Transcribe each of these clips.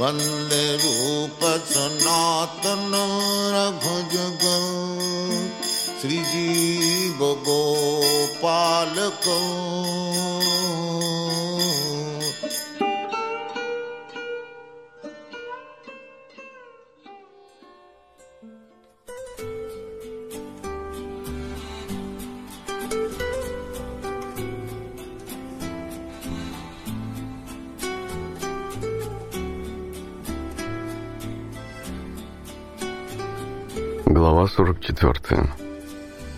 बन्दे रूप सनातन रघु रघुजग श्रीजीव गोपालको। Глава 44.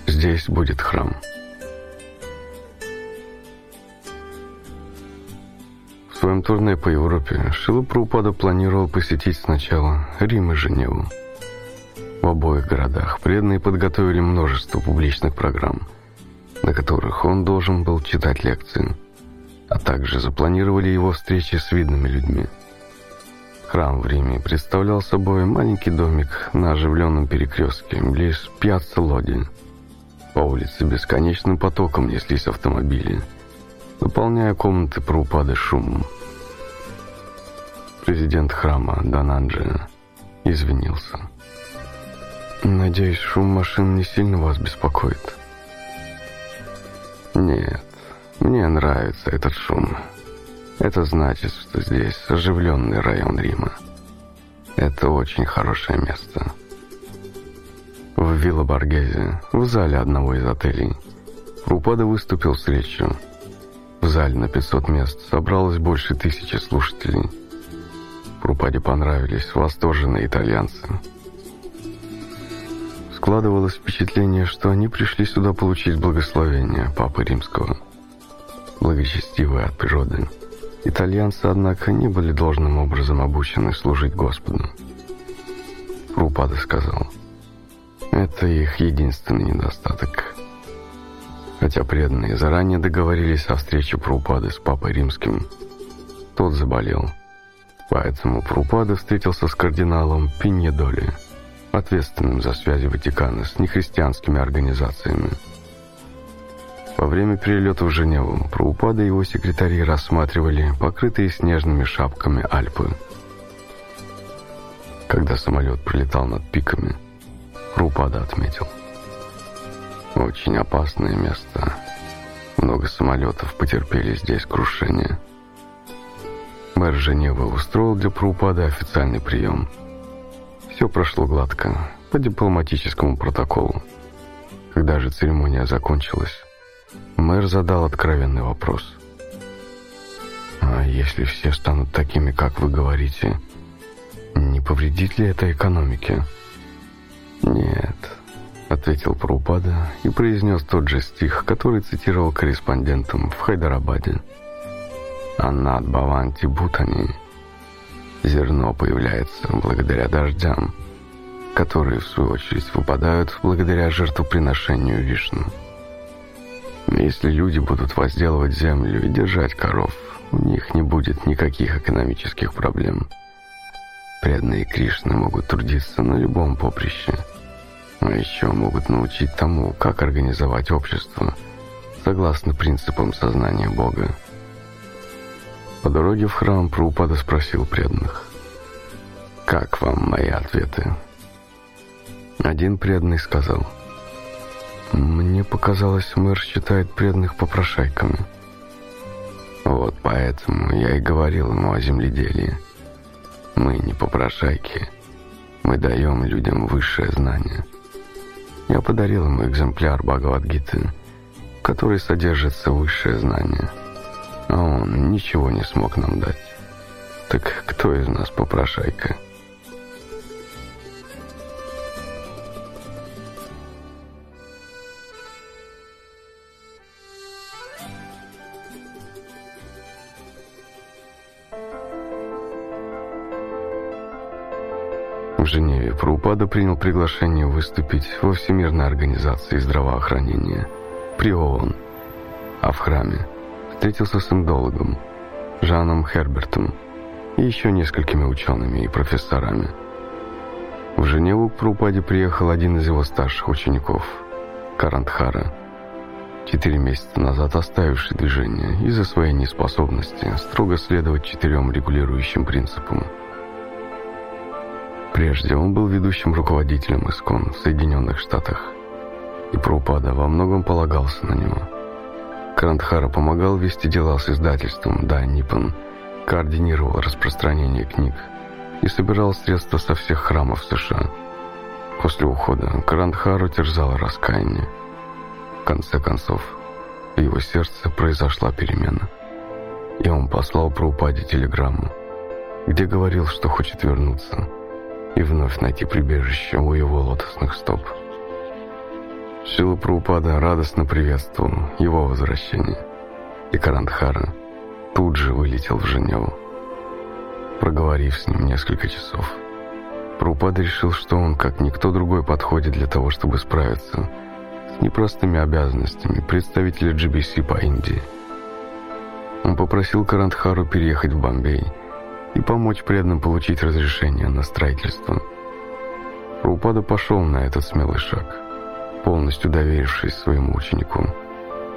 Здесь будет храм. В своем турне по Европе Шила Прабхупада планировал посетить сначала Рим и Женеву. В обоих городах преданные подготовили множество публичных программ, на которых он должен был читать лекции, а также запланировали его встречи с видными людьми – Храм в Риме представлял собой маленький домик на оживленном перекрестке, близ пьяцца Лоди. По улице бесконечным потоком неслись автомобили, наполняя комнаты Праупады шумом. Президент храма Дананджи извинился. «Надеюсь, шум машин не сильно вас беспокоит?» «Нет, мне нравится этот шум». Это значит, что здесь оживленный район Рима. Это очень хорошее место. В Вилла Баргезе, в зале одного из отелей, Рупада выступил речью. В зале на 500 мест собралось больше тысячи слушателей. Рупаде понравились восторженные итальянцы. Складывалось впечатление, что они пришли сюда получить благословение Папы Римского. Благочестивые от природы – Итальянцы, однако, не были должным образом обучены служить Господу. Рупада сказал, это их единственный недостаток. Хотя преданные заранее договорились о встрече Прупады с Папой Римским, тот заболел. Поэтому Прупада встретился с кардиналом Пиньедоли, ответственным за связи Ватикана с нехристианскими организациями. Во время перелета в Женеву Праупада и его секретари рассматривали покрытые снежными шапками Альпы. Когда самолет пролетал над пиками, Праупада отметил. Очень опасное место. Много самолетов потерпели здесь крушение. Мэр Женевы устроил для Праупада официальный прием. Все прошло гладко, по дипломатическому протоколу. Когда же церемония закончилась, Мэр задал откровенный вопрос. «А если все станут такими, как вы говорите, не повредит ли это экономике?» «Нет», — ответил Прабхупада и произнес тот же стих, который цитировал корреспондентам в Хайдарабаде. «Аннат Баванти Бутани» Зерно появляется благодаря дождям, которые, в свою очередь, выпадают благодаря жертвоприношению Вишну. Если люди будут возделывать землю и держать коров, у них не будет никаких экономических проблем. Преданные Кришны могут трудиться на любом поприще, а еще могут научить тому, как организовать общество, согласно принципам сознания Бога. По дороге в храм Прабхупада спросил преданных, «Как вам мои ответы?» Один преданный сказал, мне показалось, мэр считает преданных попрошайками. Вот поэтому я и говорил ему о земледелии. Мы не попрошайки. Мы даем людям высшее знание. Я подарил ему экземпляр Бхагавадгиты, в которой содержится высшее знание. А он ничего не смог нам дать. Так кто из нас попрошайка? В Женеве Праупада принял приглашение выступить во Всемирной организации здравоохранения при ООН, а в храме встретился с индологом Жаном Хербертом и еще несколькими учеными и профессорами. В Женеву к Праупаде приехал один из его старших учеников, Карантхара, четыре месяца назад оставивший движение из-за своей неспособности строго следовать четырем регулирующим принципам – Прежде он был ведущим руководителем ИСКОН в Соединенных Штатах, и Прупада во многом полагался на него. Карандхара помогал вести дела с издательством «Да, Ниппон», координировал распространение книг и собирал средства со всех храмов США. После ухода Карандхару терзало раскаяние. В конце концов, в его сердце произошла перемена. И он послал Прабхупаде телеграмму, где говорил, что хочет вернуться – и вновь найти прибежище у его лотосных стоп. Шила Прабхупада радостно приветствовал его возвращение, и Карандхара тут же вылетел в Женеву. Проговорив с ним несколько часов, Прабхупада решил, что он, как никто другой, подходит для того, чтобы справиться с непростыми обязанностями представителя GBC по Индии. Он попросил Карандхару переехать в Бомбей – и помочь преданным получить разрешение на строительство. Рупада пошел на этот смелый шаг, полностью доверившись своему ученику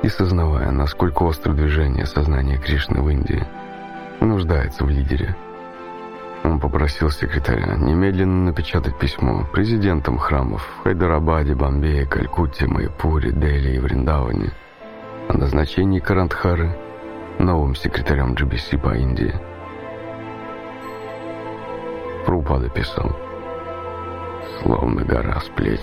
и сознавая, насколько остро движение сознания Кришны в Индии нуждается в лидере. Он попросил секретаря немедленно напечатать письмо президентам храмов в Хайдарабаде, Бомбее, Калькутте, Майпуре, Дели и Вриндаване о назначении Карандхары новым секретарем GBC по Индии – Прупада писал. Словно гора с плеч.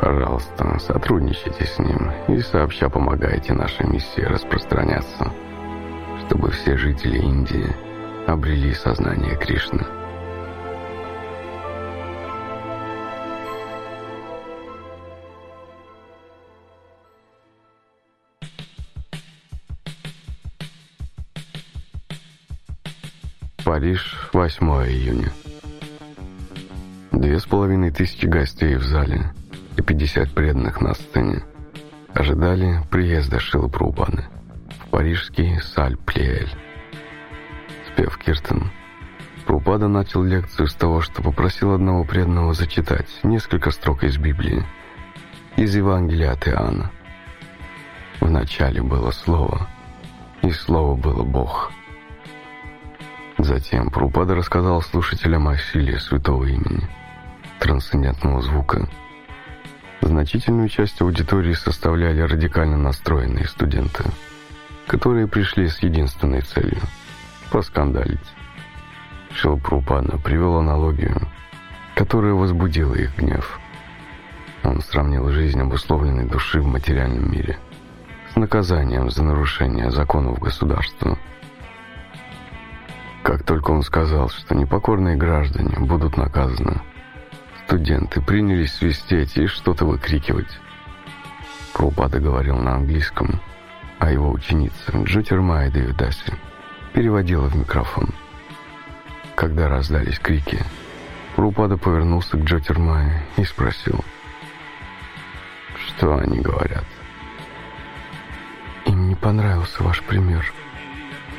Пожалуйста, сотрудничайте с ним и сообща помогайте нашей миссии распространяться, чтобы все жители Индии обрели сознание Кришны. Париж, 8 июня. Две с половиной тысячи гостей в зале и 50 преданных на сцене ожидали приезда Шилы Прабхупады в парижский Саль-Плеэль. Спев Киртон, Прабхупада начал лекцию с того, что попросил одного преданного зачитать несколько строк из Библии, из Евангелия от Иоанна. В начале было Слово, и Слово было Бог. Затем Прабхупада рассказал слушателям о силе святого имени – трансцендентного звука. Значительную часть аудитории составляли радикально настроенные студенты, которые пришли с единственной целью – поскандалить. Шилпрупана привел аналогию, которая возбудила их гнев. Он сравнил жизнь обусловленной души в материальном мире с наказанием за нарушение законов государства. Как только он сказал, что непокорные граждане будут наказаны, Студенты принялись свистеть и что-то выкрикивать. Прабхупада говорил на английском, а его ученица Джутермай Девидаси переводила в микрофон. Когда раздались крики, Прабхупада повернулся к Джотермае и спросил, что они говорят. «Им не понравился ваш пример.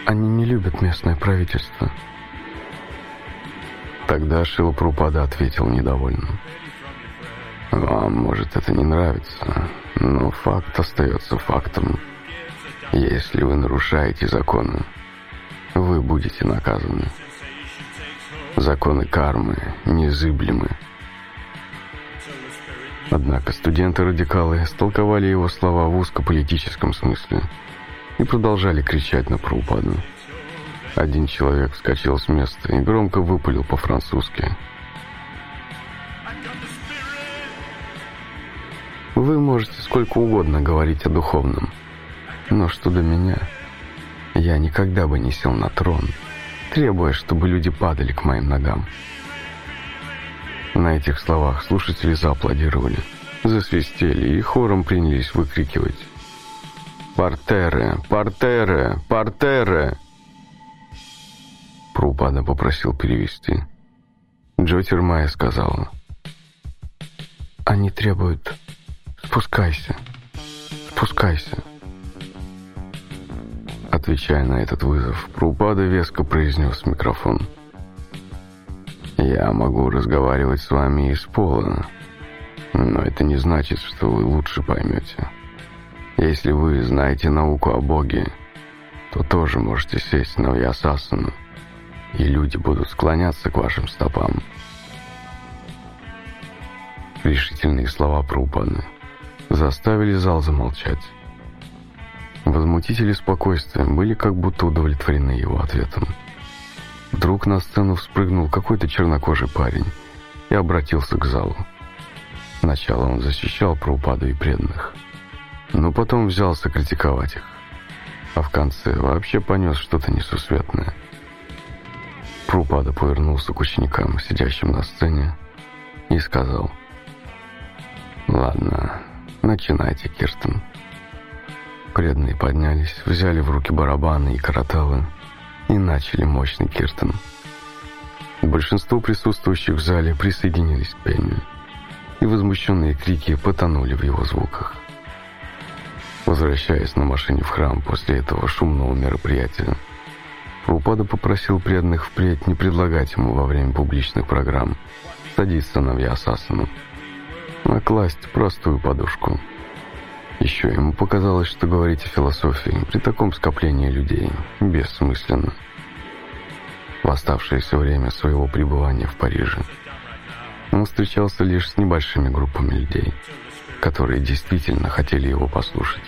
Они не любят местное правительство». Тогда Шилпрупада ответил недовольно. «Вам, может, это не нравится, но факт остается фактом. Если вы нарушаете законы, вы будете наказаны. Законы кармы незыблемы». Однако студенты-радикалы истолковали его слова в узкополитическом смысле и продолжали кричать на Прабхупаду. Один человек вскочил с места и громко выпалил по-французски. Вы можете сколько угодно говорить о духовном, но что до меня, я никогда бы не сел на трон, требуя, чтобы люди падали к моим ногам. На этих словах слушатели зааплодировали, засвистели и хором принялись выкрикивать «Партере! Партере! Партере!» Прупада попросил перевести. Джотер Майя сказала. «Они требуют... Спускайся. Спускайся». Отвечая на этот вызов, Прупада веско произнес микрофон. «Я могу разговаривать с вами из пола, но это не значит, что вы лучше поймете. Если вы знаете науку о Боге, то тоже можете сесть на Вьясасану и люди будут склоняться к вашим стопам. Решительные слова Прабхупады заставили зал замолчать. Возмутители спокойствия были как будто удовлетворены его ответом. Вдруг на сцену вспрыгнул какой-то чернокожий парень и обратился к залу. Сначала он защищал Прабхупаду и преданных, но потом взялся критиковать их, а в конце вообще понес что-то несусветное. Прабхупада повернулся к ученикам, сидящим на сцене, и сказал, «Ладно, начинайте, Кирстен». Преданные поднялись, взяли в руки барабаны и караталы и начали мощный киртан. Большинство присутствующих в зале присоединились к пению, и возмущенные крики потонули в его звуках. Возвращаясь на машине в храм после этого шумного мероприятия, Прупада попросил преданных впредь не предлагать ему во время публичных программ садиться на Виасасану, а класть простую подушку – еще ему показалось, что говорить о философии при таком скоплении людей бессмысленно. В оставшееся время своего пребывания в Париже он встречался лишь с небольшими группами людей, которые действительно хотели его послушать.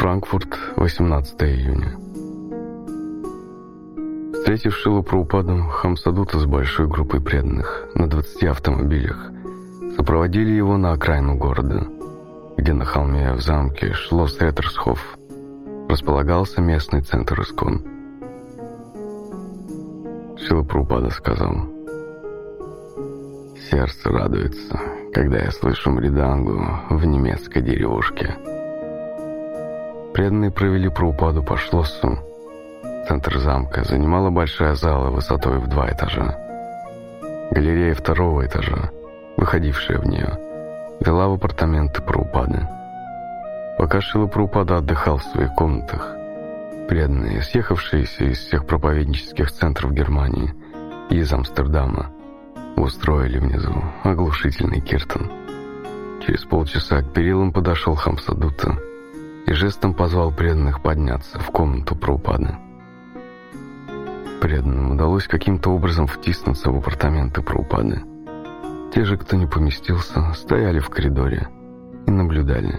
Франкфурт, 18 июня. Встретив Шилу Праупаду, Хамсадута с большой группой преданных на 20 автомобилях сопроводили его на окраину города, где на холме в замке Шлосс Реттерсхоф располагался местный центр Искон. Шила Праупада сказал, «Сердце радуется, когда я слышу мридангу в немецкой деревушке». Преданные провели проупаду по шлоссу. Центр замка занимала большая зала высотой в два этажа. Галерея второго этажа, выходившая в нее, вела в апартаменты Праупады. Пока Шила Праупада отдыхал в своих комнатах, преданные, съехавшиеся из всех проповеднических центров Германии и из Амстердама, устроили внизу оглушительный киртон. Через полчаса к перилам подошел Хамсадута и жестом позвал преданных подняться в комнату Праупады. Преданным удалось каким-то образом втиснуться в апартаменты Праупады. Те же, кто не поместился, стояли в коридоре и наблюдали,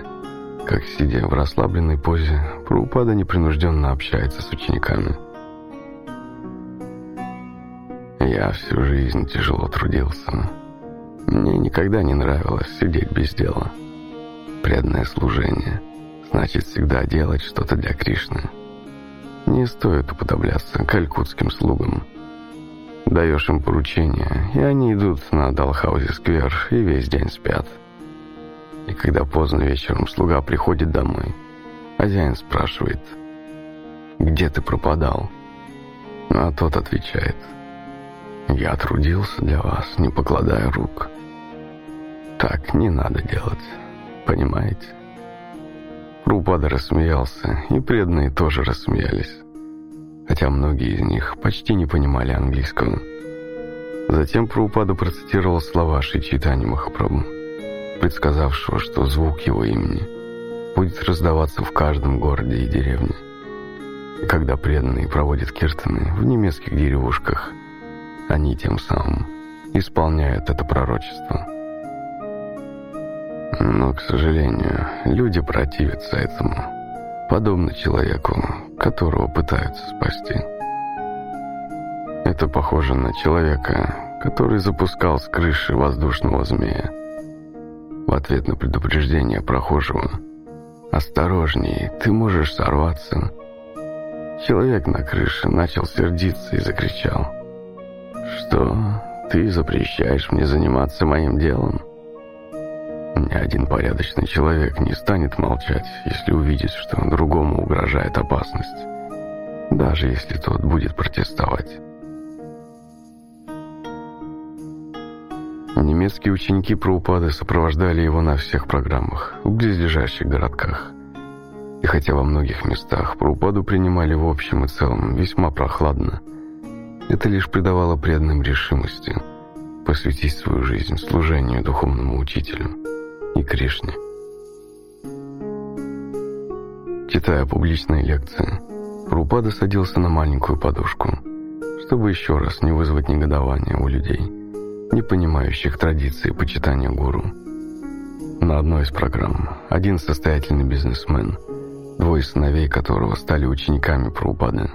как, сидя в расслабленной позе, Праупада непринужденно общается с учениками. Я всю жизнь тяжело трудился. Мне никогда не нравилось сидеть без дела. Преданное служение — значит всегда делать что-то для Кришны. Не стоит уподобляться калькутским слугам. Даешь им поручение, и они идут на Далхаузе-сквер и весь день спят. И когда поздно вечером слуга приходит домой, хозяин спрашивает, «Где ты пропадал?» А тот отвечает, «Я трудился для вас, не покладая рук». Так не надо делать, понимаете? Рупада рассмеялся, и преданные тоже рассмеялись. Хотя многие из них почти не понимали английского. Затем Прабхупада процитировал слова Шичитани Махапрабху, предсказавшего, что звук его имени будет раздаваться в каждом городе и деревне. И когда преданные проводят киртаны в немецких деревушках, они тем самым исполняют это пророчество. Но, к сожалению, люди противятся этому, подобно человеку, которого пытаются спасти. Это похоже на человека, который запускал с крыши воздушного змея. В ответ на предупреждение прохожего «Осторожней, ты можешь сорваться». Человек на крыше начал сердиться и закричал «Что? Ты запрещаешь мне заниматься моим делом?» Ни один порядочный человек не станет молчать, если увидит, что другому угрожает опасность, даже если тот будет протестовать. Немецкие ученики Праупады сопровождали его на всех программах в близлежащих городках. И хотя во многих местах Праупаду принимали в общем и целом весьма прохладно, это лишь придавало преданным решимости посвятить свою жизнь служению духовному учителю. И Кришне. Читая публичные лекции, Рупада садился на маленькую подушку, чтобы еще раз не вызвать негодования у людей, не понимающих традиции почитания гуру. На одной из программ один состоятельный бизнесмен, двое сыновей которого стали учениками Прабхупады,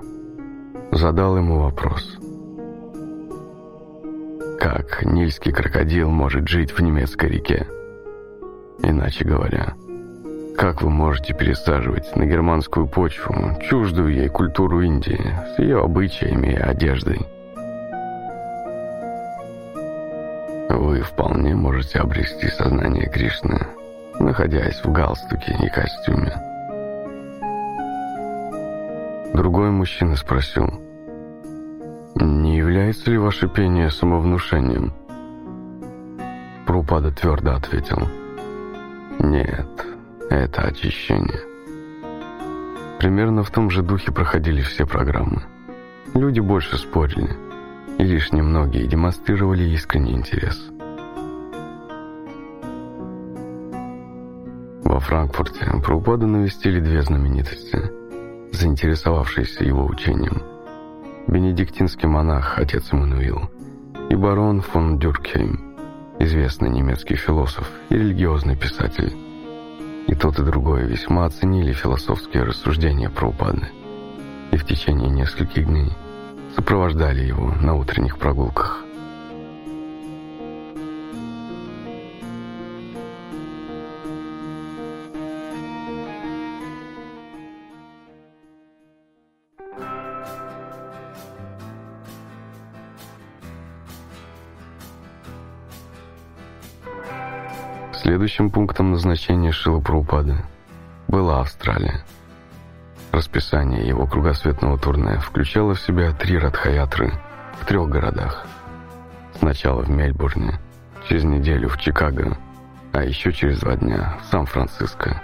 задал ему вопрос. Как нильский крокодил может жить в немецкой реке? Иначе говоря, как вы можете пересаживать на германскую почву чуждую ей культуру Индии с ее обычаями и одеждой? Вы вполне можете обрести сознание Кришны, находясь в галстуке и костюме. Другой мужчина спросил, «Не является ли ваше пение самовнушением?» Прупада твердо ответил, «Нет, это очищение». Примерно в том же духе проходили все программы. Люди больше спорили, и лишь немногие демонстрировали искренний интерес. Во Франкфурте Прабхупаду навестили две знаменитости, заинтересовавшиеся его учением. Бенедиктинский монах, отец Эммануил, и барон фон Дюркхейм, известный немецкий философ и религиозный писатель. И тот, и другое весьма оценили философские рассуждения Прабхупады, и в течение нескольких дней – сопровождали его на утренних прогулках. Следующим пунктом назначения Шила Прабхупады была Австралия – Расписание его кругосветного турне включало в себя три радхаятры в трех городах. Сначала в Мельбурне, через неделю в Чикаго, а еще через два дня в Сан-Франциско.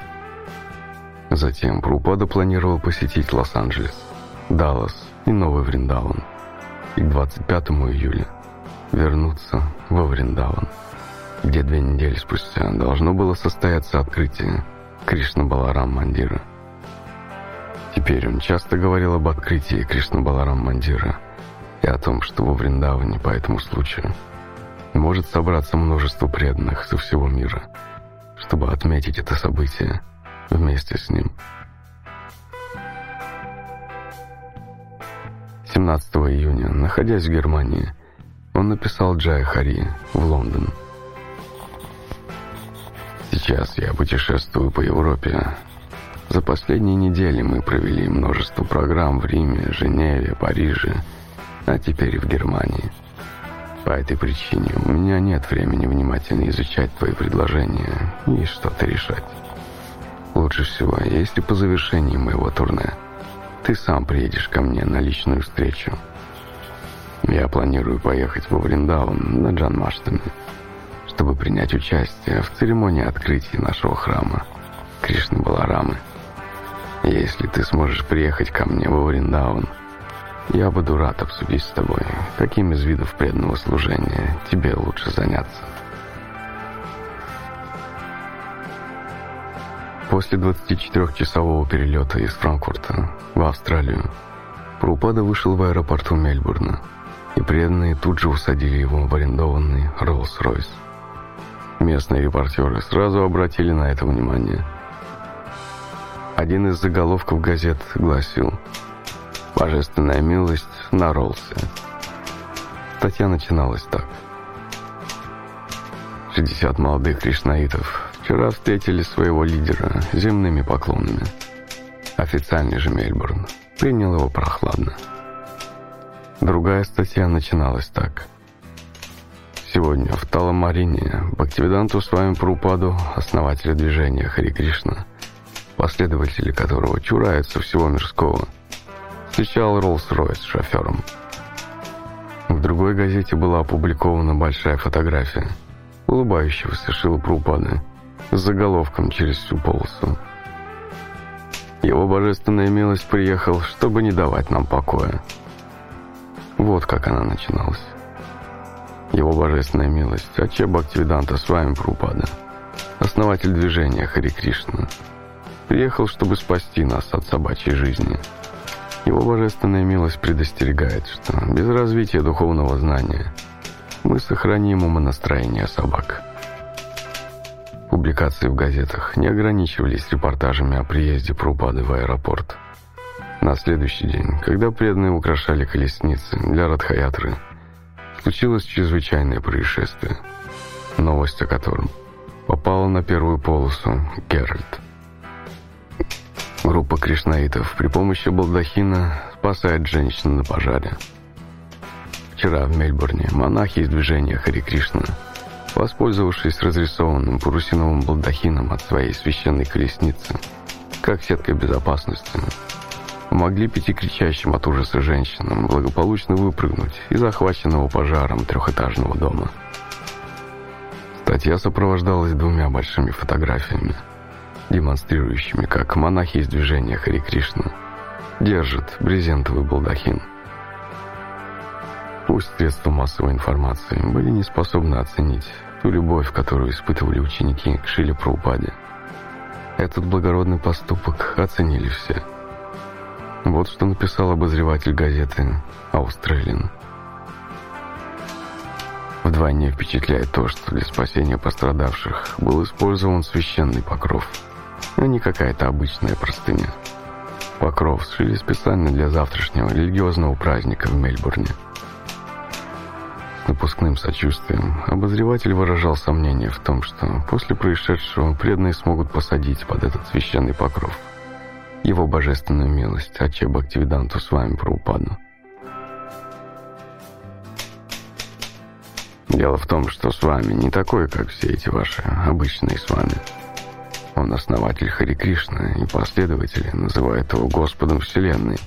Затем Прупада планировал посетить Лос-Анджелес, Даллас и Новый Вриндаван. И к 25 июля вернуться во Вриндаван, где две недели спустя должно было состояться открытие Кришна Баларам Мандира – Теперь он часто говорил об открытии Кришна-Баларам Мандира и о том, что во Вриндаване по этому случаю может собраться множество преданных со всего мира, чтобы отметить это событие вместе с ним. 17 июня, находясь в Германии, он написал Джай Хари в Лондон. Сейчас я путешествую по Европе, за последние недели мы провели множество программ в Риме, Женеве, Париже, а теперь в Германии. По этой причине у меня нет времени внимательно изучать твои предложения и что-то решать. Лучше всего, если по завершении моего турне ты сам приедешь ко мне на личную встречу. Я планирую поехать во Вриндаван на Джанмаштаме, чтобы принять участие в церемонии открытия нашего храма Кришны Баларамы. Если ты сможешь приехать ко мне во Вриндаун, я буду рад обсудить с тобой, каким из видов преданного служения тебе лучше заняться. После 24-часового перелета из Франкфурта в Австралию Прупада вышел в аэропорту Мельбурна, и преданные тут же усадили его в арендованный Роллс-Ройс. Местные репортеры сразу обратили на это внимание – один из заголовков газет гласил «Божественная милость на Ролсе». Статья начиналась так. 60 молодых кришнаитов вчера встретили своего лидера земными поклонами. Официальный же Мельбурн принял его прохладно. Другая статья начиналась так. Сегодня в Таламарине Бхактивиданту вами Прупаду, основателя движения Хари Кришна, последователи которого чураются всего мирского, встречал Роллс-Ройс с шофером. В другой газете была опубликована большая фотография улыбающегося Шила Прупада с заголовком через всю полосу. Его божественная милость приехал, чтобы не давать нам покоя. Вот как она начиналась. Его божественная милость, Аче Бхактивиданта с вами Прупада, основатель движения Хари Кришна, приехал, чтобы спасти нас от собачьей жизни. Его божественная милость предостерегает, что без развития духовного знания мы сохраним умонастроение собак. Публикации в газетах не ограничивались репортажами о приезде Прупады в аэропорт. На следующий день, когда преданные украшали колесницы для Радхаятры, случилось чрезвычайное происшествие, новость о котором попала на первую полосу Геральт. Группа кришнаитов при помощи балдахина спасает женщин на пожаре. Вчера в Мельбурне монахи из движения Хари Кришна, воспользовавшись разрисованным парусиновым балдахином от своей священной колесницы, как сеткой безопасности, помогли пяти кричащим от ужаса женщинам благополучно выпрыгнуть из захваченного пожаром трехэтажного дома. Статья сопровождалась двумя большими фотографиями, демонстрирующими, как монахи из движения Хари Кришна держат брезентовый балдахин. Пусть средства массовой информации были не способны оценить ту любовь, которую испытывали ученики к Шиле Праупаде. Этот благородный поступок оценили все – вот что написал обозреватель газеты «Аустралиан». Вдвойне впечатляет то, что для спасения пострадавших был использован священный покров, а не какая-то обычная простыня. Покров сшили специально для завтрашнего религиозного праздника в Мельбурне. С напускным сочувствием обозреватель выражал сомнение в том, что после происшедшего преданные смогут посадить под этот священный покров – его божественную милость, Аче Бхактивиданту с вами Прабхупаду. Дело в том, что с вами не такой, как все эти ваши обычные с вами. Он основатель Хари Кришна, и последователи называют его Господом Вселенной.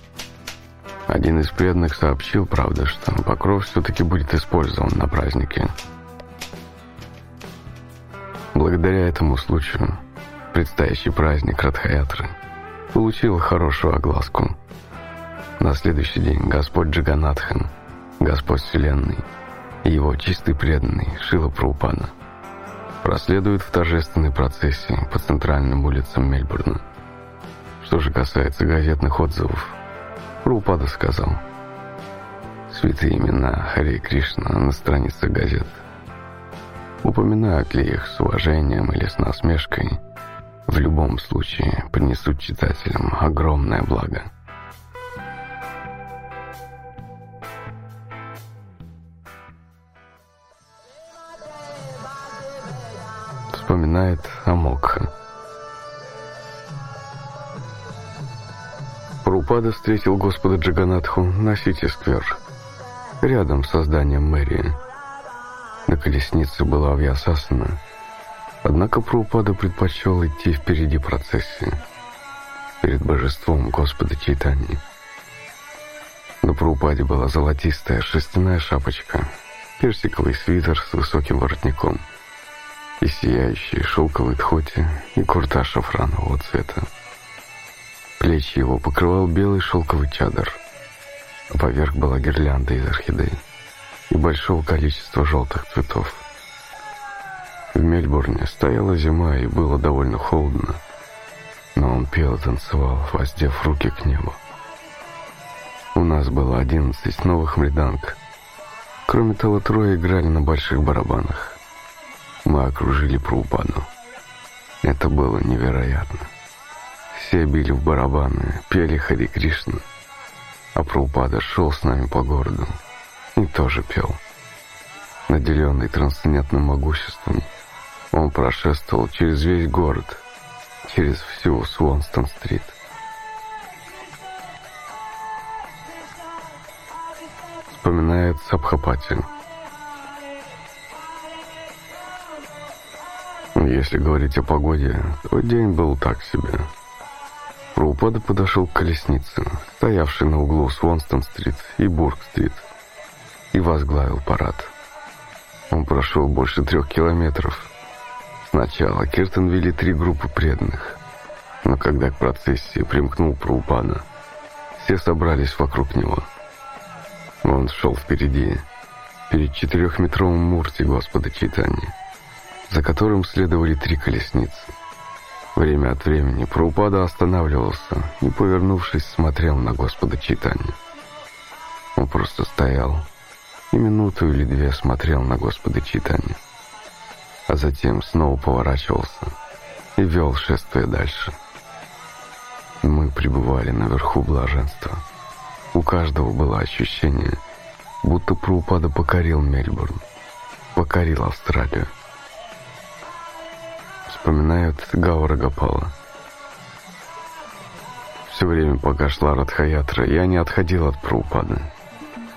Один из преданных сообщил, правда, что покров все-таки будет использован на празднике. Благодаря этому случаю предстоящий праздник Радхаятры – получил хорошую огласку. На следующий день Господь Джаганатхан, Господь Вселенной, и его чистый преданный Шила Праупана проследуют в торжественной процессии по центральным улицам Мельбурна. Что же касается газетных отзывов, Праупада сказал, «Святые имена Харе Кришна на страницах газет. Упоминают ли их с уважением или с насмешкой – в любом случае принесут читателям огромное благо. Вспоминает Амокха. Прупада встретил Господа Джаганатху на Сити-сквер, рядом с зданием мэрии. На колеснице была Вьясасана – Однако Прабхупада предпочел идти впереди процессии, перед божеством Господа Чайтани. На Прабхупаде была золотистая шерстяная шапочка, персиковый свитер с высоким воротником и сияющие шелковые тхоти и курта шафранового цвета. Плечи его покрывал белый шелковый чадр, а поверх была гирлянда из орхидей и большого количества желтых цветов. В Мельбурне стояла зима и было довольно холодно, но он пел и танцевал, воздев руки к небу. У нас было одиннадцать новых мриданг. Кроме того, трое играли на больших барабанах. Мы окружили Прабхупаду. Это было невероятно. Все били в барабаны, пели Хари Кришна, а Прабхупада шел с нами по городу и тоже пел. Наделенный трансцендентным могуществом, он прошествовал через весь город, через всю Свонстон-стрит. Вспоминает Сабхапати. Если говорить о погоде, то день был так себе. Прупада подошел к колеснице, стоявшей на углу Свонстон-стрит и Бург-стрит, и возглавил парад. Он прошел больше трех километров, Сначала Киртон вели три группы преданных, но когда к процессии примкнул Праупана, все собрались вокруг него. Он шел впереди, перед четырехметровым мурти Господа Читания, за которым следовали три колесницы. Время от времени Праупада останавливался и, повернувшись, смотрел на Господа Читания. Он просто стоял и минуту или две смотрел на Господа Читания, а затем снова поворачивался и вел шествие дальше. Мы пребывали наверху блаженства. У каждого было ощущение, будто Праупада покорил Мельбурн, покорил Австралию вспоминают Гаура Гапала. Все время, пока шла Радхаятра, я не отходил от Праупады.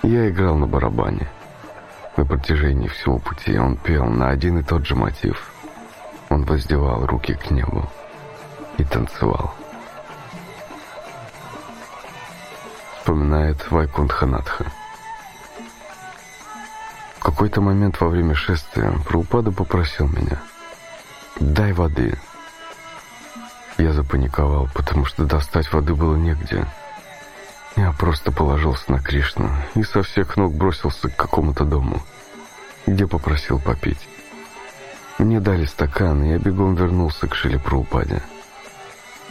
Я играл на барабане. На протяжении всего пути он пел на один и тот же мотив. Он воздевал руки к небу и танцевал. Вспоминает Вайкунтханатха. В какой-то момент во время шествия Праупада попросил меня – «Дай воды». Я запаниковал, потому что достать воды было негде. Я просто положился на Кришну и со всех ног бросился к какому-то дому, где попросил попить. Мне дали стакан, и я бегом вернулся к Шилипраупаде.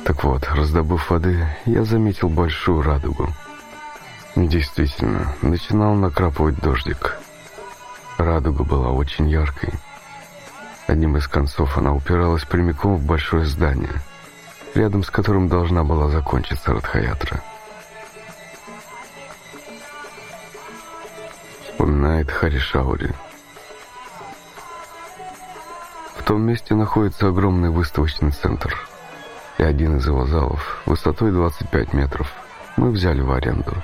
Так вот, раздобыв воды, я заметил большую радугу. Действительно, начинал накрапывать дождик. Радуга была очень яркой. Одним из концов она упиралась прямиком в большое здание, рядом с которым должна была закончиться Радхаятра. Вспоминает Харишаури. В том месте находится огромный выставочный центр, и один из его залов высотой 25 метров мы взяли в аренду.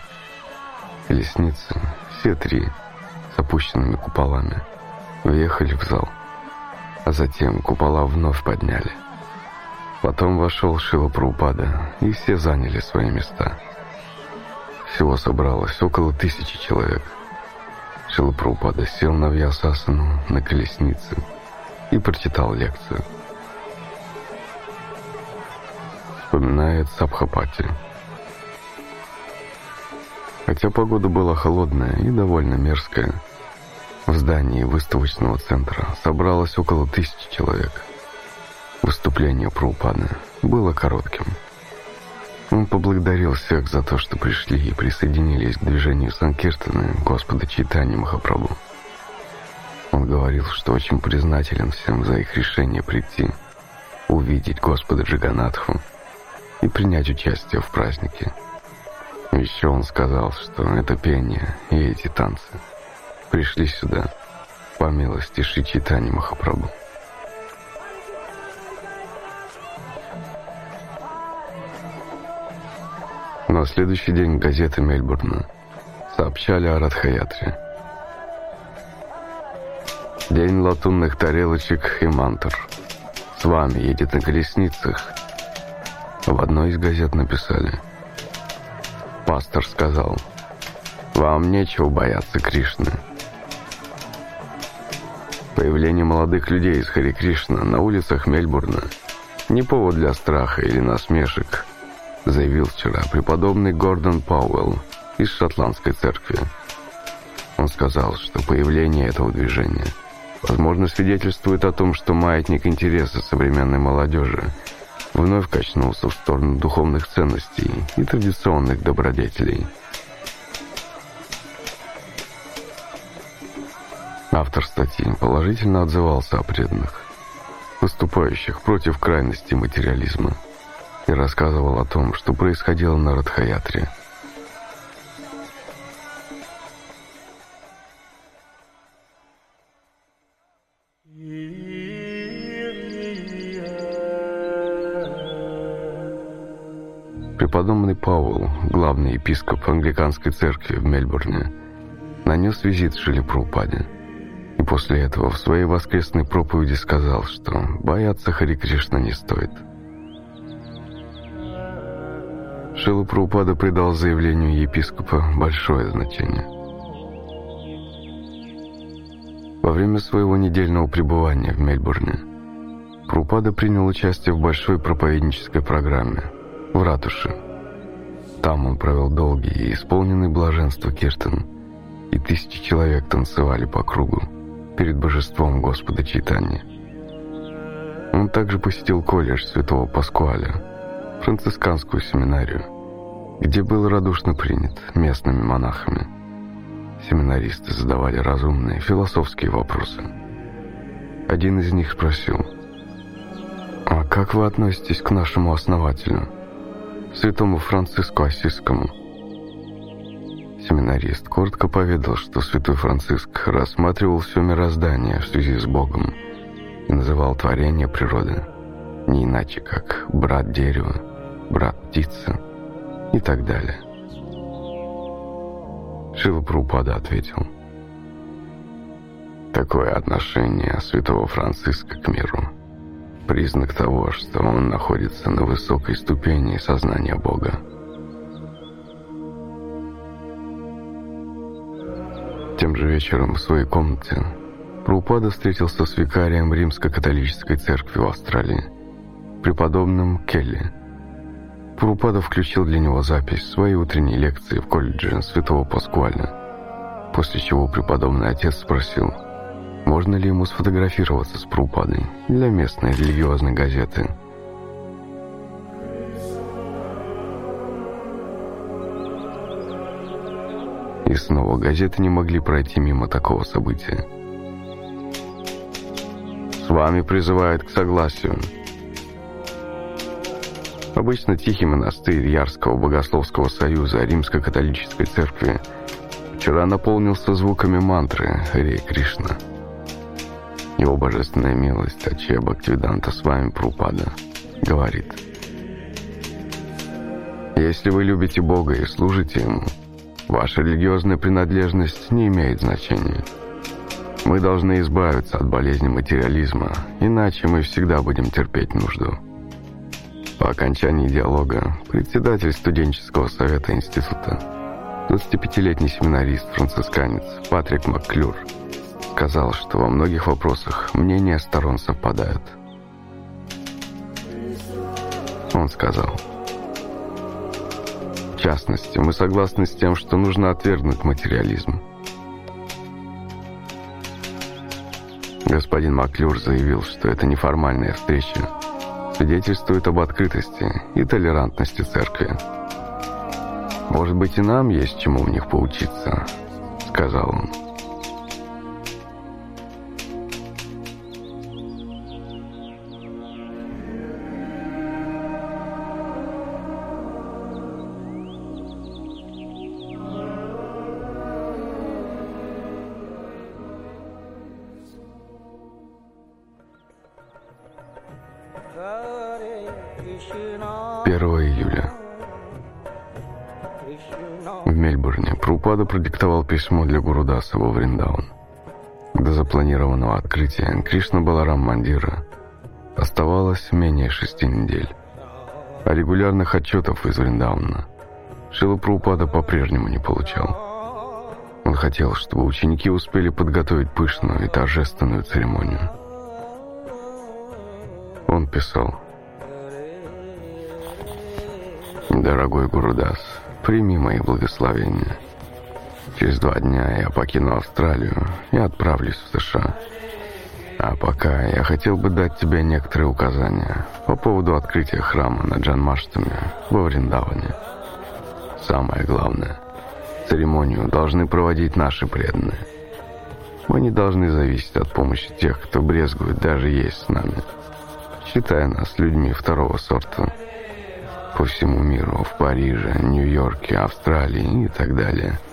Лестницы, все три, с опущенными куполами, въехали в зал а затем купола вновь подняли. Потом вошел Шила Праупада, и все заняли свои места. Всего собралось около тысячи человек. Шила Праупада сел на Вьясасану на колеснице и прочитал лекцию. Вспоминает Сабхапати. Хотя погода была холодная и довольно мерзкая, в здании выставочного центра собралось около тысячи человек. Выступление Праупаны было коротким. Он поблагодарил всех за то, что пришли и присоединились к движению Санкиртаны Господа Читани Махапрабху. Он говорил, что очень признателен всем за их решение прийти, увидеть Господа Джиганатху и принять участие в празднике. Еще он сказал, что это пение и эти танцы – пришли сюда по милости Шичитани Махапрабху. На следующий день газеты Мельбурна сообщали о Радхаятре. День латунных тарелочек и мантр. С вами едет на колесницах. В одной из газет написали. Пастор сказал, вам нечего бояться Кришны. Появление молодых людей из Хари Кришна на улицах Мельбурна не повод для страха или насмешек, заявил вчера преподобный Гордон Пауэлл из шотландской церкви. Он сказал, что появление этого движения возможно свидетельствует о том, что маятник интереса современной молодежи вновь качнулся в сторону духовных ценностей и традиционных добродетелей – Автор статьи положительно отзывался о преданных, выступающих против крайности материализма, и рассказывал о том, что происходило на Радхаятре. Преподобный Пауэлл, главный епископ англиканской церкви в Мельбурне, нанес визит Шили Прупаде – и после этого в своей воскресной проповеди сказал, что бояться Хари Кришна не стоит. Шила Праупада придал заявлению епископа большое значение. Во время своего недельного пребывания в Мельбурне Прупада принял участие в большой проповеднической программе в ратуше. Там он провел долгий и исполненный блаженства киртан, и тысячи человек танцевали по кругу перед божеством Господа Читания. Он также посетил колледж Святого Паскуаля, францисканскую семинарию, где был радушно принят местными монахами. Семинаристы задавали разумные философские вопросы. Один из них спросил, «А как вы относитесь к нашему основателю, святому Франциску Осискому?» Семинарист коротко поведал, что святой Франциск рассматривал все мироздание в связи с Богом и называл творение природы не иначе, как брат дерева, брат птицы и так далее. Шива Прупада ответил, «Такое отношение святого Франциска к миру – признак того, что он находится на высокой ступени сознания Бога. Тем же вечером в своей комнате Прупада встретился с викарием Римско-католической церкви в Австралии, преподобным Келли. Прупада включил для него запись своей утренней лекции в колледже Святого Паскуаля, после чего преподобный отец спросил, можно ли ему сфотографироваться с Прупадой для местной религиозной газеты – И снова газеты не могли пройти мимо такого события. «С вами призывают к согласию». Обычно тихий монастырь Ярского Богословского Союза Римско-католической церкви вчера наполнился звуками мантры «Харе Кришна». Его божественная милость, Аче Бхактивиданта с вами Прупада, говорит «Если вы любите Бога и служите Ему, Ваша религиозная принадлежность не имеет значения. Мы должны избавиться от болезни материализма, иначе мы всегда будем терпеть нужду. По окончании диалога председатель студенческого совета института, 25-летний семинарист-францисканец Патрик Макклюр, сказал, что во многих вопросах мнения сторон совпадают. Он сказал частности, мы согласны с тем, что нужно отвергнуть материализм. Господин Маклюр заявил, что это неформальная встреча свидетельствует об открытости и толерантности церкви. «Может быть, и нам есть чему у них поучиться», — сказал он. Прабхупада продиктовал письмо для Гурудаса во Вриндаун. До запланированного открытия Кришна Баларам Мандира оставалось менее шести недель. А регулярных отчетов из Вриндауна Шила Прабхупада по-прежнему не получал. Он хотел, чтобы ученики успели подготовить пышную и торжественную церемонию. Он писал «Дорогой Гурудас, прими мои благословения». Через два дня я покину Австралию и отправлюсь в США. А пока я хотел бы дать тебе некоторые указания по поводу открытия храма на Джанмаштаме во Вриндаване. Самое главное, церемонию должны проводить наши преданные. Мы не должны зависеть от помощи тех, кто брезгует даже есть с нами, считая нас людьми второго сорта. По всему миру, в Париже, Нью-Йорке, Австралии и так далее –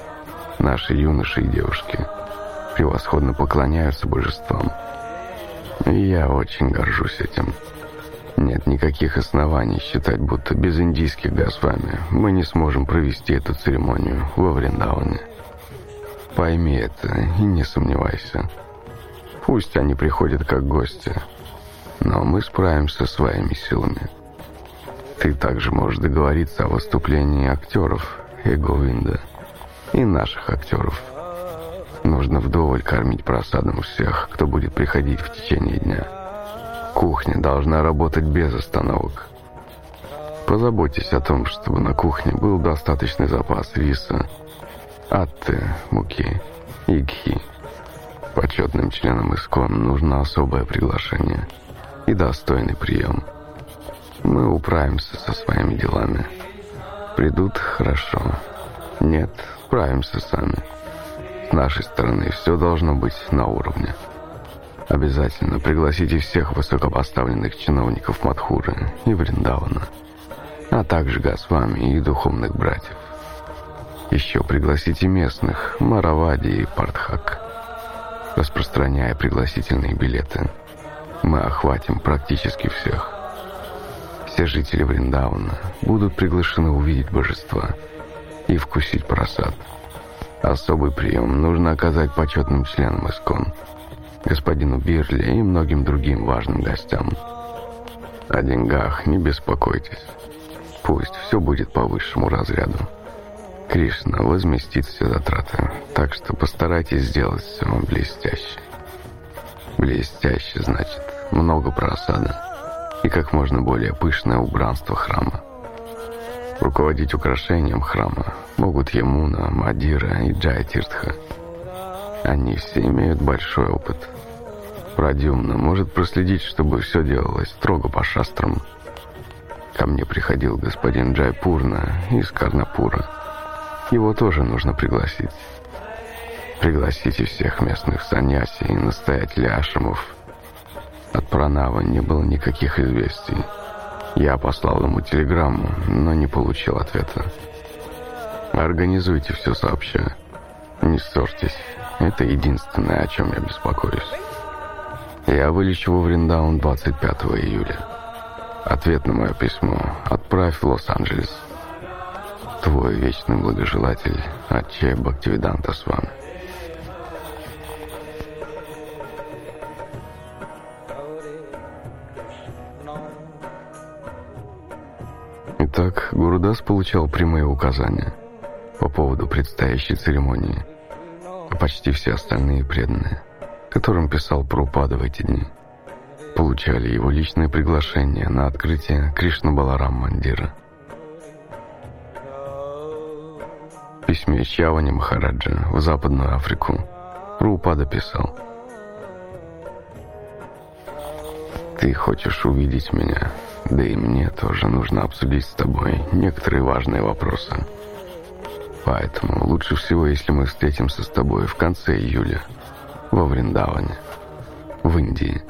Наши юноши и девушки превосходно поклоняются божествам. И я очень горжусь этим. Нет никаких оснований считать, будто без индийских Госвами мы не сможем провести эту церемонию во Вриндауне. Пойми это и не сомневайся. Пусть они приходят как гости, но мы справимся своими силами. Ты также можешь договориться о выступлении актеров Эговинда и наших актеров. Нужно вдоволь кормить просадом всех, кто будет приходить в течение дня. Кухня должна работать без остановок. Позаботьтесь о том, чтобы на кухне был достаточный запас риса, атты, муки и гхи. Почетным членам ИСКОН нужно особое приглашение. и достойный прием. Мы управимся со своими делами. Придут хорошо. Нет, справимся сами. С нашей стороны все должно быть на уровне. Обязательно пригласите всех высокопоставленных чиновников Мадхуры и Вриндавана, а также Госвами и духовных братьев. Еще пригласите местных, Маравади и Партхак, распространяя пригласительные билеты. Мы охватим практически всех. Все жители Вриндауна будут приглашены увидеть божества и вкусить просад. Особый прием нужно оказать почетным членам Искон, господину Бирли и многим другим важным гостям. О деньгах не беспокойтесь. Пусть все будет по высшему разряду. Кришна возместит все затраты, так что постарайтесь сделать все блестяще. Блестяще значит много просада и как можно более пышное убранство храма. Руководить украшением храма могут Ямуна, Мадира и Джайтиртха. Они все имеют большой опыт. Прадюмна может проследить, чтобы все делалось строго по шастрам. Ко мне приходил господин Джайпурна из Карнапура. Его тоже нужно пригласить. Пригласите всех местных саньяси и настоятелей ашрамов. От Пранава не было никаких известий. Я послал ему телеграмму, но не получил ответа. Организуйте все сообща. Не ссорьтесь. Это единственное, о чем я беспокоюсь. Я вылечу во Вриндаун 25 июля. Ответ на мое письмо отправь в Лос-Анджелес. Твой вечный благожелатель Аче Бхактивиданта с Гурудас получал прямые указания по поводу предстоящей церемонии, а почти все остальные преданные, которым писал Прупада в эти дни, получали его личное приглашение на открытие Кришна Баларам Мандира. В письме Чавани Махараджа в Западную Африку Прупада писал «Ты хочешь увидеть меня?» Да и мне тоже нужно обсудить с тобой некоторые важные вопросы. Поэтому лучше всего, если мы встретимся с тобой в конце июля во Вриндаване, в Индии.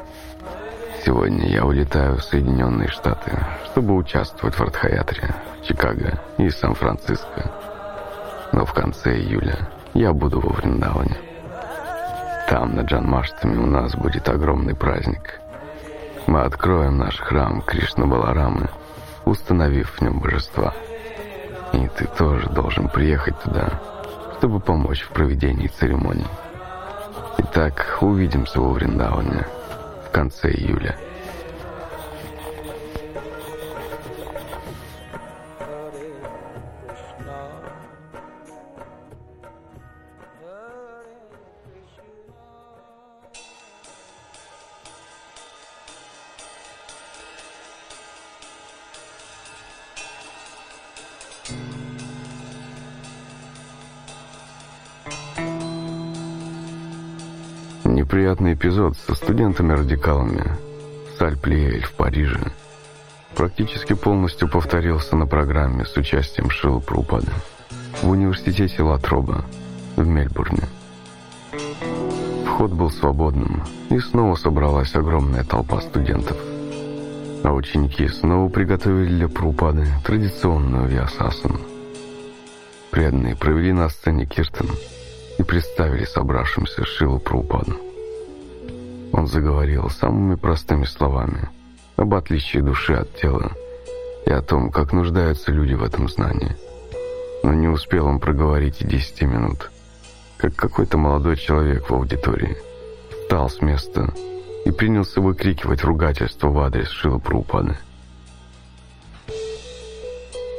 Сегодня я улетаю в Соединенные Штаты, чтобы участвовать в Артхаятре, в Чикаго и Сан-Франциско. Но в конце июля я буду во Вриндаване. Там, на Джанмаштаме, у нас будет огромный праздник – мы откроем наш храм Кришна Баларамы, установив в нем божества. И ты тоже должен приехать туда, чтобы помочь в проведении церемонии. Итак, увидимся во Вриндаване в конце июля. Неприятный эпизод со студентами-радикалами в Сальплиэль в Париже практически полностью повторился на программе с участием Шилла Прупада в университете Латроба в Мельбурне. Вход был свободным, и снова собралась огромная толпа студентов. А ученики снова приготовили для Прупады традиционную виасасану. Преданные провели на сцене Киртон и представили собравшимся Шилу Прупаду. Он заговорил самыми простыми словами об отличии души от тела и о том, как нуждаются люди в этом знании. Но не успел он проговорить и десяти минут, как какой-то молодой человек в аудитории встал с места и принялся выкрикивать ругательство в адрес Шила Прупады.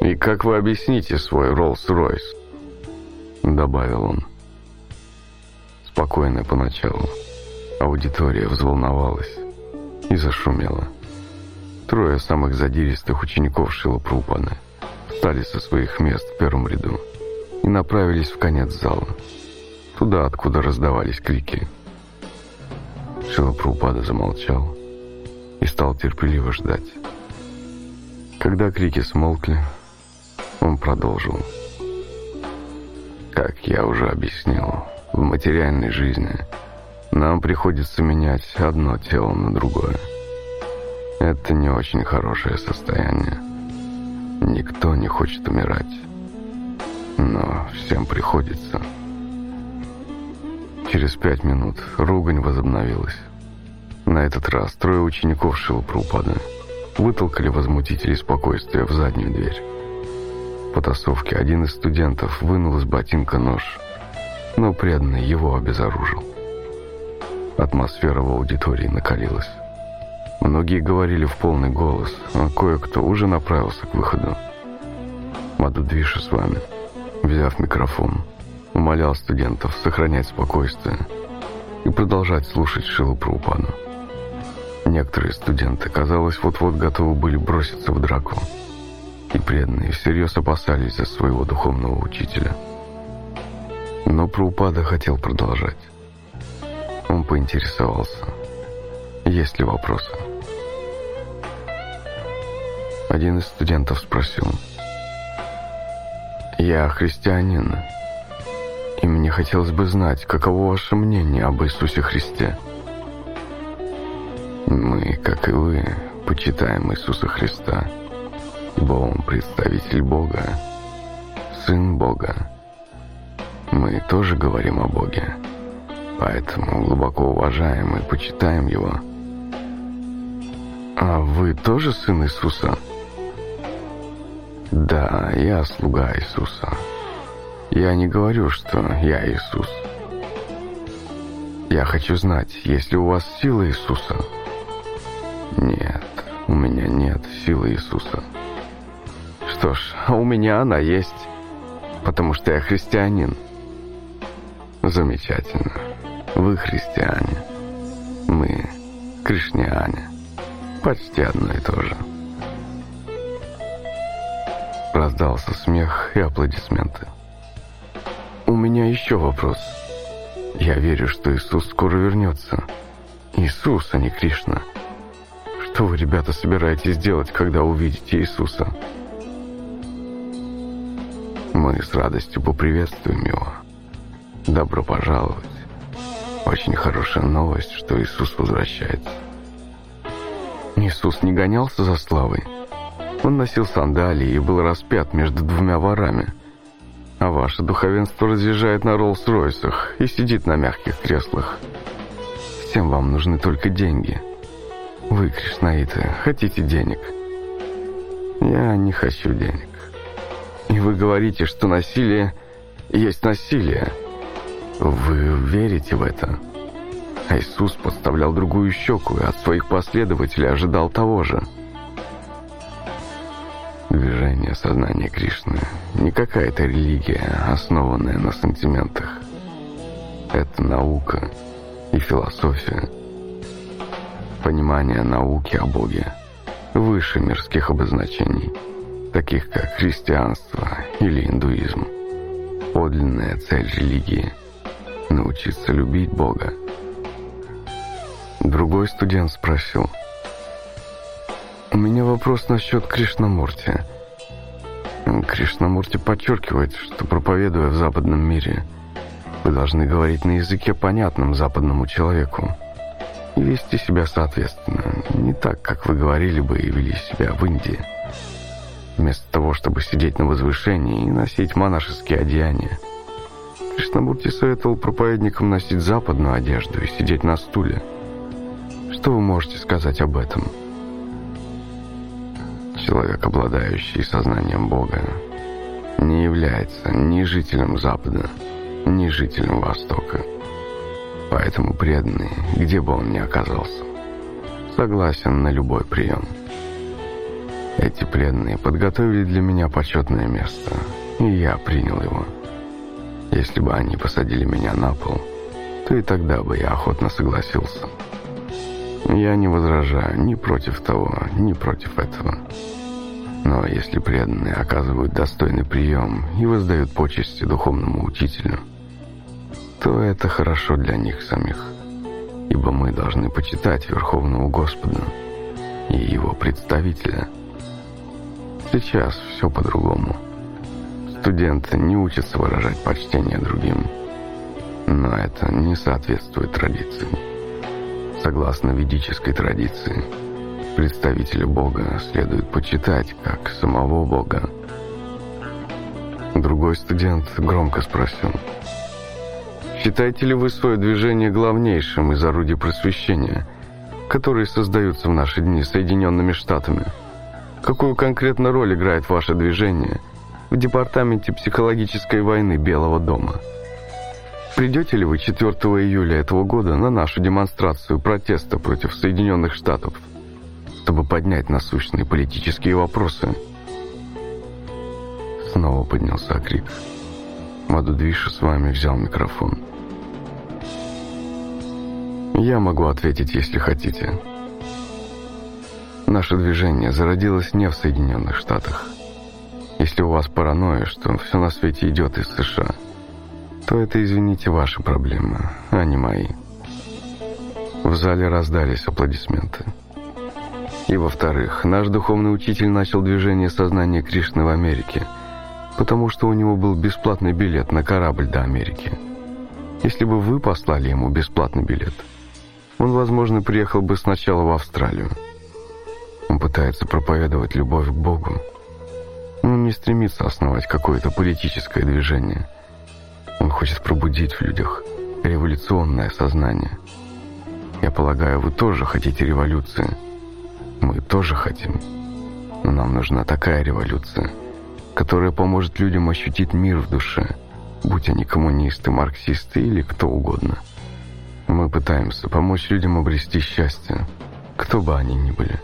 «И как вы объясните свой Роллс-Ройс?» Добавил он. Спокойно поначалу. Аудитория взволновалась и зашумела. Трое самых задиристых учеников Шила Прупаны встали со своих мест в первом ряду и направились в конец зала, туда, откуда раздавались крики. Шила Прупада замолчал и стал терпеливо ждать. Когда крики смолкли, он продолжил. Как я уже объяснил, в материальной жизни нам приходится менять одно тело на другое. Это не очень хорошее состояние. Никто не хочет умирать. Но всем приходится. Через пять минут ругань возобновилась. На этот раз трое учеников Шилпрупада вытолкали возмутителей спокойствия в заднюю дверь. В потасовке один из студентов вынул из ботинка нож, но преданный его обезоружил. Атмосфера в аудитории накалилась. Многие говорили в полный голос, а кое-кто уже направился к выходу. Мадудвиша с вами, взяв микрофон, умолял студентов сохранять спокойствие и продолжать слушать Шилу Праупану. Некоторые студенты, казалось, вот-вот готовы были броситься в драку, и преданные всерьез опасались за своего духовного учителя. Но Праупада хотел продолжать. Он поинтересовался, есть ли вопросы. Один из студентов спросил, «Я христианин, и мне хотелось бы знать, каково ваше мнение об Иисусе Христе?» Мы, как и вы, почитаем Иисуса Христа, ибо Он представитель Бога, Сын Бога. Мы тоже говорим о Боге, поэтому глубоко уважаем и почитаем Его. А вы тоже Сын Иисуса? Да, я слуга Иисуса. Я не говорю, что я Иисус. Я хочу знать, есть ли у вас сила Иисуса – нет, у меня нет силы Иисуса. Что ж, а у меня она есть, потому что я христианин. Замечательно. Вы христиане. Мы кришняне. Почти одно и то же. Раздался смех и аплодисменты. У меня еще вопрос. Я верю, что Иисус скоро вернется. Иисус, а не Кришна. Что вы, ребята, собираетесь делать, когда увидите Иисуса? Мы с радостью поприветствуем Его. Добро пожаловать. Очень хорошая новость, что Иисус возвращается. Иисус не гонялся за славой. Он носил сандалии и был распят между двумя ворами. А ваше духовенство разъезжает на Роллс-Ройсах и сидит на мягких креслах. Всем вам нужны только деньги – вы, Кришнаиты, хотите денег. Я не хочу денег. И вы говорите, что насилие есть насилие. Вы верите в это? Иисус подставлял другую щеку и от своих последователей ожидал того же. Движение сознания Кришны не какая-то религия, основанная на сантиментах. Это наука и философия – понимание науки о Боге выше мирских обозначений, таких как христианство или индуизм. Подлинная цель религии – научиться любить Бога. Другой студент спросил, «У меня вопрос насчет Кришнамурти. Кришнамурти подчеркивает, что проповедуя в западном мире, вы должны говорить на языке, понятном западному человеку и вести себя соответственно, не так, как вы говорили бы и вели себя в Индии. Вместо того, чтобы сидеть на возвышении и носить монашеские одеяния. Кришнамурти советовал проповедникам носить западную одежду и сидеть на стуле. Что вы можете сказать об этом? Человек, обладающий сознанием Бога, не является ни жителем Запада, ни жителем Востока. Поэтому преданный, где бы он ни оказался, согласен на любой прием. Эти преданные подготовили для меня почетное место, и я принял его. Если бы они посадили меня на пол, то и тогда бы я охотно согласился. Я не возражаю ни против того, ни против этого. Но если преданные оказывают достойный прием и воздают почести духовному учителю – то это хорошо для них самих, ибо мы должны почитать Верховного Господа и его представителя. Сейчас все по-другому. Студенты не учатся выражать почтение другим, но это не соответствует традиции. Согласно ведической традиции, представителя Бога следует почитать как самого Бога. Другой студент громко спросил, «Считаете ли вы свое движение главнейшим из орудий просвещения, которые создаются в наши дни Соединенными Штатами? Какую конкретно роль играет ваше движение в Департаменте психологической войны Белого дома?» Придете ли вы 4 июля этого года на нашу демонстрацию протеста против Соединенных Штатов, чтобы поднять насущные политические вопросы? Снова поднялся крик. Мадудвиша с вами взял микрофон. Я могу ответить, если хотите. Наше движение зародилось не в Соединенных Штатах. Если у вас паранойя, что все на свете идет из США – то это, извините, ваши проблемы, а не мои. В зале раздались аплодисменты. И во-вторых, наш духовный учитель начал движение сознания Кришны в Америке, потому что у него был бесплатный билет на корабль до Америки. Если бы вы послали ему бесплатный билет, он, возможно, приехал бы сначала в Австралию. Он пытается проповедовать любовь к Богу. Он не стремится основать какое-то политическое движение – он хочет пробудить в людях революционное сознание. Я полагаю, вы тоже хотите революции. Мы тоже хотим. Но нам нужна такая революция, которая поможет людям ощутить мир в душе, будь они коммунисты, марксисты или кто угодно. Мы пытаемся помочь людям обрести счастье, кто бы они ни были.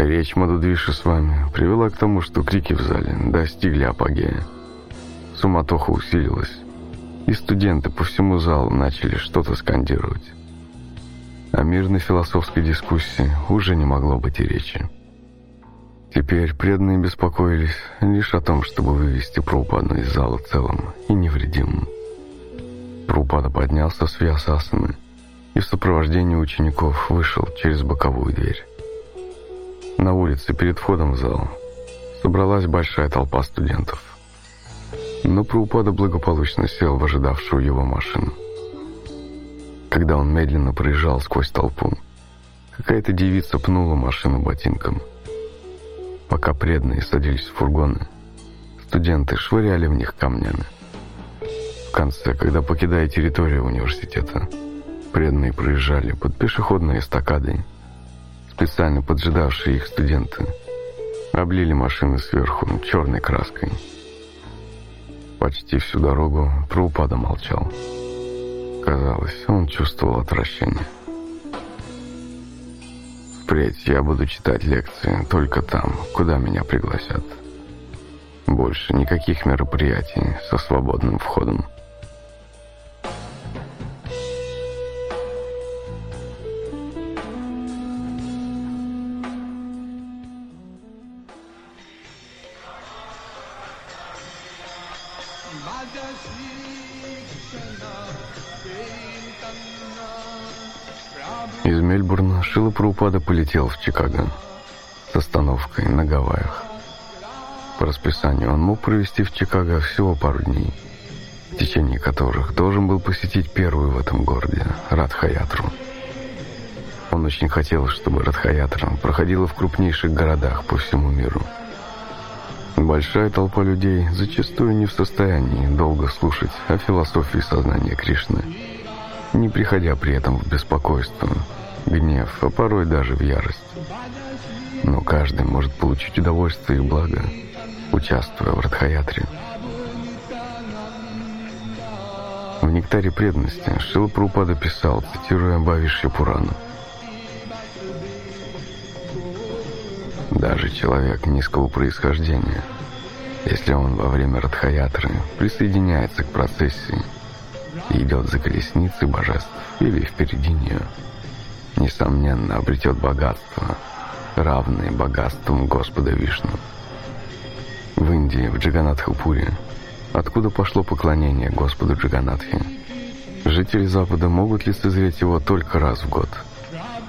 Речь Мадудвиши с вами привела к тому, что крики в зале достигли апогея. Суматоха усилилась, и студенты по всему залу начали что-то скандировать. О мирной философской дискуссии уже не могло быть и речи. Теперь преданные беспокоились лишь о том, чтобы вывести Прупаду из зала целым и невредимым. Прупада поднялся с Виасасаны и в сопровождении учеников вышел через боковую дверь. На улице перед входом в зал собралась большая толпа студентов но Праупада благополучно сел в ожидавшую его машину. Когда он медленно проезжал сквозь толпу, какая-то девица пнула машину ботинком. Пока преданные садились в фургоны, студенты швыряли в них камнями. В конце, когда покидая территорию университета, преданные проезжали под пешеходной эстакадой. Специально поджидавшие их студенты облили машины сверху черной краской – Почти всю дорогу Праупада молчал. Казалось, он чувствовал отвращение. Впредь я буду читать лекции только там, куда меня пригласят. Больше никаких мероприятий со свободным входом. Мельбурна Шила Праупада полетел в Чикаго с остановкой на Гавайях. По расписанию он мог провести в Чикаго всего пару дней, в течение которых должен был посетить первую в этом городе Радхаятру. Он очень хотел, чтобы Радхаятра проходила в крупнейших городах по всему миру. Большая толпа людей зачастую не в состоянии долго слушать о философии сознания Кришны – не приходя при этом в беспокойство, гнев, а порой даже в ярость. Но каждый может получить удовольствие и благо, участвуя в Радхаятре. В «Нектаре преданности» Шила Прупада писал, цитируя Бавишья Пурану. Даже человек низкого происхождения, если он во время Радхаятры присоединяется к процессии, идет за колесницей божеств или впереди нее, несомненно обретет богатство, равное богатствам Господа Вишну. В Индии, в Джаганатхапуре, откуда пошло поклонение Господу Джаганатхе, жители Запада могут лицезреть его только раз в год.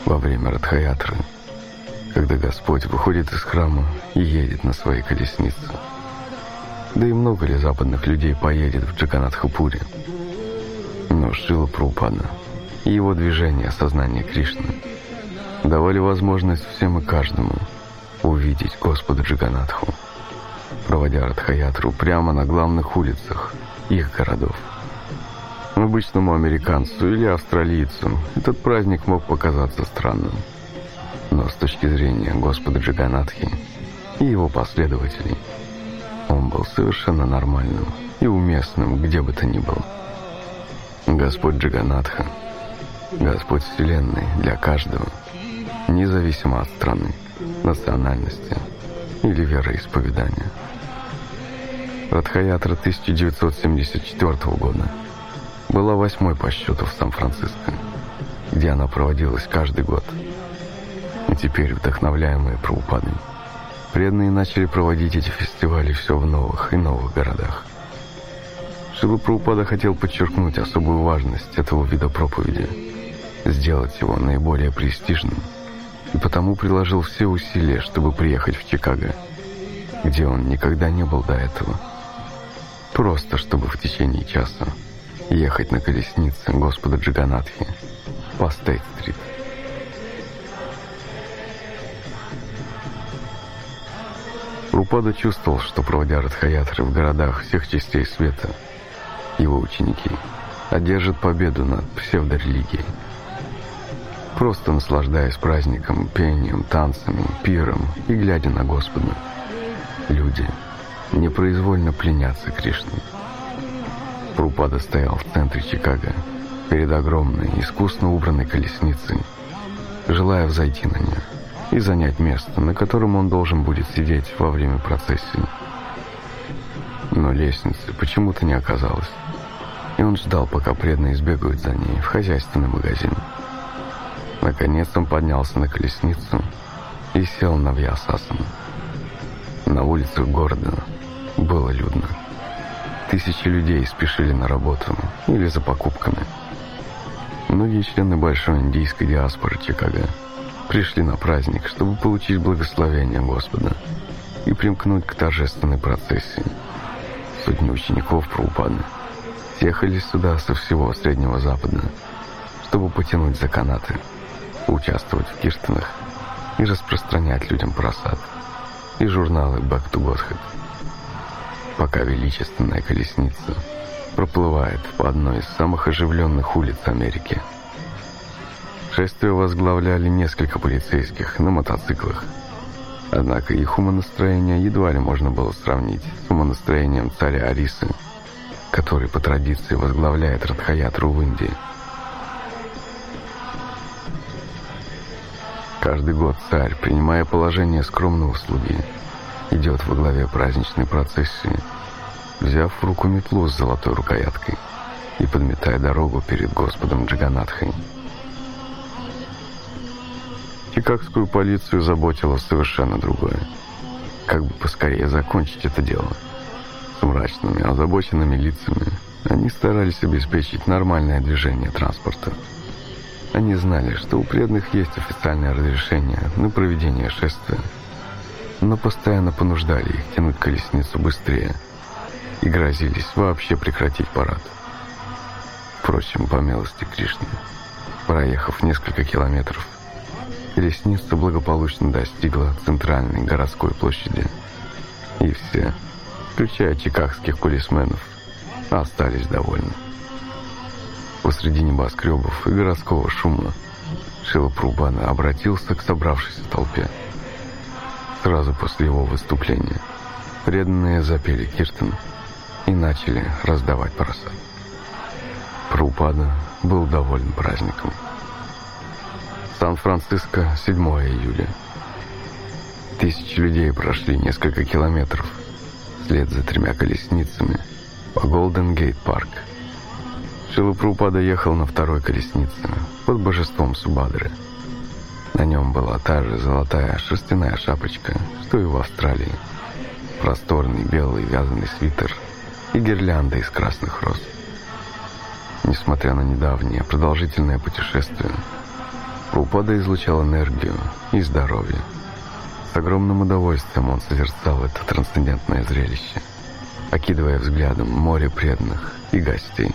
во время Радхаятры, когда Господь выходит из храма и едет на своей колеснице. Да и много ли западных людей поедет в Джаганатхапуре? Но Шила Прабхупада и его движение сознания Кришны давали возможность всем и каждому увидеть Господа Джаганатху, проводя Радхаятру прямо на главных улицах их городов. Обычному американцу или австралийцу этот праздник мог показаться странным. Но с точки зрения Господа Джаганатхи и его последователей, он был совершенно нормальным и уместным где бы то ни было. Господь Джаганатха, Господь Вселенной для каждого, независимо от страны, национальности или вероисповедания. Радхаятра 1974 года была восьмой по счету в Сан-Франциско, где она проводилась каждый год. И теперь, вдохновляемые Прабхупадой, преданные начали проводить эти фестивали все в новых и новых городах. Шила Прабхупада хотел подчеркнуть особую важность этого вида проповеди, сделать его наиболее престижным, и потому приложил все усилия, чтобы приехать в Чикаго, где он никогда не был до этого. Просто чтобы в течение часа ехать на колеснице Господа Джаганатхи по Стейт-стрит. Рупада чувствовал, что проводя Радхаятры в городах всех частей света, его ученики одержат победу над псевдорелигией. Просто наслаждаясь праздником, пением, танцами, пиром и глядя на Господа, люди непроизвольно пленятся Кришной. Прупада стоял в центре Чикаго, перед огромной, искусно убранной колесницей, желая взойти на нее и занять место, на котором он должен будет сидеть во время процессии. Но лестницы почему-то не оказалось, и он ждал, пока преданные сбегают за ней в хозяйственный магазин. Наконец он поднялся на колесницу и сел на Вьясасану. На улицах города было людно. Тысячи людей спешили на работу или за покупками. Многие члены большой индийской диаспоры Чикаго пришли на праздник, чтобы получить благословение Господа и примкнуть к торжественной процессии. Сотни учеников Прабхупады съехали сюда со всего Среднего Запада, чтобы потянуть за канаты, участвовать в киртанах и распространять людям просад и журналы «Back to Godhead» пока величественная колесница проплывает по одной из самых оживленных улиц Америки. Шествие возглавляли несколько полицейских на мотоциклах. Однако их умонастроение едва ли можно было сравнить с умонастроением царя Арисы, который по традиции возглавляет Радхаятру в Индии. Каждый год царь, принимая положение скромного слуги, идет во главе праздничной процессии, взяв в руку метлу с золотой рукояткой и подметая дорогу перед Господом Джаганатхой. Чикагскую полицию заботило совершенно другое. Как бы поскорее закончить это дело. С мрачными, озабоченными лицами они старались обеспечить нормальное движение транспорта. Они знали, что у преданных есть официальное разрешение на проведение шествия, но постоянно понуждали их тянуть колесницу быстрее и грозились вообще прекратить парад. Впрочем, по милости Кришны, проехав несколько километров, колесница благополучно достигла центральной городской площади, и все, включая чикагских полисменов, остались довольны. Посреди небоскребов и городского шума Шила Прубана обратился к собравшейся толпе – Сразу после его выступления преданные запели Киртон и начали раздавать паруса. Прупада был доволен праздником. Сан-Франциско, 7 июля. Тысячи людей прошли несколько километров вслед за тремя колесницами по Голден Шилапрупада ехал на второй колеснице под божеством Субадры – на нем была та же золотая шерстяная шапочка, что и в Австралии. Просторный белый вязаный свитер и гирлянда из красных роз. Несмотря на недавнее продолжительное путешествие, Рупада излучал энергию и здоровье. С огромным удовольствием он созерцал это трансцендентное зрелище, окидывая взглядом море преданных и гостей.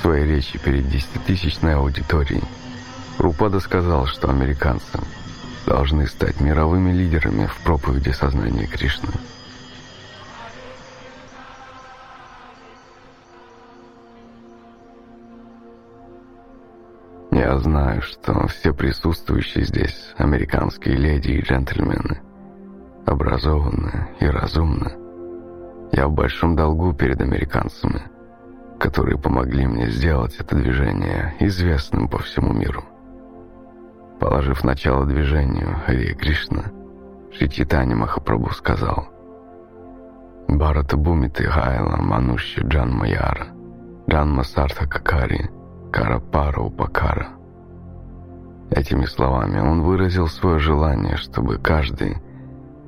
Своей речи перед десятитысячной аудиторией Рупада сказал, что американцы должны стать мировыми лидерами в проповеди сознания Кришны. Я знаю, что все присутствующие здесь американские леди и джентльмены образованы и разумны. Я в большом долгу перед американцами, которые помогли мне сделать это движение известным по всему миру. Положив начало движению Хари Кришна, Шичитани Махапрабху сказал «Барата Бумиты Хайла Манушья Джанма Яра, Джанма Сарта Какари, Карапара Упакара». Этими словами он выразил свое желание, чтобы каждый,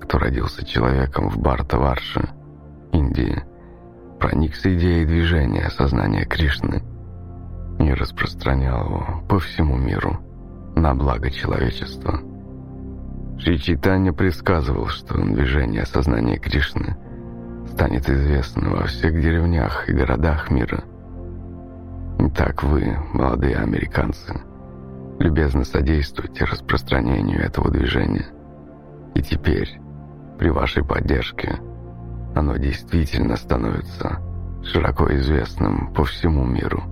кто родился человеком в Барта-Варше, Индии, проникся идеей движения сознания Кришны и распространял его по всему миру на благо человечества. Шри Чайтанья предсказывал, что движение сознания Кришны станет известно во всех деревнях и городах мира. Итак, вы, молодые американцы, любезно содействуйте распространению этого движения. И теперь, при вашей поддержке, оно действительно становится широко известным по всему миру.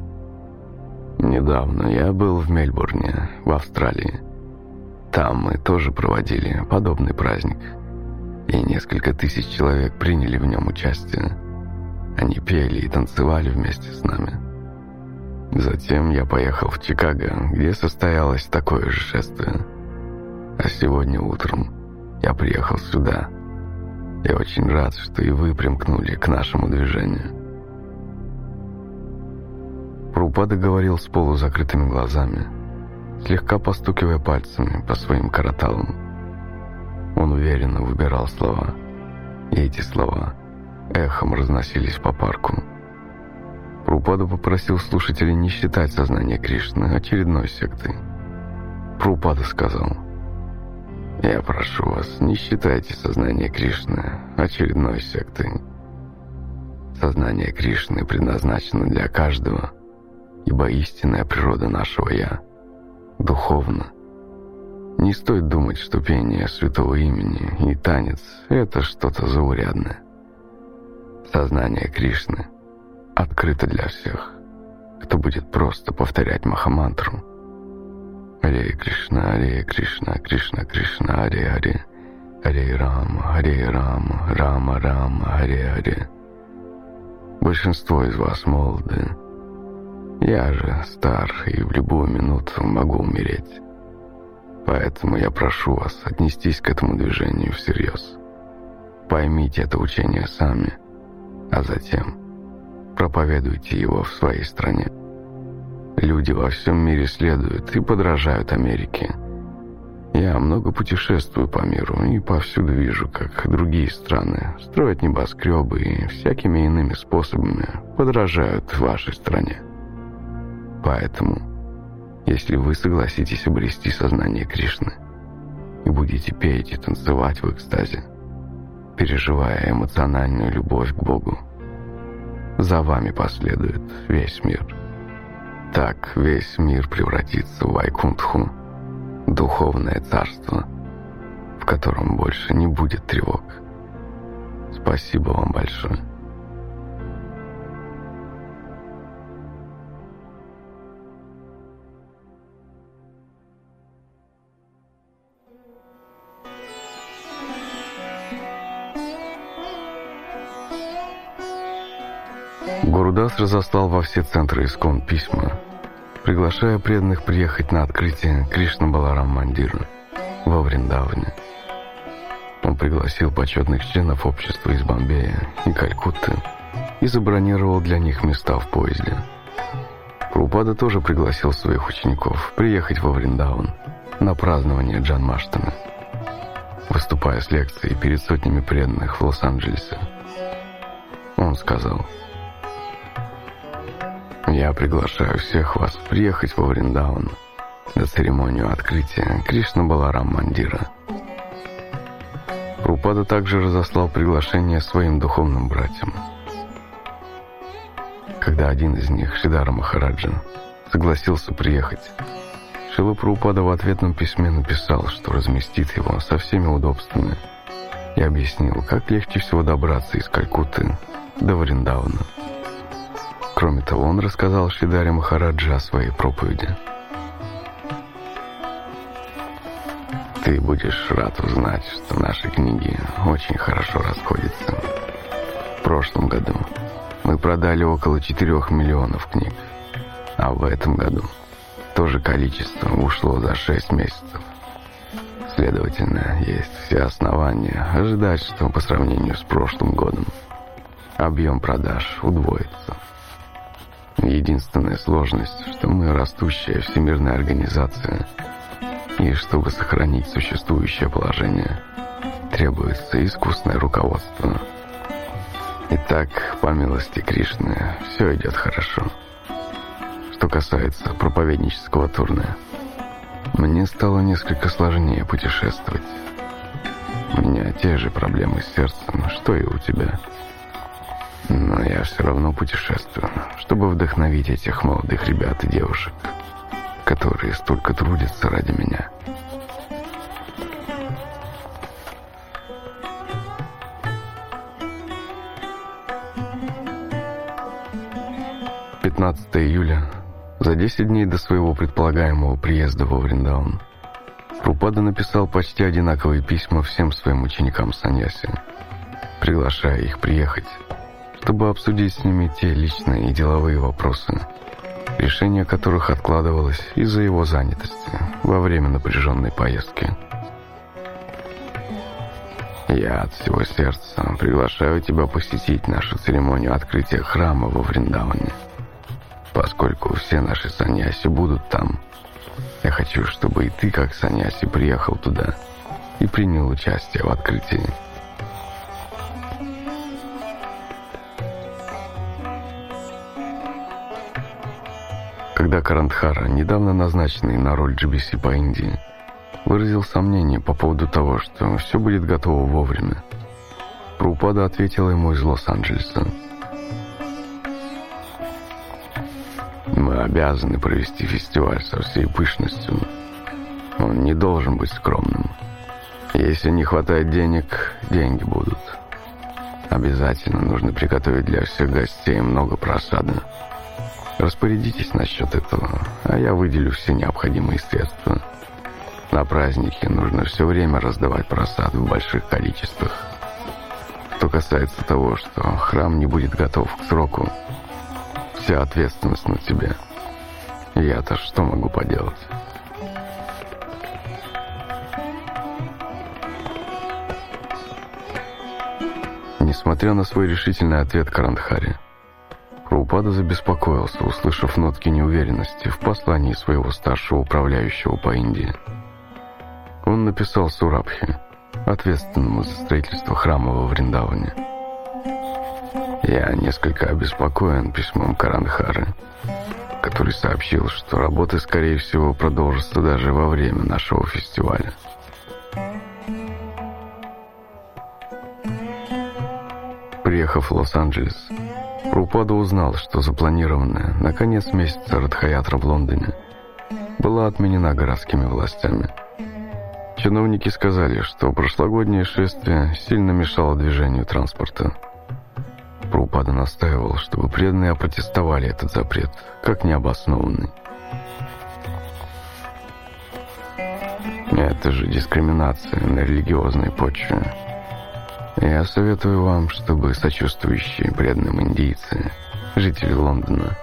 Недавно я был в Мельбурне, в Австралии. Там мы тоже проводили подобный праздник, и несколько тысяч человек приняли в нем участие. Они пели и танцевали вместе с нами. Затем я поехал в Чикаго, где состоялось такое же шествие. А сегодня утром я приехал сюда. Я очень рад, что и вы примкнули к нашему движению. Прупада говорил с полузакрытыми глазами, слегка постукивая пальцами по своим караталам. Он уверенно выбирал слова, и эти слова эхом разносились по парку. Прупада попросил слушателей не считать сознание Кришны очередной сектой. Прупада сказал, «Я прошу вас, не считайте сознание Кришны очередной сектой. Сознание Кришны предназначено для каждого, ибо истинная природа нашего «Я» духовна. Не стоит думать, что пение святого имени и танец — это что-то заурядное. Сознание Кришны открыто для всех, кто будет просто повторять Махамантру. Аре Кришна, Аре Кришна, Кришна Кришна, Аре Аре, Аре Рама, Аре Рама, Рама Рама, Аре Аре. Большинство из вас молоды, я же стар и в любую минуту могу умереть. Поэтому я прошу вас отнестись к этому движению всерьез. Поймите это учение сами, а затем проповедуйте его в своей стране. Люди во всем мире следуют и подражают Америке. Я много путешествую по миру и повсюду вижу, как другие страны строят небоскребы и всякими иными способами подражают вашей стране. Поэтому, если вы согласитесь обрести сознание Кришны и будете петь и танцевать в экстазе, переживая эмоциональную любовь к Богу, за вами последует весь мир. Так весь мир превратится в Вайкунтху, духовное царство, в котором больше не будет тревог. Спасибо вам большое. Гурудас разослал во все центры Искон письма, приглашая преданных приехать на открытие Кришна Баларам Мандира во Вриндаване. Он пригласил почетных членов общества из Бомбея и Калькутты и забронировал для них места в поезде. Прупада тоже пригласил своих учеников приехать во Вриндаван на празднование Джанмаштана, выступая с лекцией перед сотнями преданных в Лос-Анджелесе. Он сказал – я приглашаю всех вас приехать во Вриндаун на церемонию открытия Кришна Баларам Мандира. Рупада также разослал приглашение своим духовным братьям. Когда один из них, Шидара Махараджа, согласился приехать, Шила Прабхупада в ответном письме написал, что разместит его со всеми удобствами и объяснил, как легче всего добраться из Калькутты до Вриндауна. Кроме того, он рассказал Шидаре Махараджа о своей проповеди. Ты будешь рад узнать, что наши книги очень хорошо расходятся. В прошлом году мы продали около 4 миллионов книг, а в этом году то же количество ушло за 6 месяцев. Следовательно, есть все основания ожидать, что по сравнению с прошлым годом объем продаж удвоится. Единственная сложность, что мы растущая всемирная организация, и чтобы сохранить существующее положение, требуется искусное руководство. Итак, по милости Кришны, все идет хорошо. Что касается проповеднического турне, мне стало несколько сложнее путешествовать. У меня те же проблемы с сердцем, что и у тебя. Но я все равно путешествую, чтобы вдохновить этих молодых ребят и девушек, которые столько трудятся ради меня. Пятнадцатое июля за 10 дней до своего предполагаемого приезда во Вриндаун Рупада написал почти одинаковые письма всем своим ученикам Саньяси, приглашая их приехать, чтобы обсудить с ними те личные и деловые вопросы, решение которых откладывалось из-за его занятости во время напряженной поездки. «Я от всего сердца приглашаю тебя посетить нашу церемонию открытия храма во Вриндаване», поскольку все наши саньяси будут там. Я хочу, чтобы и ты, как саньяси, приехал туда и принял участие в открытии. Когда Карандхара, недавно назначенный на роль GBC по Индии, выразил сомнение по поводу того, что все будет готово вовремя, Прупада ответила ему из Лос-Анджелеса – Мы обязаны провести фестиваль со всей пышностью. Он не должен быть скромным. Если не хватает денег, деньги будут. Обязательно нужно приготовить для всех гостей много просады. Распорядитесь насчет этого, а я выделю все необходимые средства. На празднике нужно все время раздавать просад в больших количествах. Что касается того, что храм не будет готов к сроку, Вся ответственность на тебе. Я-то что могу поделать? Несмотря на свой решительный ответ Карандхари, Рупада забеспокоился, услышав нотки неуверенности в послании своего старшего управляющего по Индии. Он написал Сурабхи, ответственному за строительство храма во Вриндаване. Я несколько обеспокоен письмом Каранхары, который сообщил, что работы, скорее всего, продолжатся даже во время нашего фестиваля. Приехав в Лос-Анджелес, Рупада узнал, что запланированная на конец месяца Радхаятра в Лондоне была отменена городскими властями. Чиновники сказали, что прошлогоднее шествие сильно мешало движению транспорта. Прабхупада настаивал, чтобы преданные опротестовали этот запрет, как необоснованный. Это же дискриминация на религиозной почве. Я советую вам, чтобы сочувствующие преданным индийцы, жители Лондона,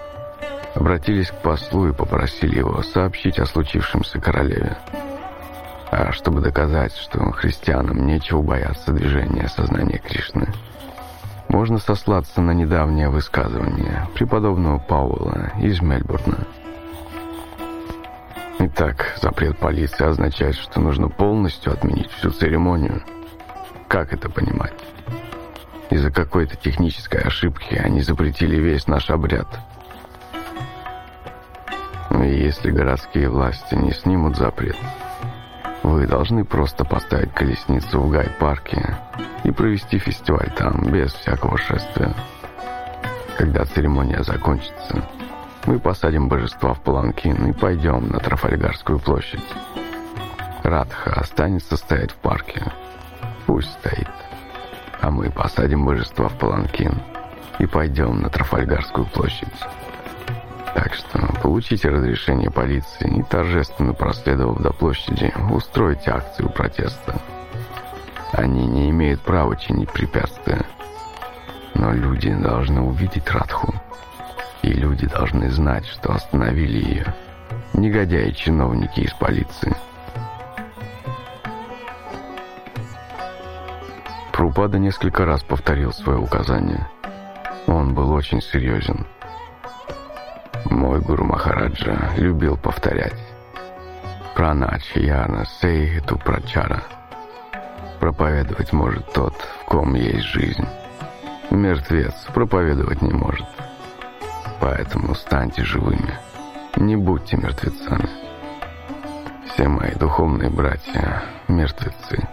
обратились к послу и попросили его сообщить о случившемся королеве. А чтобы доказать, что христианам нечего бояться движения сознания Кришны – можно сослаться на недавнее высказывание преподобного Пауэлла из Мельбурна. Итак, запрет полиции означает, что нужно полностью отменить всю церемонию. Как это понимать? Из-за какой-то технической ошибки они запретили весь наш обряд. И если городские власти не снимут запрет, вы должны просто поставить колесницу в гайд-парке и провести фестиваль там, без всякого шествия. Когда церемония закончится, мы посадим божества в паланкин и пойдем на Трафальгарскую площадь. Радха останется стоять в парке. Пусть стоит. А мы посадим божества в паланкин и пойдем на Трафальгарскую площадь. Так что получите разрешение полиции и торжественно проследовав до площади, устройте акцию протеста. Они не имеют права чинить препятствия. Но люди должны увидеть Радху. И люди должны знать, что остановили ее. Негодяи-чиновники из полиции. Прупада несколько раз повторил свое указание. Он был очень серьезен. Мой гуру Махараджа любил повторять. Пранача Яна Сейхиту Прачара. Проповедовать может тот, в ком есть жизнь. Мертвец проповедовать не может. Поэтому станьте живыми. Не будьте мертвецами. Все мои духовные братья – мертвецы.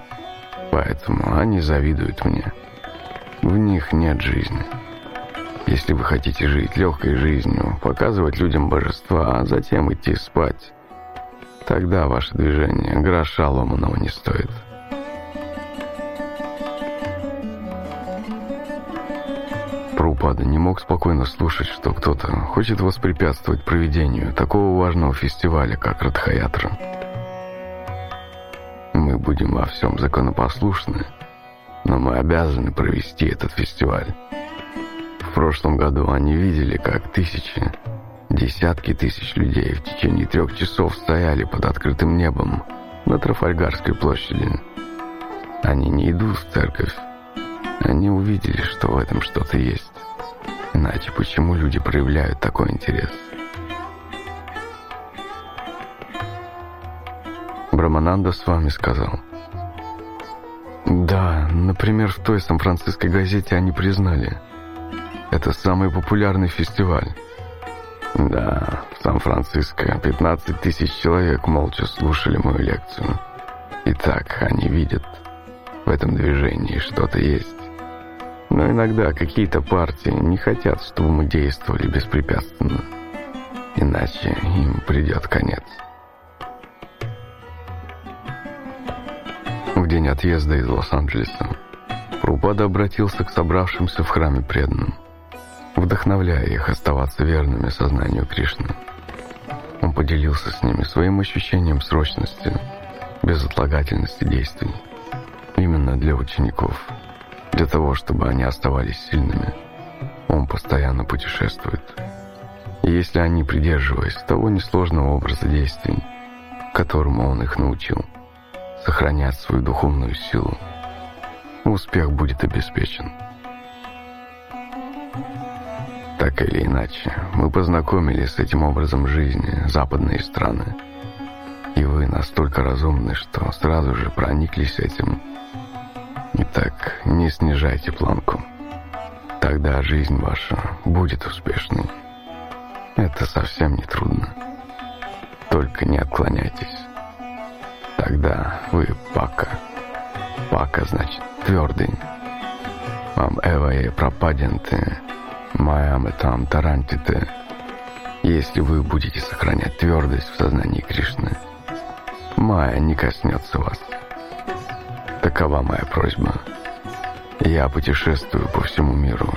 Поэтому они завидуют мне. В них нет жизни. Если вы хотите жить легкой жизнью, показывать людям божества, а затем идти спать, тогда ваше движение гроша ломаного не стоит. Прупада не мог спокойно слушать, что кто-то хочет воспрепятствовать проведению такого важного фестиваля, как Радхаятра. Мы будем во всем законопослушны, но мы обязаны провести этот фестиваль. В прошлом году они видели, как тысячи, десятки тысяч людей в течение трех часов стояли под открытым небом на Трафальгарской площади. Они не идут в церковь. Они увидели, что в этом что-то есть. Иначе почему люди проявляют такой интерес? Брамананда с вами сказал. Да, например, в той Сан-Франциской газете они признали. Это самый популярный фестиваль. Да, в Сан-Франциско 15 тысяч человек молча слушали мою лекцию. Итак, они видят, в этом движении что-то есть. Но иногда какие-то партии не хотят, чтобы мы действовали беспрепятственно. Иначе им придет конец. День отъезда из Лос-Анджелеса Прупада обратился к собравшимся в храме преданным, вдохновляя их оставаться верными сознанию Кришны. Он поделился с ними своим ощущением срочности, безотлагательности действий. Именно для учеников, для того, чтобы они оставались сильными, он постоянно путешествует. И если они, придерживаясь того несложного образа действий, которому он их научил, сохранять свою духовную силу, успех будет обеспечен. Так или иначе, мы познакомились с этим образом жизни западные страны. И вы настолько разумны, что сразу же прониклись этим. Итак, не снижайте планку. Тогда жизнь ваша будет успешной. Это совсем не трудно. Только не отклоняйтесь. Тогда вы пака. Пака значит твердый. Вам эвае пропаденты, маямы там тарантиты. Если вы будете сохранять твердость в сознании Кришны, Майя не коснется вас. Такова моя просьба. Я путешествую по всему миру.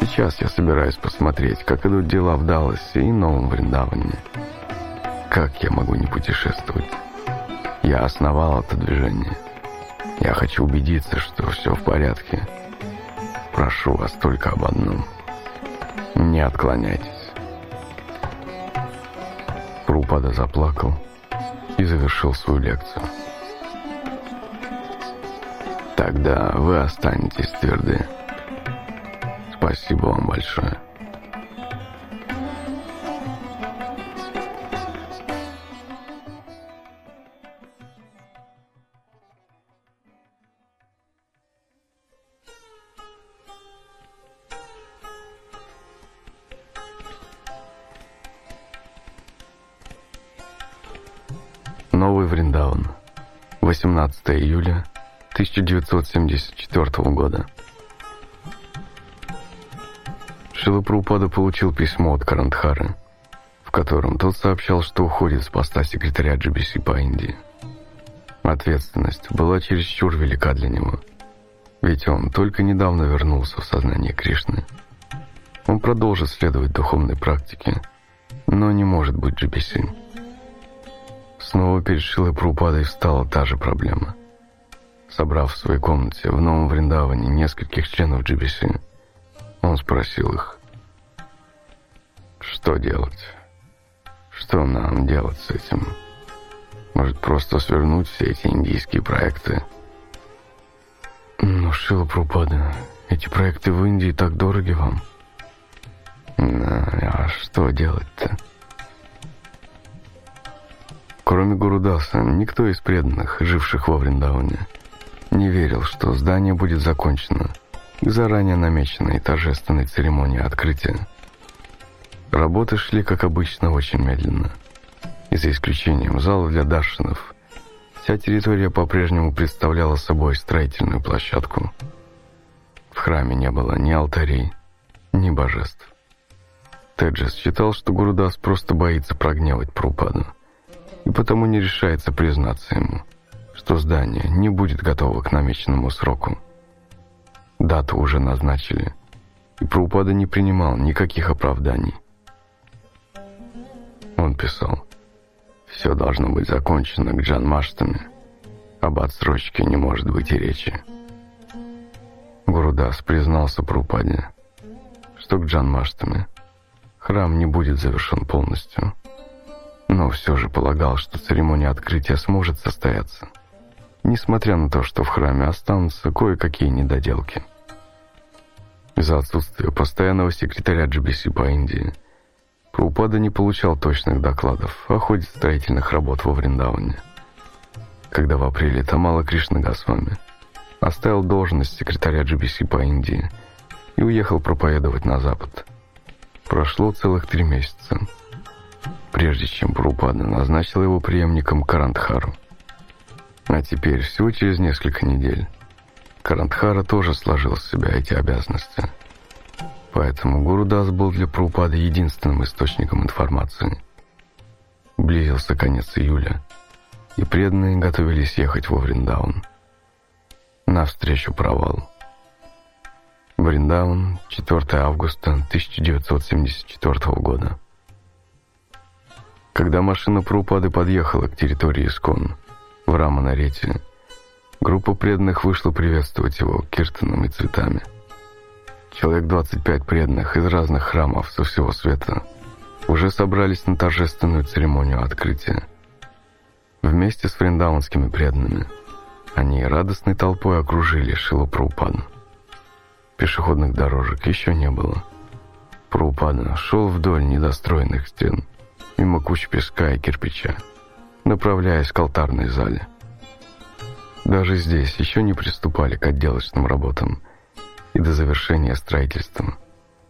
Сейчас я собираюсь посмотреть, как идут дела в Далласе и Новом Вриндаване. Как я могу не путешествовать? Я основал это движение. Я хочу убедиться, что все в порядке. Прошу вас только об одном. Не отклоняйтесь. Прупада заплакал и завершил свою лекцию. Тогда вы останетесь тверды. Спасибо вам большое. 18 июля 1974 года. Шила Прабхупада получил письмо от Карандхары, в котором тот сообщал, что уходит с поста секретаря GBC по Индии. Ответственность была чересчур велика для него, ведь он только недавно вернулся в сознание Кришны. Он продолжит следовать духовной практике, но не может быть GBC. Снова перед Шилой Прабхупадой встала та же проблема. Собрав в своей комнате в Новом Вриндаване нескольких членов GBC, он спросил их, что делать? Что нам делать с этим? Может, просто свернуть все эти индийские проекты? Но, Шила Прупада, эти проекты в Индии так дороги вам. А что делать-то? Кроме Гурудаса, никто из преданных, живших во Вриндауне, не верил, что здание будет закончено к заранее намеченной торжественной церемонии открытия. Работы шли, как обычно, очень медленно. И за исключением зала для даршинов, вся территория по-прежнему представляла собой строительную площадку. В храме не было ни алтарей, ни божеств. Теджес считал, что Гурудас просто боится прогневать Прупаду и потому не решается признаться ему, что здание не будет готово к намеченному сроку. Дату уже назначили, и Праупада не принимал никаких оправданий. Он писал, «Все должно быть закончено к Джанмаштаме, об отсрочке не может быть и речи». Гурудас признался Праупаде, что к Джанмаштаме храм не будет завершен полностью – но все же полагал, что церемония открытия сможет состояться, несмотря на то, что в храме останутся кое-какие недоделки. Из-за отсутствия постоянного секретаря GBC по Индии, Праупада не получал точных докладов о ходе строительных работ во Вриндауне. Когда в апреле Тамала Кришна Госвами оставил должность секретаря GBC по Индии и уехал проповедовать на Запад, прошло целых три месяца – прежде чем Прупада назначил его преемником Карандхару. А теперь, всего через несколько недель, Карандхара тоже сложил с себя эти обязанности. Поэтому Гурудас был для Прупады единственным источником информации. Близился конец июля, и преданные готовились ехать во Вриндаун. Навстречу провал. Вриндаун, 4 августа 1974 года. Когда машина Прупады подъехала к территории Искон, в Раманарете, группа преданных вышла приветствовать его киртаном цветами. Человек 25 преданных из разных храмов со всего света уже собрались на торжественную церемонию открытия. Вместе с френдаунскими преданными они радостной толпой окружили Шилу Прупаду. Пешеходных дорожек еще не было. Прупада шел вдоль недостроенных стен – мимо куч песка и кирпича, направляясь к алтарной зале. Даже здесь еще не приступали к отделочным работам, и до завершения строительства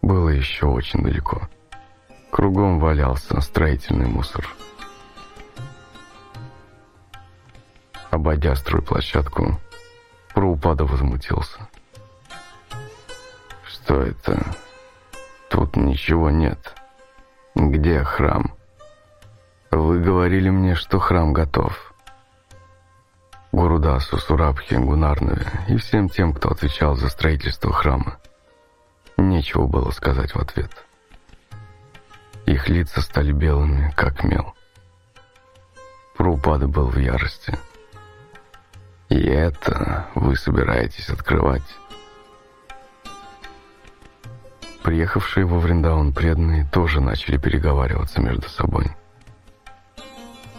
было еще очень далеко. Кругом валялся строительный мусор. Обойдя стройплощадку, Праупада возмутился. «Что это? Тут ничего нет. Где храм?» Вы говорили мне, что храм готов. Гурудасу, Сурабхе, Гунарнове и всем тем, кто отвечал за строительство храма. Нечего было сказать в ответ. Их лица стали белыми, как мел. Прупада был в ярости. «И это вы собираетесь открывать?» Приехавшие во Вриндаун преданные тоже начали переговариваться между собой.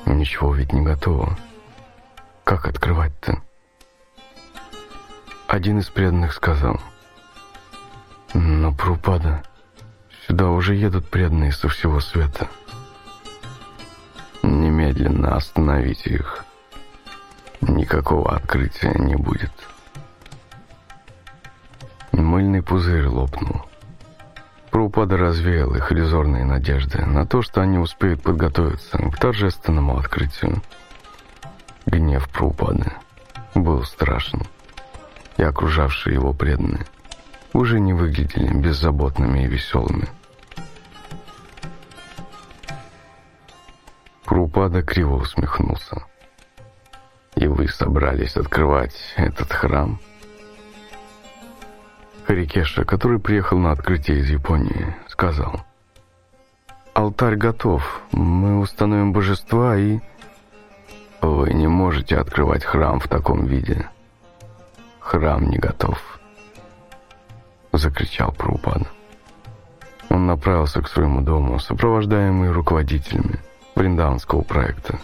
Ничего ведь не готово. Как открывать-то? Один из преданных сказал. Но, Прупада, сюда уже едут преданные со всего света. Немедленно остановите их. Никакого открытия не будет. Мыльный пузырь лопнул. Праупада развеял их иллюзорные надежды на то, что они успеют подготовиться к торжественному открытию. Гнев Прупады был страшен, и окружавшие его преданные уже не выглядели беззаботными и веселыми. Прупада криво усмехнулся. «И вы собрались открывать этот храм?» Харикеша, который приехал на открытие из Японии, сказал. «Алтарь готов. Мы установим божества и...» «Вы не можете открывать храм в таком виде. Храм не готов», — закричал Прупад. Он направился к своему дому, сопровождаемый руководителями Вриндаванского проекта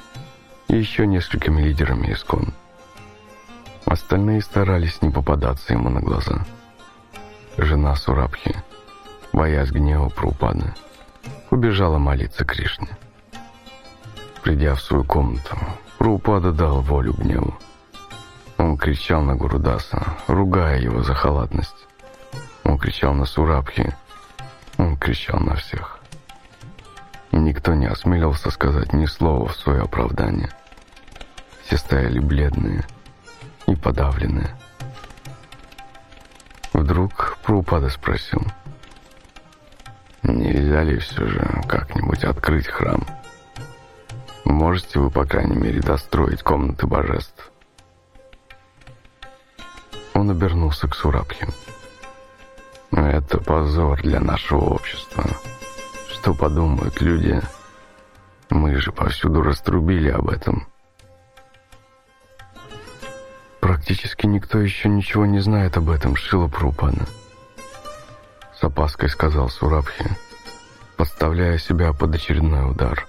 и еще несколькими лидерами ИСКОН. Остальные старались не попадаться ему на глаза. Жена Сурабхи, боясь гнева Прупады, убежала молиться Кришне. Придя в свою комнату, Прупада дал волю гневу. Он кричал на Гурудаса, ругая его за халатность. Он кричал на Сурабхи, он кричал на всех. И никто не осмелился сказать ни слова в свое оправдание. Все стояли бледные и подавленные. Вдруг Прупада спросил, «Нельзя ли все же как-нибудь открыть храм? Можете вы, по крайней мере, достроить комнаты божеств?» Он обернулся к Сурабхе. «Это позор для нашего общества. Что подумают люди? Мы же повсюду раструбили об этом». Практически никто еще ничего не знает об этом, Шила Прупана. С опаской сказал Сурабхи, подставляя себя под очередной удар.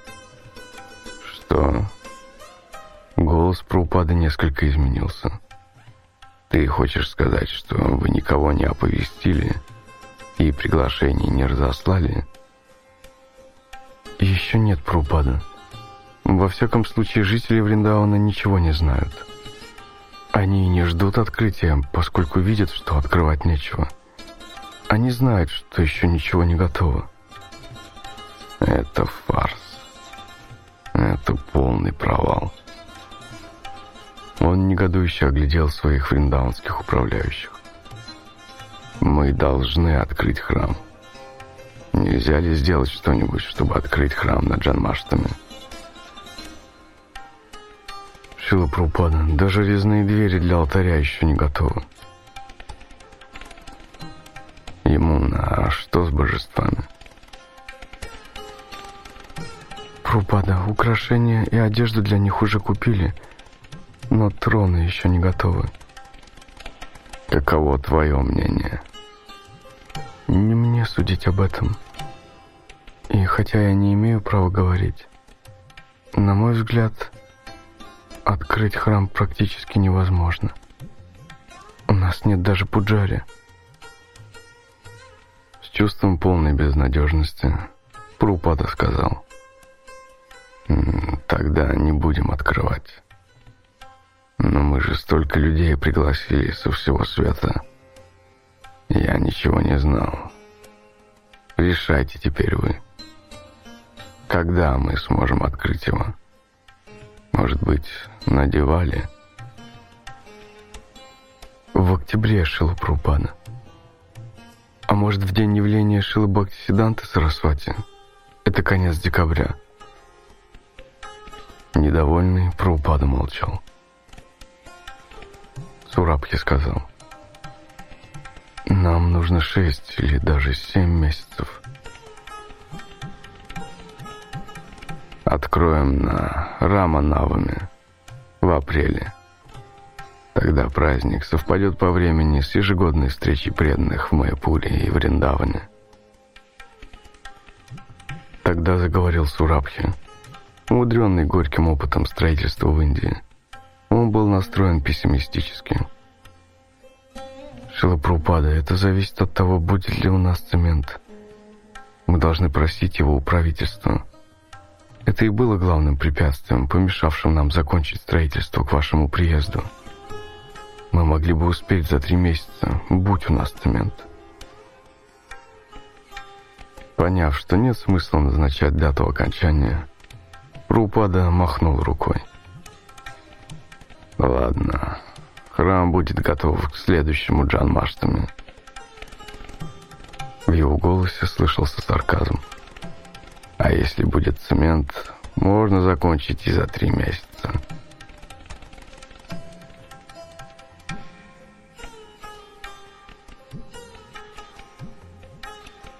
Что? Голос Прупады несколько изменился. Ты хочешь сказать, что вы никого не оповестили и приглашений не разослали? Еще нет Прупада. Во всяком случае, жители Вриндауна ничего не знают. Они не ждут открытия, поскольку видят, что открывать нечего. Они знают, что еще ничего не готово. Это фарс. Это полный провал. Он негодующе оглядел своих фриндаунских управляющих. Мы должны открыть храм. Нельзя ли сделать что-нибудь, чтобы открыть храм на Джанмаштаме? Шила Прупада, даже резные двери для алтаря еще не готовы. Ему а что с божествами? Прупада, украшения и одежду для них уже купили, но троны еще не готовы. Каково твое мнение? Не мне судить об этом. И хотя я не имею права говорить, на мой взгляд, Открыть храм практически невозможно. У нас нет даже пуджари. С чувством полной безнадежности Прупада сказал. Тогда не будем открывать. Но мы же столько людей пригласили со всего света. Я ничего не знал. Решайте теперь вы. Когда мы сможем открыть его? Может быть, надевали? В октябре шила Прупана. А может, в день явления шила Бхактисиданта Сарасвати? Это конец декабря. Недовольный Прупада молчал. Сурабхи сказал. Нам нужно шесть или даже семь месяцев. Откроем на Раманавами в апреле. Тогда праздник совпадет по времени с ежегодной встречей преданных в Майпуре и Вриндаване. Тогда заговорил Сурабхи, умудренный горьким опытом строительства в Индии. Он был настроен пессимистически. Шилапрупада, это зависит от того, будет ли у нас цемент. Мы должны просить его у правительства. Это и было главным препятствием, помешавшим нам закончить строительство к вашему приезду. Мы могли бы успеть за три месяца, будь у нас цемент. Поняв, что нет смысла назначать дату окончания, Рупада махнул рукой. ладно. Храм будет готов к следующему Джанмаштами. В его голосе слышался сарказм. А если будет цемент, можно закончить и за три месяца.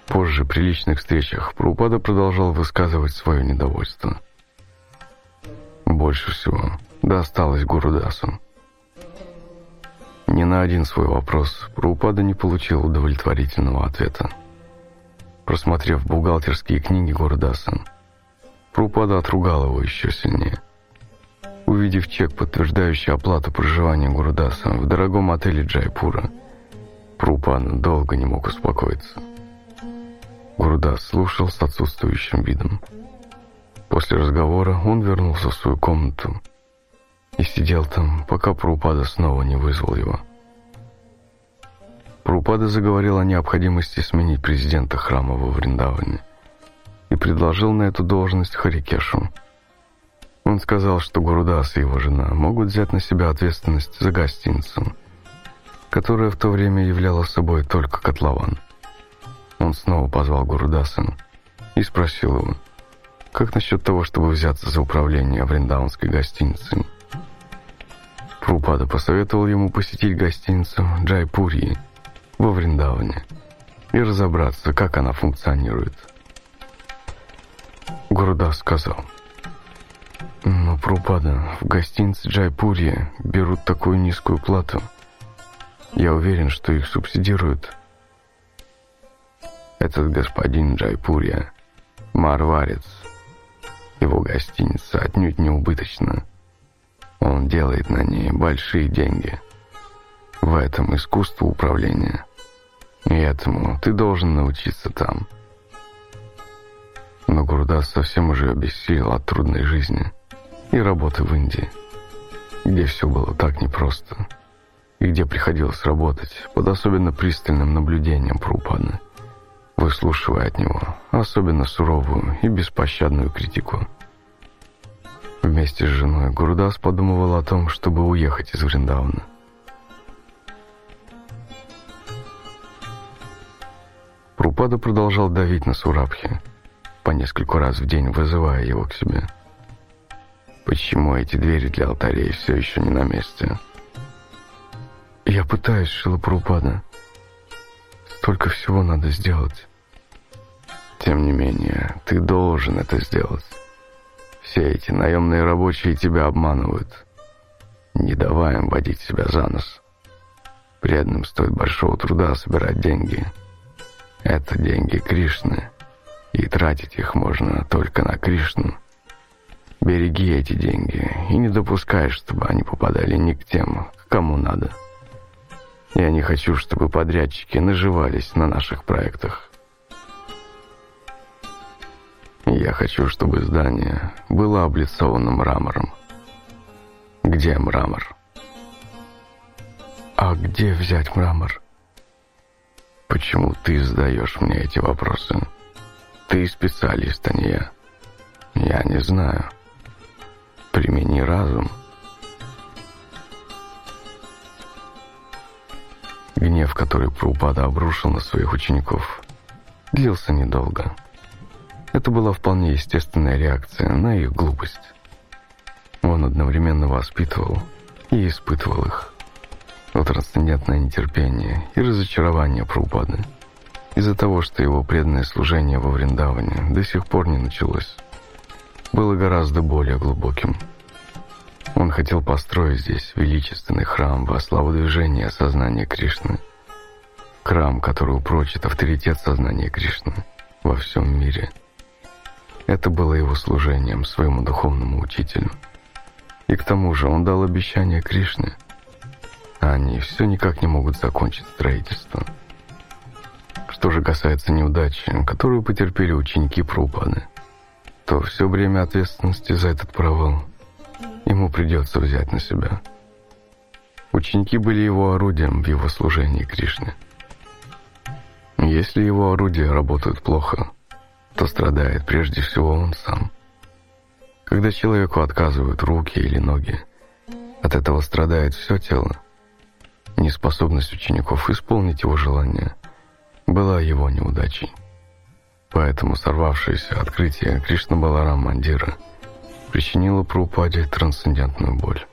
Позже, при личных встречах, Прупада продолжал высказывать свое недовольство. Больше всего досталось Гурудасу. Ни на один свой вопрос Прупада не получил удовлетворительного ответа. Просмотрев бухгалтерские книги Гурудаса, Прупада отругал его еще сильнее. Увидев чек, подтверждающий оплату проживания Гурудаса в дорогом отеле Джайпура, Прупада долго не мог успокоиться. Гурдас слушал с отсутствующим видом. После разговора он вернулся в свою комнату и сидел там, пока Прупада снова не вызвал его. Прупада заговорил о необходимости сменить президента храма во Вриндаване и предложил на эту должность Харикешу. Он сказал, что Гурудас и его жена могут взять на себя ответственность за гостиницу, которая в то время являла собой только котлован. Он снова позвал Гурудаса и спросил его, как насчет того, чтобы взяться за управление Вриндаунской гостиницей. Прупада посоветовал ему посетить гостиницу Джайпурьи во Вриндаване и разобраться, как она функционирует. Гурудас сказал, «Но, Прупада, в гостинице Джайпурье берут такую низкую плату. Я уверен, что их субсидируют». Этот господин Джайпурья – марварец. Его гостиница отнюдь не убыточна. Он делает на ней большие деньги. В этом искусство управления. И этому ты должен научиться там. Но Гурдас совсем уже обессилел от трудной жизни и работы в Индии, где все было так непросто, и где приходилось работать под особенно пристальным наблюдением Прупаны выслушивая от него особенно суровую и беспощадную критику. Вместе с женой Гурдас подумывал о том, чтобы уехать из Вриндауна. Прупада продолжал давить на Сурабхи, по нескольку раз в день вызывая его к себе. Почему эти двери для алтарей все еще не на месте? Я пытаюсь, Шилапрупада. Столько всего надо сделать. Тем не менее, ты должен это сделать. Все эти наемные рабочие тебя обманывают. Не давай им водить себя за нос. Преданным стоит большого труда собирать деньги. Это деньги Кришны, и тратить их можно только на Кришну. Береги эти деньги и не допускай, чтобы они попадали не к тем, к кому надо. Я не хочу, чтобы подрядчики наживались на наших проектах. Я хочу, чтобы здание было облицовано мрамором. Где мрамор? А где взять мрамор? Почему ты задаешь мне эти вопросы? Ты специалист, а не я. Я не знаю. Примени разум. Гнев, который Прупада обрушил на своих учеников, длился недолго. Это была вполне естественная реакция на их глупость. Он одновременно воспитывал и испытывал их. Но трансцендентное нетерпение и разочарование Прупады из-за того, что его преданное служение во Вриндаване до сих пор не началось, было гораздо более глубоким. Он хотел построить здесь величественный храм во славу движения сознания Кришны. Храм, который упрочит авторитет сознания Кришны во всем мире. Это было его служением своему духовному учителю. И к тому же он дал обещание Кришне. Они все никак не могут закончить строительство. Что же касается неудачи, которую потерпели ученики Прупады, то все время ответственности за этот провал – ему придется взять на себя. Ученики были его орудием в его служении Кришне. Если его орудия работают плохо, то страдает прежде всего он сам. Когда человеку отказывают руки или ноги, От этого страдает все тело. Неспособность учеников исполнить его желание была его неудачей. Поэтому сорвавшееся открытие Кришна Баларам Мандира причинило Прабхупаде трансцендентную боль.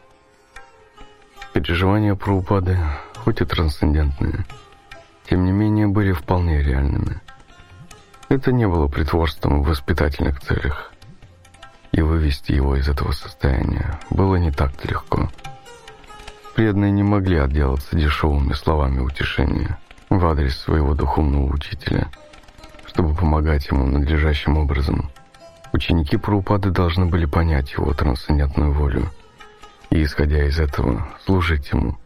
Переживания Прабхупады, хоть и трансцендентные, тем не менее были вполне реальными. Это не было притворством в воспитательных целях. И вывести его из этого состояния было не так-то легко. Преданные не могли отделаться дешевыми словами утешения в адрес своего духовного учителя, чтобы помогать ему надлежащим образом. Ученики Прабхупады должны были понять его трансцендентную волю и, исходя из этого, служить ему.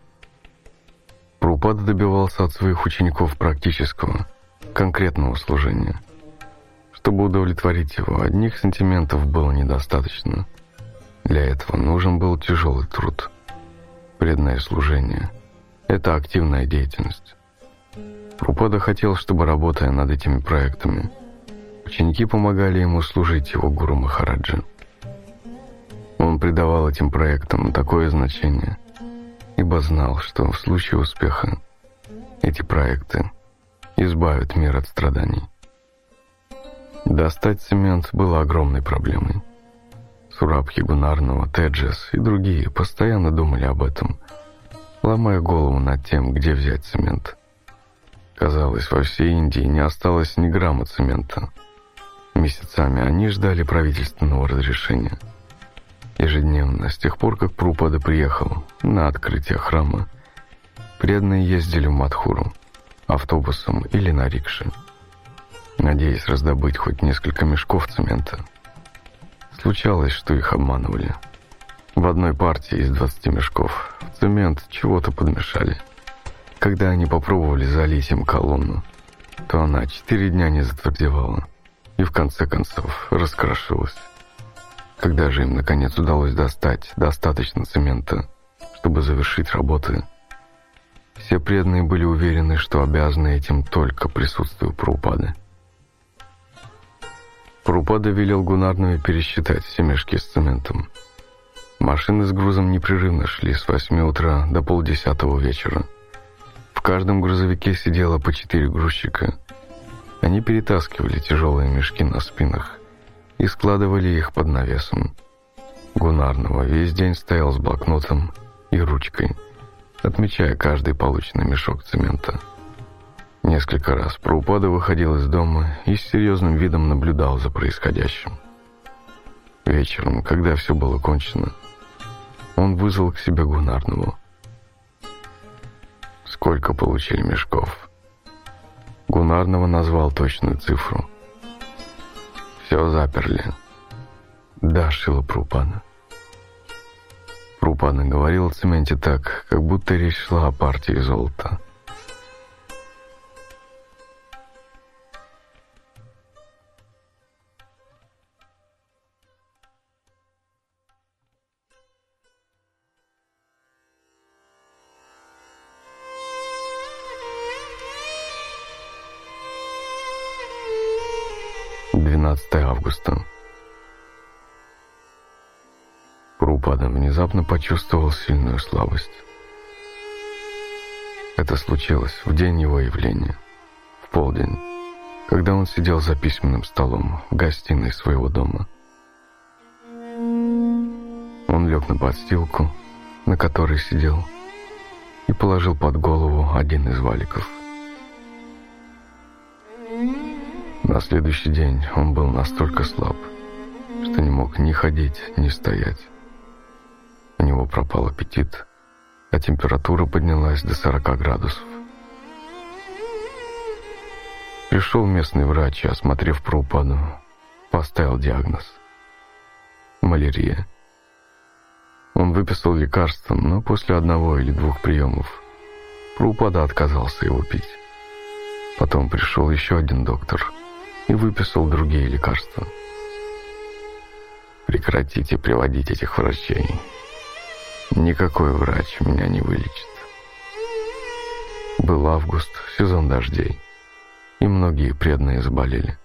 Прабхупада добивался от своих учеников практического, конкретного служения. Чтобы удовлетворить его, одних сантиментов было недостаточно. Для этого нужен был тяжелый труд. Преданное служение – это активная деятельность. Прупада хотел, чтобы, работая над этими проектами, ученики помогали ему служить его гуру Махараджи. Он придавал этим проектам такое значение, ибо знал, что в случае успеха эти проекты избавят мир от страданий. Достать цемент было огромной проблемой. Сурабхи Гунарного, Теджес и другие постоянно думали об этом, ломая голову над тем, где взять цемент. Казалось, во всей Индии не осталось ни грамма цемента. Месяцами они ждали правительственного разрешения. Ежедневно, с тех пор, как Прупада приехал на открытие храма, преданные ездили в Мадхуру автобусом или на рикше надеясь раздобыть хоть несколько мешков цемента. Случалось, что их обманывали. В одной партии из 20 мешков в цемент чего-то подмешали. Когда они попробовали залить им колонну, то она четыре дня не затвердевала и в конце концов раскрошилась. Когда же им наконец удалось достать достаточно цемента, чтобы завершить работы, все преданные были уверены, что обязаны этим только присутствию Прабхупады. Прупада велел Гунарнове пересчитать все мешки с цементом. Машины с грузом непрерывно шли с 8 утра до полдесятого вечера. В каждом грузовике сидело по четыре грузчика. Они перетаскивали тяжелые мешки на спинах и складывали их под навесом. Гунарного весь день стоял с блокнотом и ручкой, отмечая каждый полученный мешок цемента. Несколько раз Праупада выходил из дома и с серьезным видом наблюдал за происходящим. Вечером, когда все было кончено, он вызвал к себе Гунарнову. Сколько получили мешков? Гунарного назвал точную цифру. Все заперли. Да, Шила Прупана. Прупана говорил о цементе так, как будто речь шла о партии золота. 12 августа. Прупада внезапно почувствовал сильную слабость. Это случилось в день его явления, в полдень, когда он сидел за письменным столом в гостиной своего дома. Он лег на подстилку, на которой сидел, и положил под голову один из валиков – На следующий день он был настолько слаб, что не мог ни ходить, ни стоять. У него пропал аппетит, а температура поднялась до 40 градусов. Пришел местный врач и, осмотрев Праупаду, поставил диагноз – малярия. Он выписал лекарство, но после одного или двух приемов Праупада отказался его пить. Потом пришел еще один доктор – и выписал другие лекарства. Прекратите приводить этих врачей. Никакой врач меня не вылечит. Был август, сезон дождей, и многие преданные заболели.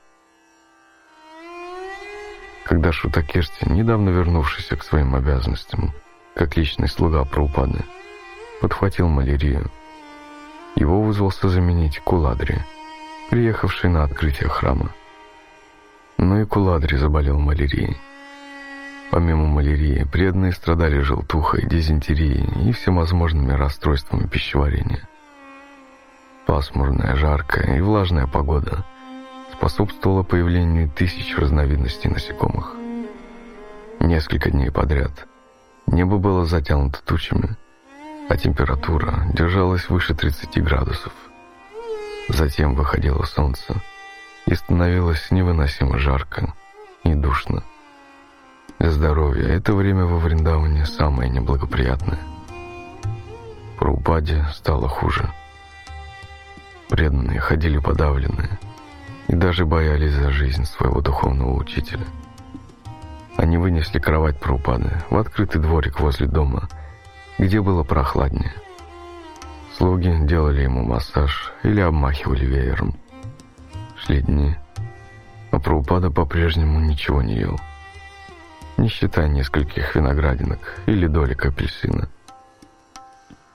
Когда Шутакерти, недавно вернувшийся к своим обязанностям, как личный слуга Прабхупады, подхватил малярию. Его вызвался заменить Куладри, приехавший на открытие храма. Но и Куладри заболел малярией. Помимо малярии, преданные страдали желтухой, дизентерией и всевозможными расстройствами пищеварения. Пасмурная, жаркая и влажная погода способствовала появлению тысяч разновидностей насекомых. Несколько дней подряд небо было затянуто тучами, а температура держалась выше 30 градусов. Затем выходило солнце, и становилось невыносимо жарко и душно. Здоровье – это время во Вриндаване самое неблагоприятное. Прабхупаде стало хуже. Преданные ходили подавленные и даже боялись за жизнь своего духовного учителя. Они вынесли кровать Прабхупады в открытый дворик возле дома, где было прохладнее. Слуги делали ему массаж или обмахивали веером. Шли дни, а Прабхупада по-прежнему ничего не ел не считая нескольких виноградинок или долек апельсина.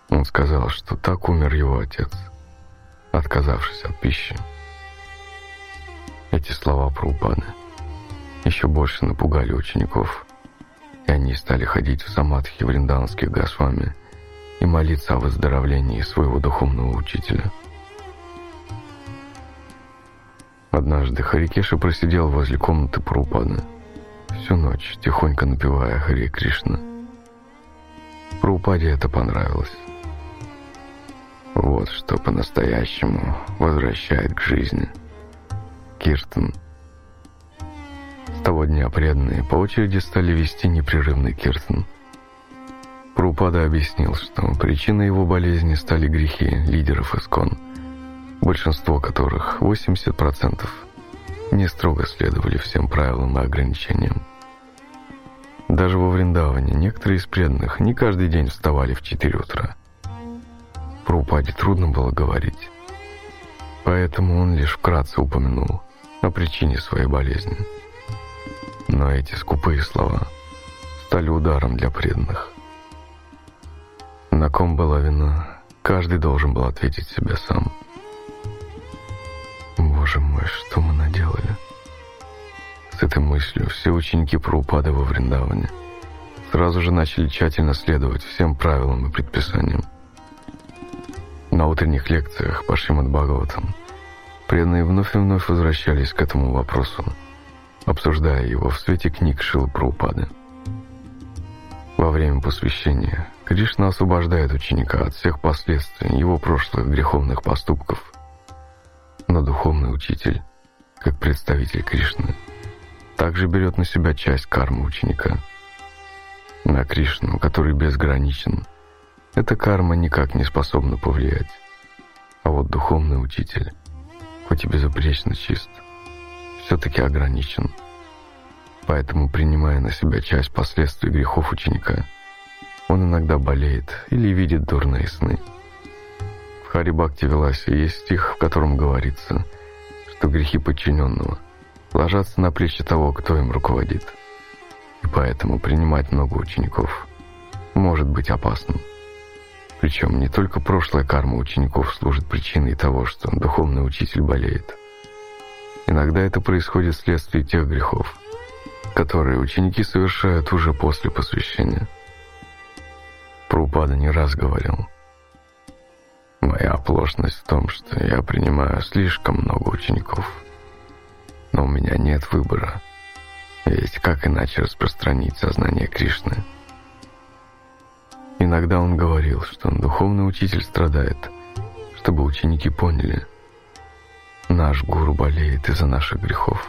Он сказал, что так умер его отец, отказавшись от пищи. Эти слова про упады еще больше напугали учеников, и они стали ходить в самадхи вринданских госвами и молиться о выздоровлении своего духовного учителя. Однажды Харикеша просидел возле комнаты Прабхупады, всю ночь, тихонько напевая Харе Кришна. Прабхупаде это понравилось. Вот что по-настоящему возвращает к жизни. Киртан. С того дня преданные по очереди стали вести непрерывный киртан. Прупада объяснил, что причиной его болезни стали грехи лидеров Искон, большинство которых, 80%, не строго следовали всем правилам и ограничениям. Даже во Вриндаване некоторые из преданных не каждый день вставали в 4 утра. Про упаде трудно было говорить. Поэтому он лишь вкратце упомянул о причине своей болезни. Но эти скупые слова стали ударом для преданных. На ком была вина, каждый должен был ответить себе сам. Боже мой, что мы наделали? С этой мыслью все ученики Прабхупады во Вриндаване сразу же начали тщательно следовать всем правилам и предписаниям. На утренних лекциях по Шримад Бхагаватам преданные вновь и вновь возвращались к этому вопросу, обсуждая его в свете книг Шилы Прабхупады. Во время посвящения Кришна освобождает ученика от всех последствий его прошлых греховных поступков, но духовный учитель, как представитель Кришны, также берет на себя часть кармы ученика. На Кришну, который безграничен, эта карма никак не способна повлиять. А вот духовный учитель, хоть и безупречно чист, все-таки ограничен. Поэтому, принимая на себя часть последствий грехов ученика, он иногда болеет или видит дурные сны. В Хари Бхакти Виласе есть стих, в котором говорится, что грехи подчиненного ложатся на плечи того, кто им руководит. И поэтому принимать много учеников может быть опасным. Причем не только прошлая карма учеников служит причиной того, что духовный учитель болеет. Иногда это происходит вследствие тех грехов, которые ученики совершают уже после посвящения. Прупада не раз говорил, «Моя оплошность в том, что я принимаю слишком много учеников» но у меня нет выбора. Ведь как иначе распространить сознание Кришны? Иногда он говорил, что духовный учитель страдает, чтобы ученики поняли, наш гуру болеет из-за наших грехов.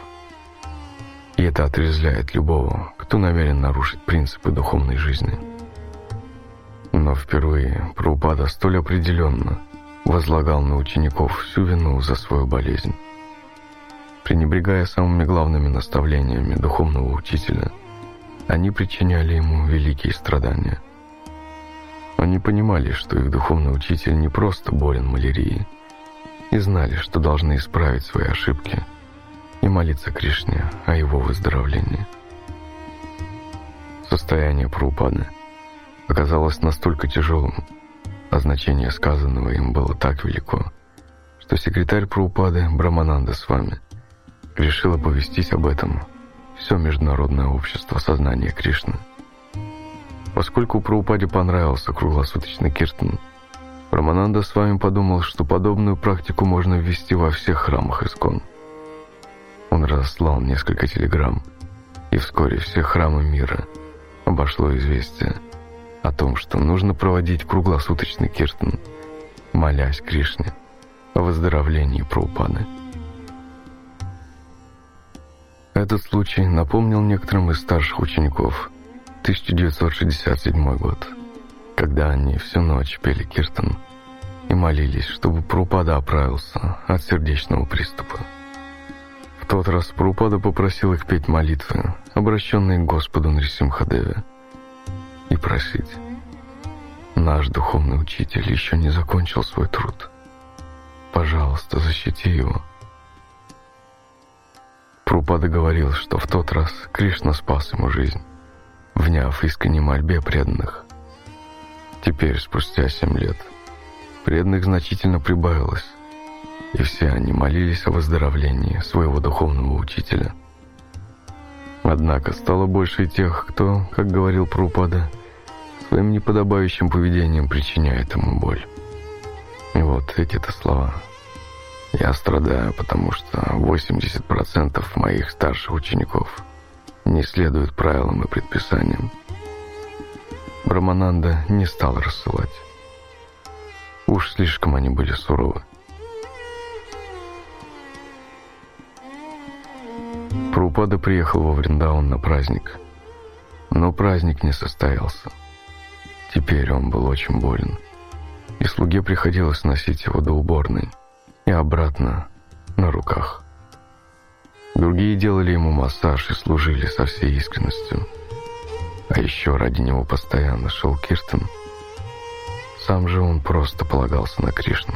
И это отрезвляет любого, кто намерен нарушить принципы духовной жизни. Но впервые Прабхупада столь определенно возлагал на учеников всю вину за свою болезнь пренебрегая самыми главными наставлениями духовного учителя, они причиняли ему великие страдания. Они понимали, что их духовный учитель не просто болен малярией, и знали, что должны исправить свои ошибки и молиться Кришне о его выздоровлении. Состояние Прупады оказалось настолько тяжелым, а значение сказанного им было так велико, что секретарь Праупады Брамананда с вами решил оповестить об этом все международное общество сознания Кришны. Поскольку Праупаде понравился круглосуточный киртан, Брамананда с вами подумал, что подобную практику можно ввести во всех храмах Искон. Он разослал несколько телеграмм, и вскоре все храмы мира обошло известие о том, что нужно проводить круглосуточный киртан, молясь Кришне о выздоровлении Праупады. Этот случай напомнил некоторым из старших учеников 1967 год, когда они всю ночь пели киртан и молились, чтобы Прупада оправился от сердечного приступа. В тот раз Прупада попросил их петь молитвы, обращенные к Господу Нрисимхадеве, и просить. Наш духовный учитель еще не закончил свой труд. Пожалуйста, защити его. Прупада говорил, что в тот раз Кришна спас ему жизнь, вняв искренней мольбе преданных. Теперь, спустя семь лет, преданных значительно прибавилось, и все они молились о выздоровлении своего духовного учителя. Однако стало больше и тех, кто, как говорил Прупада, своим неподобающим поведением причиняет ему боль. И вот эти-то слова – я страдаю, потому что 80% моих старших учеников не следуют правилам и предписаниям. Брамананда не стал рассылать. Уж слишком они были суровы. Прупада приехал во Вриндаун на праздник, но праздник не состоялся. Теперь он был очень болен, и слуге приходилось носить его до уборной и обратно на руках. Другие делали ему массаж и служили со всей искренностью. А еще ради него постоянно шел Киртен. Сам же он просто полагался на Кришну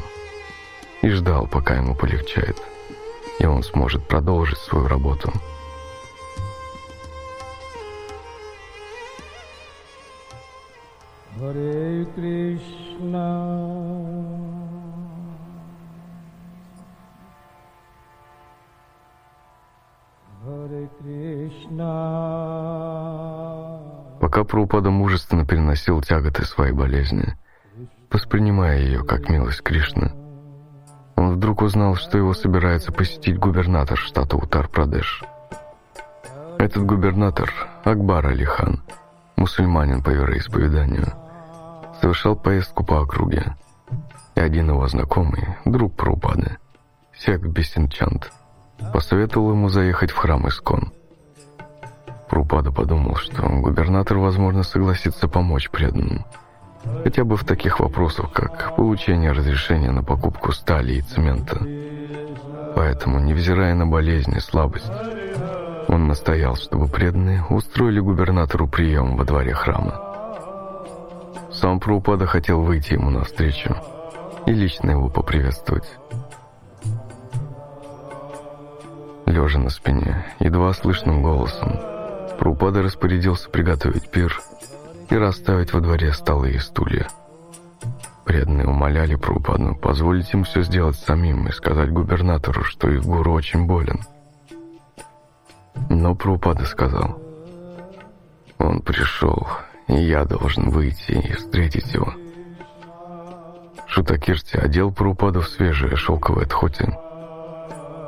и ждал, пока ему полегчает, и он сможет продолжить свою работу. Hare Krishna Пока Прабхупада мужественно переносил тяготы своей болезни, воспринимая ее как милость Кришны, он вдруг узнал, что его собирается посетить губернатор штата Утар-Прадеш. Этот губернатор, Акбар Алихан, мусульманин по вероисповеданию, совершал поездку по округе, и один его знакомый, друг Прабхупады, Сек Бесенчант, посоветовал ему заехать в храм Искон. Прупада подумал, что губернатор, возможно, согласится помочь преданным. Хотя бы в таких вопросах, как получение разрешения на покупку стали и цемента. Поэтому, невзирая на болезни и слабость, он настоял, чтобы преданные устроили губернатору прием во дворе храма. Сам Прабхупада хотел выйти ему навстречу и лично его поприветствовать. Лежа на спине, едва слышным голосом, Прупада распорядился приготовить пир и расставить во дворе столы и стулья. Преданные умоляли Прупаду позволить им все сделать самим и сказать губернатору, что их гуру очень болен. Но Прупада сказал, «Он пришел, и я должен выйти и встретить его». Шутакирти одел Прупаду в свежее шелковое тхоти,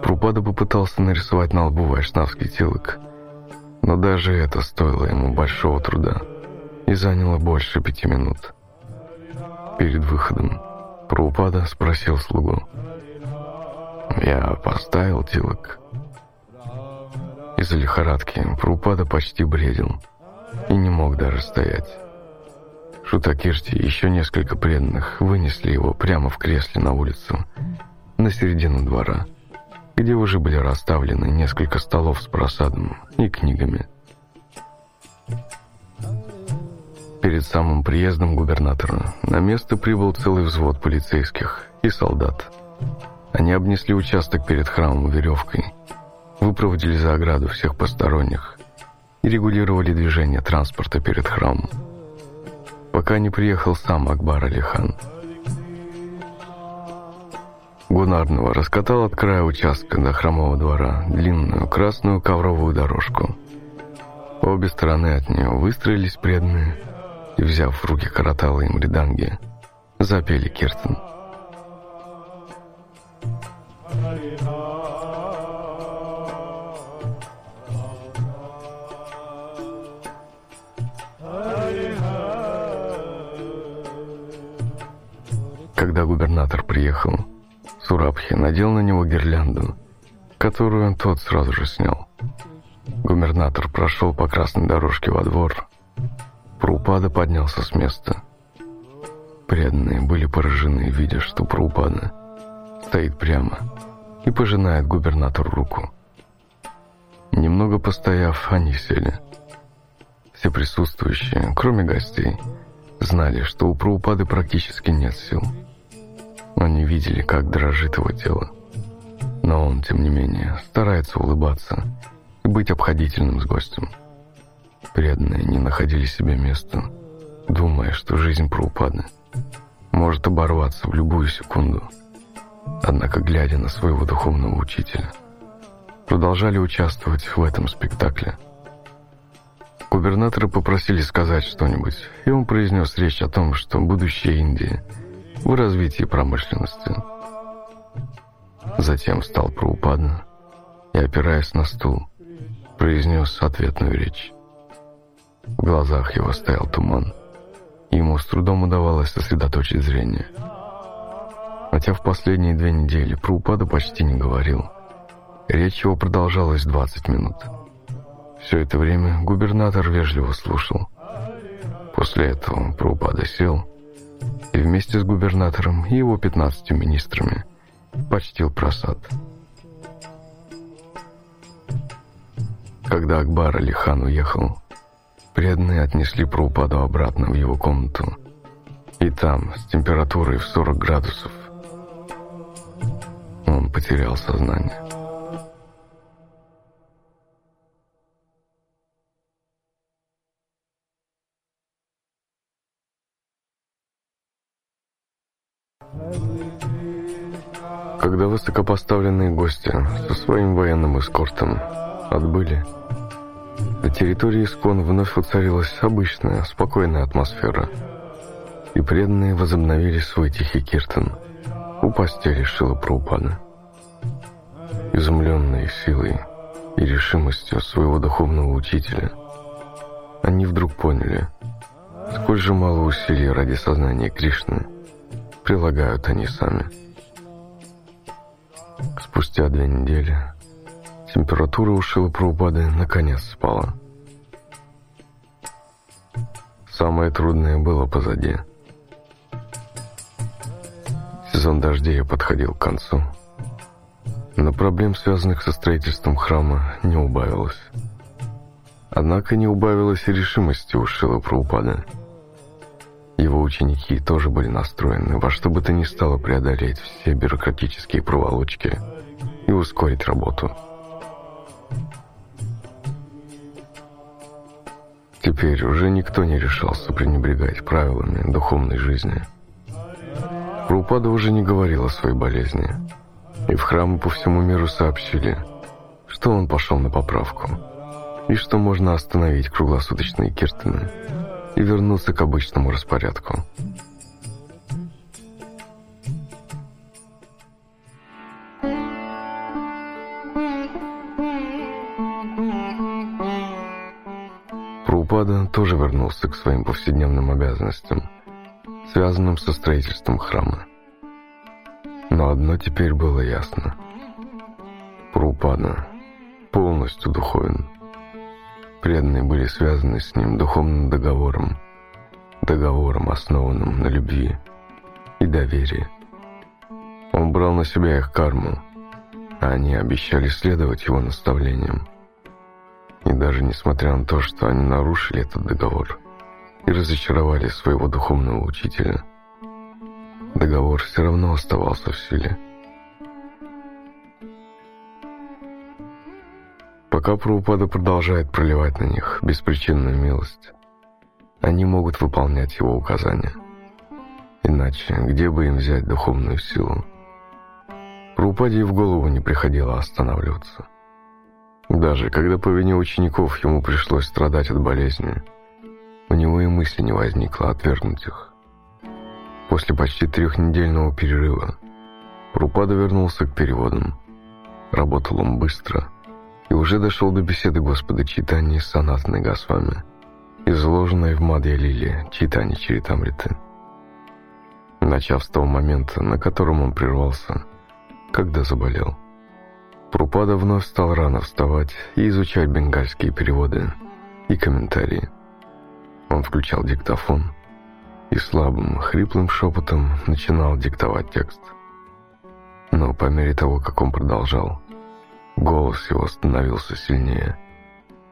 Прупада попытался нарисовать на лбу вайшнавский телок, но даже это стоило ему большого труда и заняло больше пяти минут. Перед выходом Прупада спросил слугу. «Я поставил телок?» Из-за лихорадки Прупада почти бредил и не мог даже стоять. Шутакирти и еще несколько преданных вынесли его прямо в кресле на улицу, на середину двора где уже были расставлены несколько столов с просадом и книгами. Перед самым приездом губернатора на место прибыл целый взвод полицейских и солдат. Они обнесли участок перед храмом веревкой, выпроводили за ограду всех посторонних и регулировали движение транспорта перед храмом. пока не приехал сам Акбар Алихан. Гунарного раскатал от края участка до хромого двора длинную красную ковровую дорожку. Обе стороны от нее выстроились преданные и, взяв в руки караталы и мриданги, запели киртан. Когда губернатор приехал, Сурабхи надел на него гирлянду, которую тот сразу же снял. Губернатор прошел по красной дорожке во двор. Прупада поднялся с места. Преданные были поражены, видя, что Прупада стоит прямо и пожинает губернатору руку. Немного постояв, они сели. Все присутствующие, кроме гостей, знали, что у Праупады практически нет сил. Они видели, как дрожит его тело. Но он, тем не менее, старается улыбаться и быть обходительным с гостем. Преданные не находили себе места, думая, что жизнь Праупады может оборваться в любую секунду. Однако, глядя на своего духовного учителя, продолжали участвовать в этом спектакле. Губернатора попросили сказать что-нибудь, и он произнес речь о том, что будущее Индии в развитии промышленности. Затем встал Праупадна и, опираясь на стул, произнес ответную речь. В глазах его стоял туман. Ему с трудом удавалось сосредоточить зрение. Хотя в последние две недели Праупада почти не говорил. Речь его продолжалась 20 минут. Все это время губернатор вежливо слушал. После этого Праупада сел и вместе с губернатором и его 15 министрами почтил просад. Когда Акбар Алихан уехал, преданные отнесли Праупаду обратно в его комнату. И там, с температурой в 40 градусов, он потерял сознание. Когда высокопоставленные гости со своим военным эскортом отбыли, на территории Искон вновь воцарилась обычная, спокойная атмосфера, и преданные возобновили свой тихий киртан у постели Шила Прабхупада. Изумленные силой и решимостью своего духовного учителя, они вдруг поняли, сколь же мало усилий ради сознания Кришны прилагают они сами. Спустя две недели температура у Прабхупады наконец спала. Самое трудное было позади. Сезон дождей подходил к концу. Но проблем, связанных со строительством храма, не убавилось. Однако не убавилось и решимости у Прабхупады. Его ученики тоже были настроены во что бы то ни стало преодолеть все бюрократические проволочки и ускорить работу. Теперь уже никто не решался пренебрегать правилами духовной жизни. Прупада уже не говорил о своей болезни, и в храмы по всему миру сообщили, что он пошел на поправку, и что можно остановить круглосуточные киртаны – и вернуться к обычному распорядку. Прупада тоже вернулся к своим повседневным обязанностям, связанным со строительством храма. Но одно теперь было ясно. Прупада полностью духовен преданные были связаны с ним духовным договором, договором, основанным на любви и доверии. Он брал на себя их карму, а они обещали следовать его наставлениям. И даже несмотря на то, что они нарушили этот договор и разочаровали своего духовного учителя, договор все равно оставался в силе. Пока Прабхупада продолжает проливать на них беспричинную милость, они могут выполнять его указания. Иначе где бы им взять духовную силу? Прупаде в голову не приходило останавливаться. Даже когда по вине учеников ему пришлось страдать от болезни, у него и мысли не возникло отвергнуть их. После почти трехнедельного перерыва Прупада вернулся к переводам. Работал он быстро и уже дошел до беседы Господа Читани с Санатной Госвами, изложенной в Мадья Лили Читани Чаритамриты. Начав с того момента, на котором он прервался, когда заболел. Прупада вновь стал рано вставать и изучать бенгальские переводы и комментарии. Он включал диктофон и слабым, хриплым шепотом начинал диктовать текст. Но по мере того, как он продолжал, голос его становился сильнее.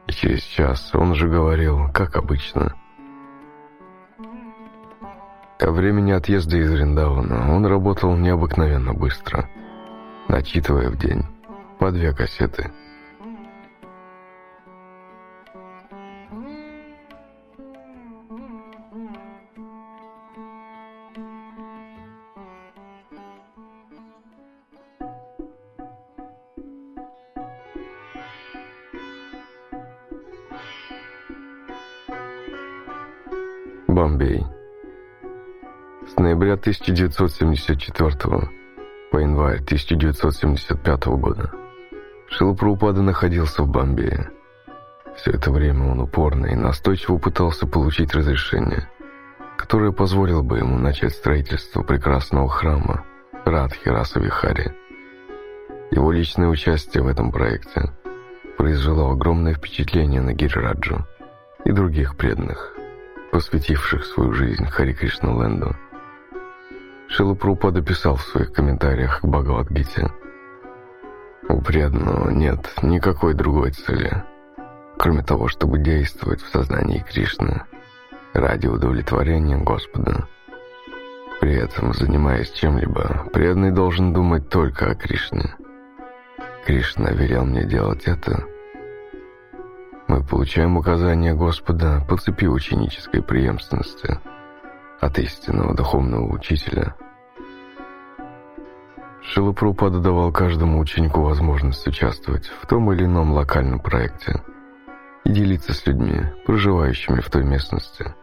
И через час он же говорил, как обычно. Ко времени отъезда из Риндауна он работал необыкновенно быстро – начитывая в день по две кассеты. Бомбей. С ноября 1974 года по январь 1975 года. Шилапраупада находился в Бомбее. Все это время он упорно и настойчиво пытался получить разрешение, которое позволило бы ему начать строительство прекрасного храма Радхи Расавихари. Его личное участие в этом проекте произвело огромное впечатление на Гирираджу и других преданных, посвятивших свою жизнь Хари Кришна Ленду. Шила Прупада писал в своих комментариях к Бхагавадгите. У преданного нет никакой другой цели, кроме того, чтобы действовать в сознании Кришны ради удовлетворения Господа. При этом, занимаясь чем-либо, преданный должен думать только о Кришне. Кришна велел мне делать это. Мы получаем указания Господа по цепи ученической преемственности от истинного духовного учителя – Шилапрупада давал каждому ученику возможность участвовать в том или ином локальном проекте и делиться с людьми, проживающими в той местности,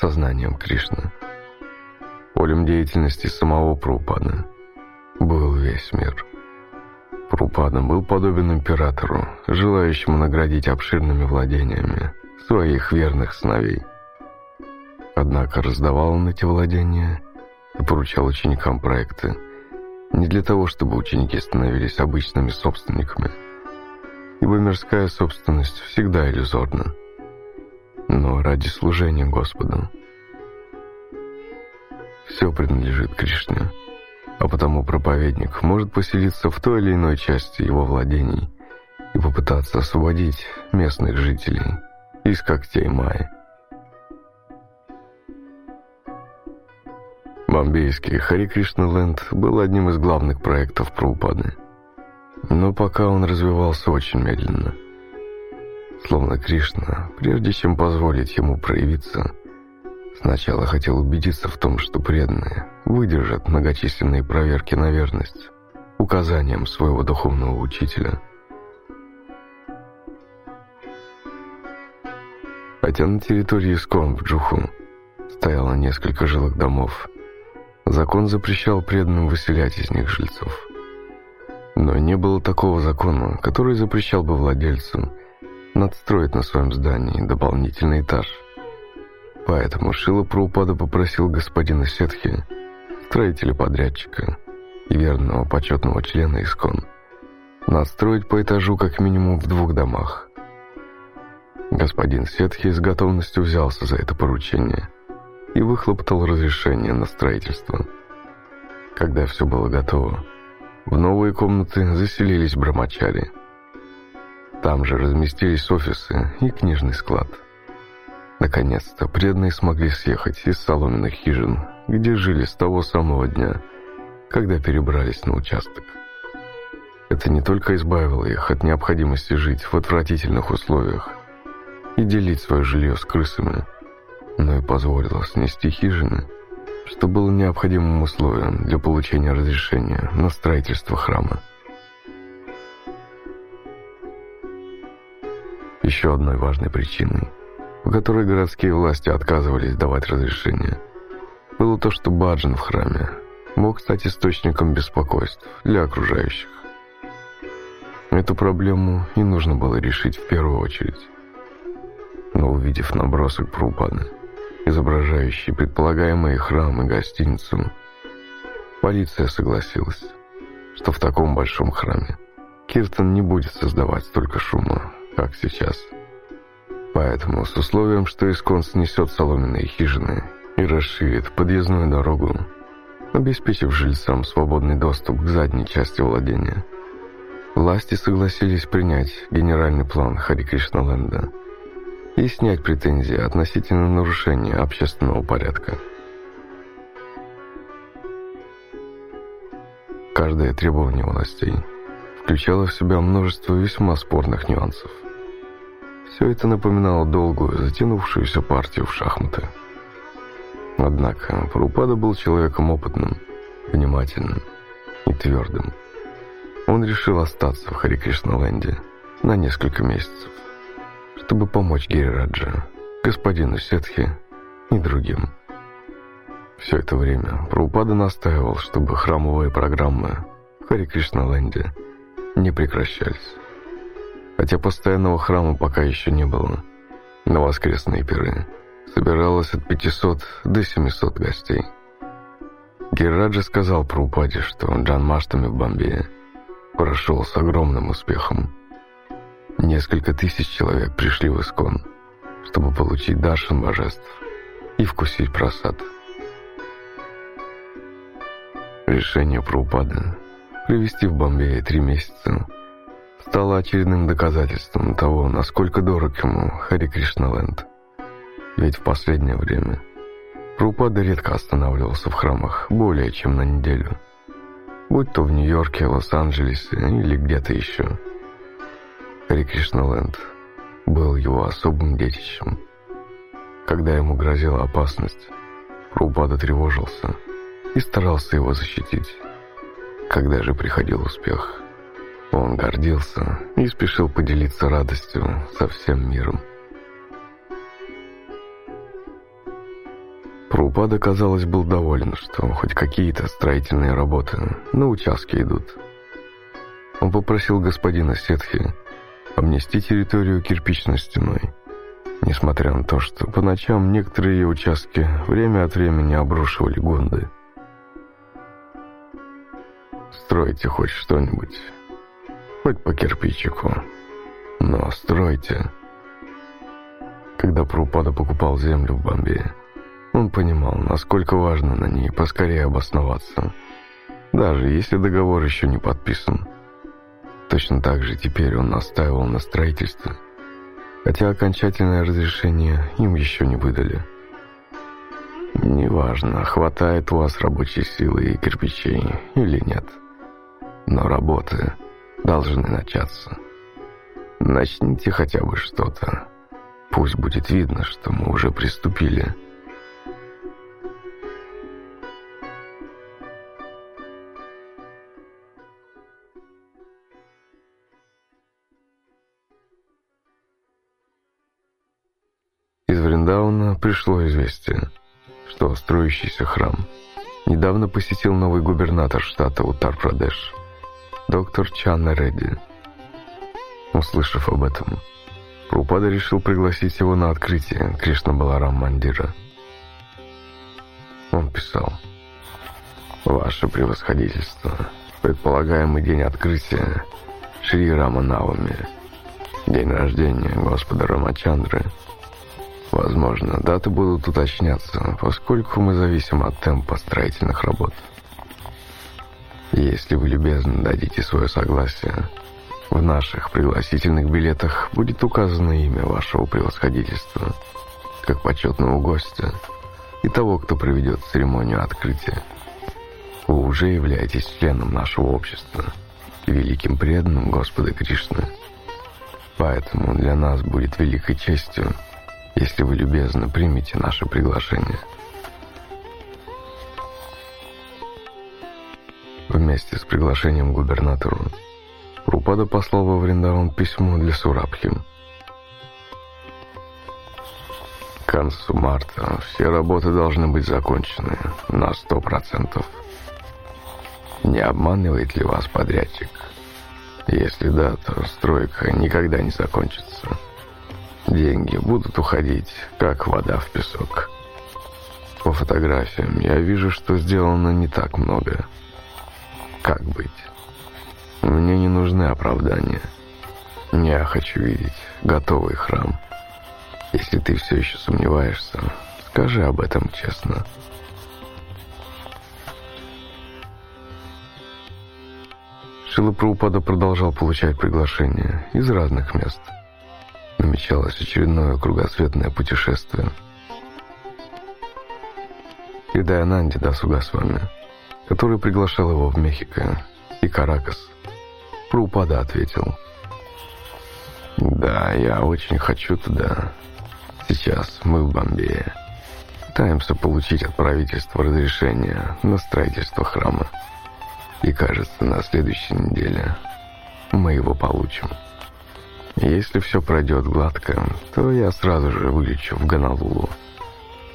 сознанием Кришны. Полем деятельности самого Прупада был весь мир. Прупада был подобен императору, желающему наградить обширными владениями своих верных сыновей. Однако раздавал он эти владения и поручал ученикам проекты, не для того, чтобы ученики становились обычными собственниками, ибо мирская собственность всегда иллюзорна, но ради служения Господу. Все принадлежит Кришне, а потому проповедник может поселиться в той или иной части его владений и попытаться освободить местных жителей из когтей Майи. Бомбейский Хари Кришна Ленд был одним из главных проектов Праупады. Но пока он развивался очень медленно. Словно Кришна, прежде чем позволить ему проявиться, сначала хотел убедиться в том, что преданные выдержат многочисленные проверки на верность указаниям своего духовного учителя. Хотя на территории Искон в Джуху стояло несколько жилых домов, Закон запрещал преданным выселять из них жильцов. Но не было такого закона, который запрещал бы владельцу надстроить на своем здании дополнительный этаж. Поэтому Шила Праупада попросил господина Сетхи, строителя-подрядчика и верного почетного члена Искон, надстроить по этажу как минимум в двух домах. Господин Сетхи с готовностью взялся за это поручение – и выхлопотал разрешение на строительство. Когда все было готово, в новые комнаты заселились брамачари. Там же разместились офисы и книжный склад. Наконец-то преданные смогли съехать из соломенных хижин, где жили с того самого дня, когда перебрались на участок. Это не только избавило их от необходимости жить в отвратительных условиях и делить свое жилье с крысами – но и позволила снести хижины, что было необходимым условием для получения разрешения на строительство храма. Еще одной важной причиной, по которой городские власти отказывались давать разрешение, было то, что Баджин в храме мог стать источником беспокойств для окружающих. Эту проблему и нужно было решить в первую очередь. Но увидев набросок Прупады, изображающий предполагаемые храм и гостиницу, полиция согласилась, что в таком большом храме Киртон не будет создавать столько шума, как сейчас. Поэтому с условием, что Искон снесет соломенные хижины и расширит подъездную дорогу, обеспечив жильцам свободный доступ к задней части владения – Власти согласились принять генеральный план Хари Кришналенда и снять претензии относительно нарушения общественного порядка. Каждое требование властей включало в себя множество весьма спорных нюансов. Все это напоминало долгую, затянувшуюся партию в шахматы. Однако Прупада был человеком опытным, внимательным и твердым он решил остаться в Харикришналенде на несколько месяцев, чтобы помочь Гирираджа, господину Сетхи и другим. Все это время Прабхупада настаивал, чтобы храмовые программы в Харикришналенде не прекращались. Хотя постоянного храма пока еще не было, на воскресные пиры собиралось от 500 до 700 гостей. Гираджа сказал Прабхупаде, что Джан Маштами в Бомбее прошел с огромным успехом. Несколько тысяч человек пришли в Искон, чтобы получить даршин божеств и вкусить просад. Решение про упады провести в Бомбее три месяца стало очередным доказательством того, насколько дорог ему Хари Кришналенд. Ведь в последнее время Прупада редко останавливался в храмах более чем на неделю – будь то в Нью-Йорке, Лос-Анджелесе или где-то еще. Хари Кришналенд был его особым детищем. Когда ему грозила опасность, Прабхупада тревожился и старался его защитить. Когда же приходил успех, он гордился и спешил поделиться радостью со всем миром. Прупада, казалось, был доволен, что хоть какие-то строительные работы на участке идут. Он попросил господина Сетхи обнести территорию кирпичной стеной, несмотря на то, что по ночам некоторые ее участки время от времени обрушивали гонды. «Стройте хоть что-нибудь, хоть по кирпичику, но стройте». Когда Прупада покупал землю в Бомбее, он понимал, насколько важно на ней поскорее обосноваться, даже если договор еще не подписан. Точно так же теперь он настаивал на строительстве, хотя окончательное разрешение им еще не выдали. Неважно, хватает у вас рабочей силы и кирпичей или нет, но работы должны начаться. Начните хотя бы что-то. Пусть будет видно, что мы уже приступили. Вриндауна пришло известие, что строящийся храм недавно посетил новый губернатор штата Утар-Прадеш, доктор Чанна Редди. Услышав об этом, Прупада решил пригласить его на открытие Кришна Баларам Мандира. Он писал, «Ваше превосходительство, предполагаемый день открытия Шри Рама Навами, день рождения Господа Рамачандры – Возможно, даты будут уточняться, поскольку мы зависим от темпа строительных работ. Если вы любезно дадите свое согласие, в наших пригласительных билетах будет указано имя вашего превосходительства, как почетного гостя и того, кто проведет церемонию открытия. Вы уже являетесь членом нашего общества великим преданным Господа Кришны. Поэтому для нас будет великой честью если вы любезно примете наше приглашение. Вместе с приглашением губернатору Рупада послал во Вриндаван письмо для Сурабхи. К концу марта все работы должны быть закончены на сто процентов. Не обманывает ли вас подрядчик? Если да, то стройка никогда не закончится. Деньги будут уходить, как вода в песок. По фотографиям я вижу, что сделано не так много. Как быть? Мне не нужны оправдания. Я хочу видеть готовый храм. Если ты все еще сомневаешься, скажи об этом честно. Шила Праупада продолжал получать приглашения из разных мест. Намечалось очередное кругосветное путешествие. И Дайананди Дасугасвами, который приглашал его в Мехико и Каракас, Праупада ответил. «Да, я очень хочу туда. Сейчас мы в Бомбее. Пытаемся получить от правительства разрешение на строительство храма. И кажется, на следующей неделе мы его получим. Если все пройдет гладко, то я сразу же вылечу в Гонолулу.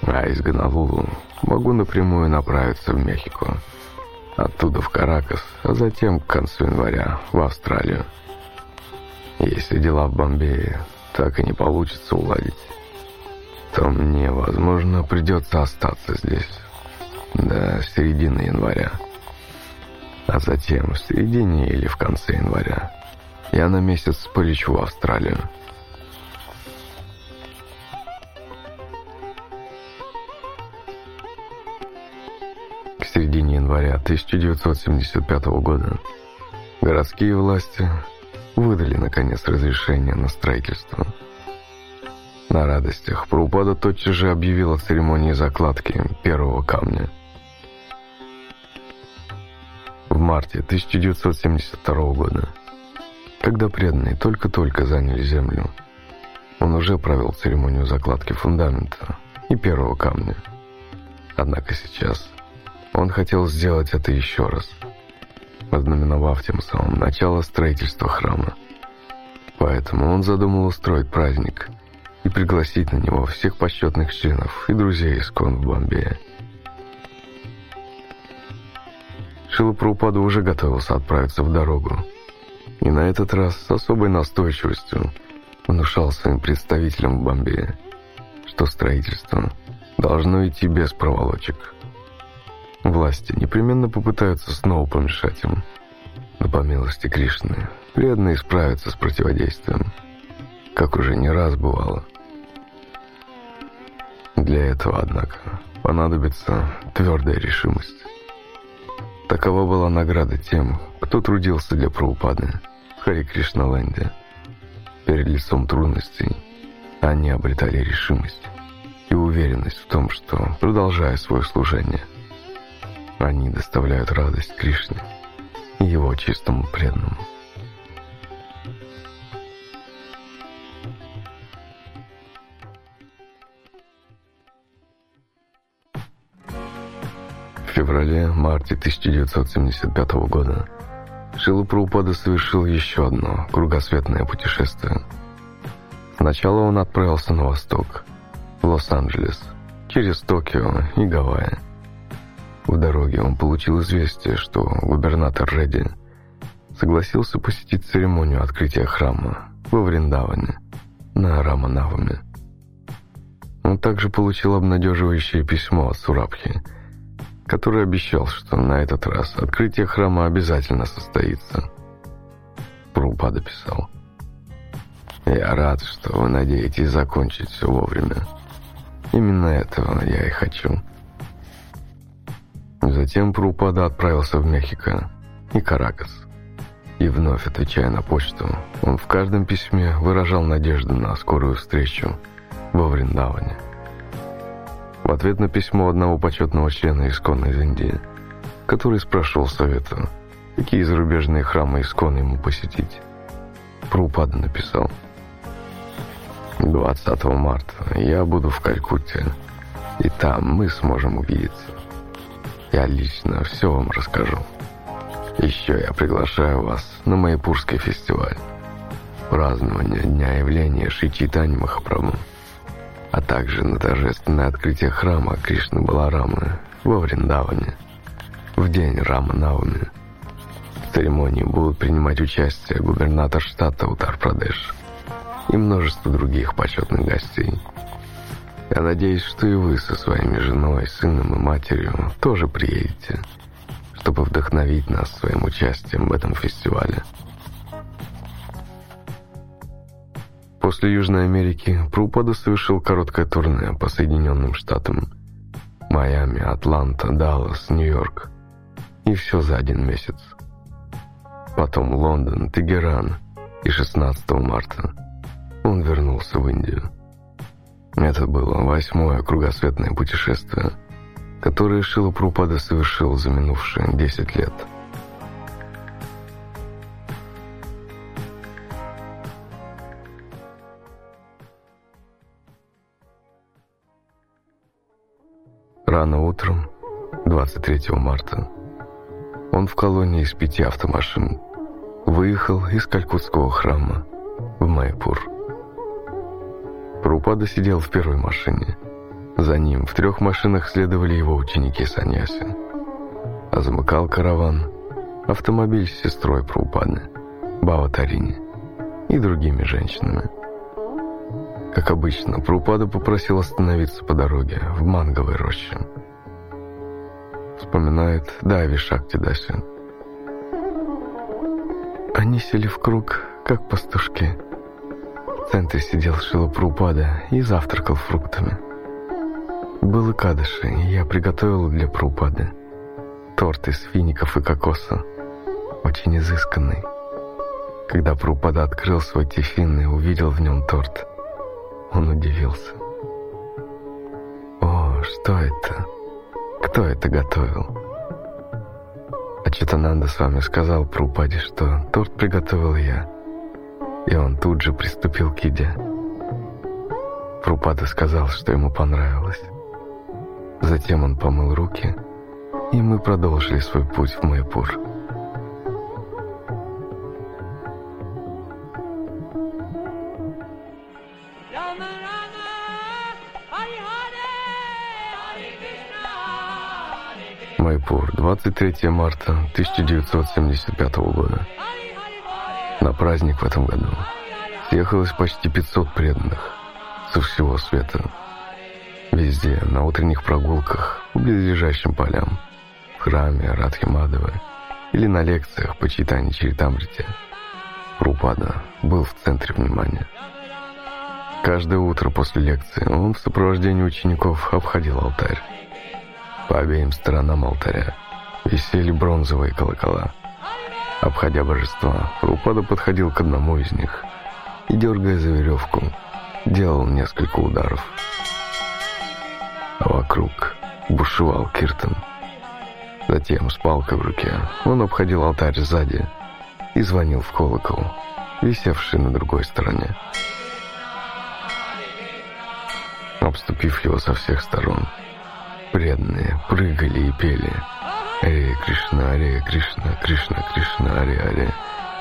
А из Гонолулу могу напрямую направиться в Мехико. Оттуда в Каракас, а затем к концу января в Австралию. Если дела в Бомбее так и не получится уладить, то мне, возможно, придется остаться здесь до середины января а затем в середине или в конце января я на месяц полечу в Австралию. Середине января 1975 года городские власти выдали, наконец, разрешение на строительство. На радостях Прупада тотчас же объявила церемонии закладки первого камня – марте 1972 года, когда преданные только-только заняли землю. Он уже провел церемонию закладки фундамента и первого камня. Однако сейчас он хотел сделать это еще раз, ознаменовав тем самым начало строительства храма. Поэтому он задумал устроить праздник и пригласить на него всех почетных членов и друзей Искон в Бомбее. Шила Прабхупада уже готовился отправиться в дорогу. И на этот раз с особой настойчивостью внушал своим представителям в Бомбее, что строительство должно идти без проволочек. Власти непременно попытаются снова помешать им. Но по милости Кришны, преданные справятся с противодействием, как уже не раз бывало. Для этого, однако, понадобится твердая решимость. Такова была награда тем, кто трудился для Прабхупады в Хари Кришналенде. Перед лицом трудностей они обретали решимость и уверенность в том, что, продолжая свое служение, они доставляют радость Кришне и его чистому преданному. феврале-марте 1975 года Шила Прабхупада совершил еще одно кругосветное путешествие. Сначала он отправился на восток, в Лос-Анджелес, через Токио и Гавайи. В дороге он получил известие, что губернатор Редди согласился посетить церемонию открытия храма во Вриндаване на Раманаваме. Он также получил обнадеживающее письмо от Сурабхи – который обещал, что на этот раз открытие храма обязательно состоится. Прупада писал. «Я рад, что вы надеетесь закончить все вовремя. Именно этого я и хочу». Затем Прупада отправился в Мехико и Каракас. И вновь, отвечая на почту, он в каждом письме выражал надежду на скорую встречу во Вриндаване. В ответ на письмо одного почетного члена Искона из Индии, который спрашивал совета, какие зарубежные храмы Искона ему посетить, Прабхупада написал 20 марта я буду в Калькутте, и там мы сможем увидеться. Я лично все вам расскажу. Еще я приглашаю вас на Майпурский фестиваль. Празднование Дня явления Шичитани Махапрабху, а также на торжественное открытие храма Кришны Баларамы во Вриндаване в день Рама Навами. В церемонии будут принимать участие губернатор штата Утар-Прадеш и множество других почетных гостей. Я надеюсь, что и вы со своими женой, сыном и матерью тоже приедете, чтобы вдохновить нас своим участием в этом фестивале. После Южной Америки Прупада совершил короткое турне по Соединенным Штатам. Майами, Атланта, Даллас, Нью-Йорк. И все за один месяц. Потом Лондон, Тегеран и 16 марта он вернулся в Индию. Это было восьмое кругосветное путешествие, которое Шила Прупада совершил за минувшие 10 лет. Рано утром, 23 марта, он в колонии из пяти автомашин выехал из Калькутского храма в Майпур. Прупада сидел в первой машине. За ним в трех машинах следовали его ученики Саньяси. А замыкал караван автомобиль с сестрой Прупады, Бава Тарини и другими женщинами. Как обычно, Прупада попросил остановиться по дороге в манговой роще. Вспоминает Дави Шактидаси. Они сели в круг, как пастушки – в центре сидел Шилопрупада и завтракал фруктами. Был и кадыши, и я приготовил для Прупады. Торт из фиников и кокоса. Очень изысканный. Когда Прупада открыл свой тифин и увидел в нем торт, он удивился. «О, что это? Кто это готовил?» А Читананда с вами сказал Прупаде, что торт приготовил я – и он тут же приступил к еде. Прупада сказал, что ему понравилось. Затем он помыл руки, и мы продолжили свой путь в Майпур. Майпур, 23 марта 1975 года. На праздник в этом году съехалось почти 500 преданных со всего света. Везде, на утренних прогулках, в близлежащим полям, в храме Радхимадовы или на лекциях по читанию Чаритамрити. Рупада был в центре внимания. Каждое утро после лекции он в сопровождении учеников обходил алтарь. По обеим сторонам алтаря висели бронзовые колокола – Обходя божества, Рупада подходил к одному из них и, дергая за веревку, делал несколько ударов. Вокруг бушевал Киртон. Затем с палкой в руке он обходил алтарь сзади и звонил в колокол, висевший на другой стороне. Обступив его со всех сторон, преданные прыгали и пели – Аре Кришна, Аре Кришна, Кришна, Кришна, Аре Аре,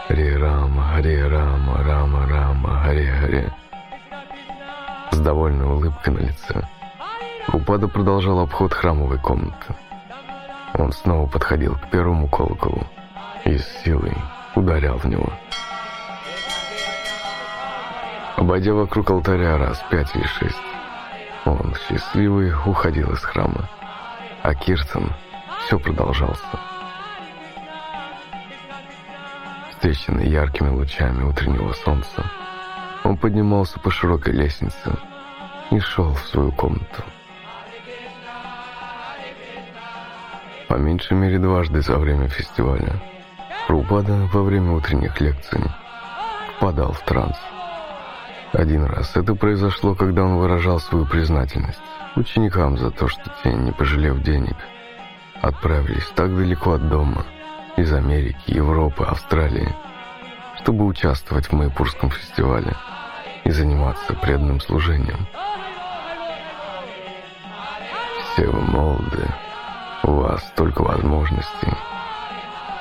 Аре Рама, Аре Рама, Рама, Рама, Аре Аре. С довольной улыбкой на лице Упада продолжал обход храмовой комнаты. Он снова подходил к первому колоколу и с силой ударял в него. Обойдя вокруг алтаря раз пять или шесть, он, счастливый, уходил из храма. А Киртон все продолжался. Встреченный яркими лучами утреннего солнца, он поднимался по широкой лестнице и шел в свою комнату. По меньшей мере дважды за время фестиваля Рупада во время утренних лекций впадал в транс. Один раз это произошло, когда он выражал свою признательность ученикам за то, что те, не пожалев денег, отправились так далеко от дома, из Америки, Европы, Австралии, чтобы участвовать в Майпурском фестивале. и заниматься преданным служением. Все вы молоды, у вас столько возможностей,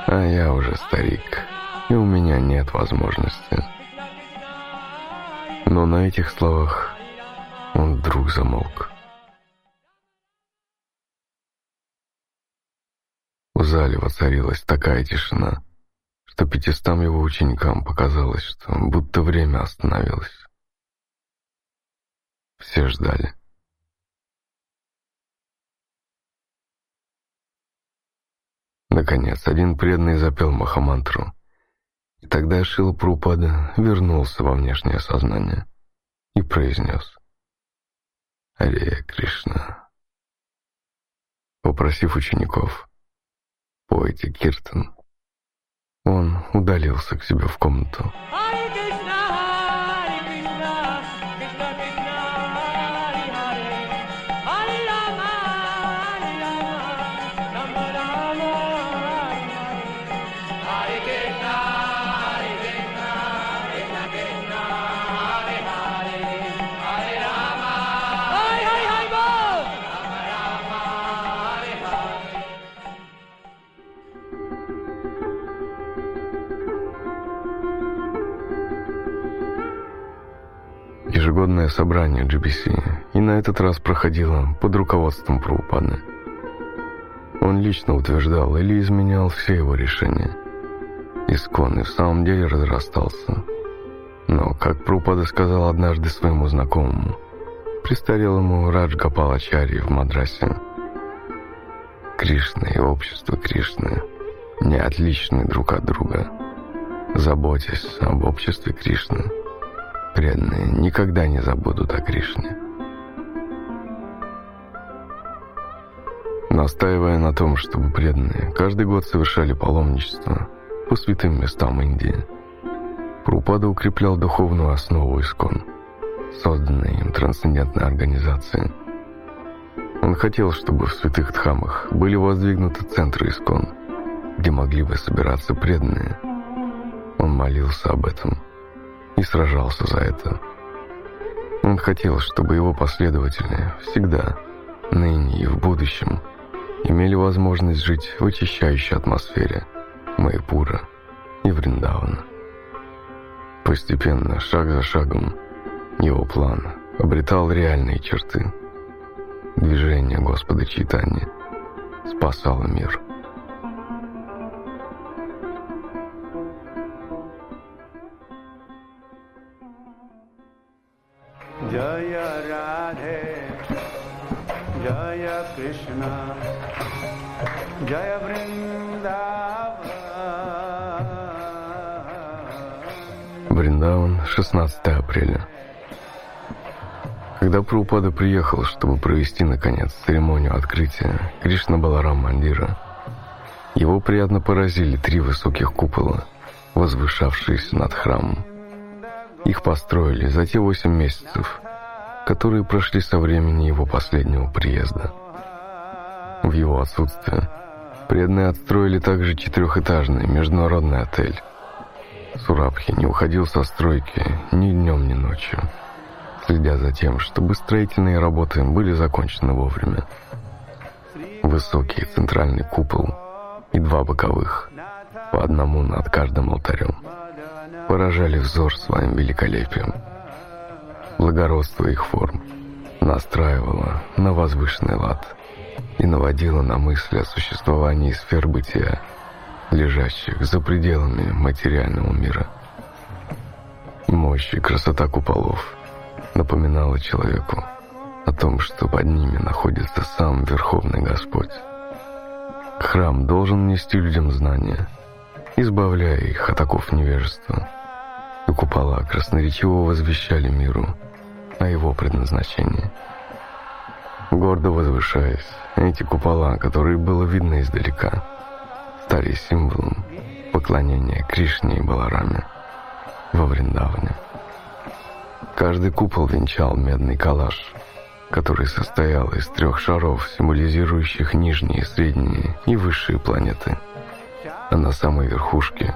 а я уже старик, и у меня нет возможности. Но на этих словах он вдруг замолк. В зале воцарилась такая тишина, что пятистам его ученикам показалось, что будто время остановилось. Все ждали. Наконец, один преданный запел Махамантру, и тогда Шила Прупада вернулся во внешнее сознание и произнес «Аре Кришна». Попросив учеников «Пойте киртан», он удалился к себе в комнату. Ежегодное собрание GBC, и на этот раз проходило под руководством Прабхупады. Он лично утверждал или изменял все его решения. Искон и в самом деле разрастался. Но, как Прабхупада сказал однажды своему знакомому, престарелому Радж Гапалачари в Мадрасе, Кришна и общество Кришны не отличны друг от друга. Заботьтесь об обществе Кришны – преданные никогда не забудут о Кришне. Настаивая на том, чтобы преданные каждый год совершали паломничество по святым местам Индии, Прупада укреплял духовную основу Искон, созданной им трансцендентной организации. Он хотел, чтобы в святых Дхамах были воздвигнуты центры Искон, где могли бы собираться преданные. Он молился об этом – и сражался за это. Он хотел, чтобы его последователи всегда, ныне и в будущем, имели возможность жить в очищающей атмосфере Майпура и Вриндавана. Постепенно, шаг за шагом, его план обретал реальные черты. Движение Господа Читания спасало мир. Krishna Jaya Vrindavan Вриндаван, 16 апреля. Когда Прабхупада приехал, чтобы провести, наконец, церемонию открытия Кришна Баларам Мандира, его приятно поразили три высоких купола, возвышавшиеся над храмом. Их построили за те восемь месяцев, которые прошли со времени его последнего приезда. В его отсутствие преданные отстроили также четырехэтажный международный отель. Сурабхи не уходил со стройки ни днем, ни ночью, следя за тем, чтобы строительные работы были закончены вовремя. Высокий центральный купол и два боковых, по одному над каждым алтарем, поражали взор своим великолепием. Благородство их форм настраивало на возвышенный лад – и наводила на мысли о существовании сфер бытия, лежащих за пределами материального мира. Мощь и красота куполов напоминала человеку о том, что под ними находится сам Верховный Господь. Храм должен нести людям знания, избавляя их от оков невежества. И купола красноречиво возвещали миру о его предназначении. Гордо возвышаясь, эти купола, которые было видно издалека, стали символом поклонения Кришне и Балараме во Вриндаване. Каждый купол венчал медный калаш, который состоял из трех шаров, символизирующих нижние, средние и высшие планеты. А на самой верхушке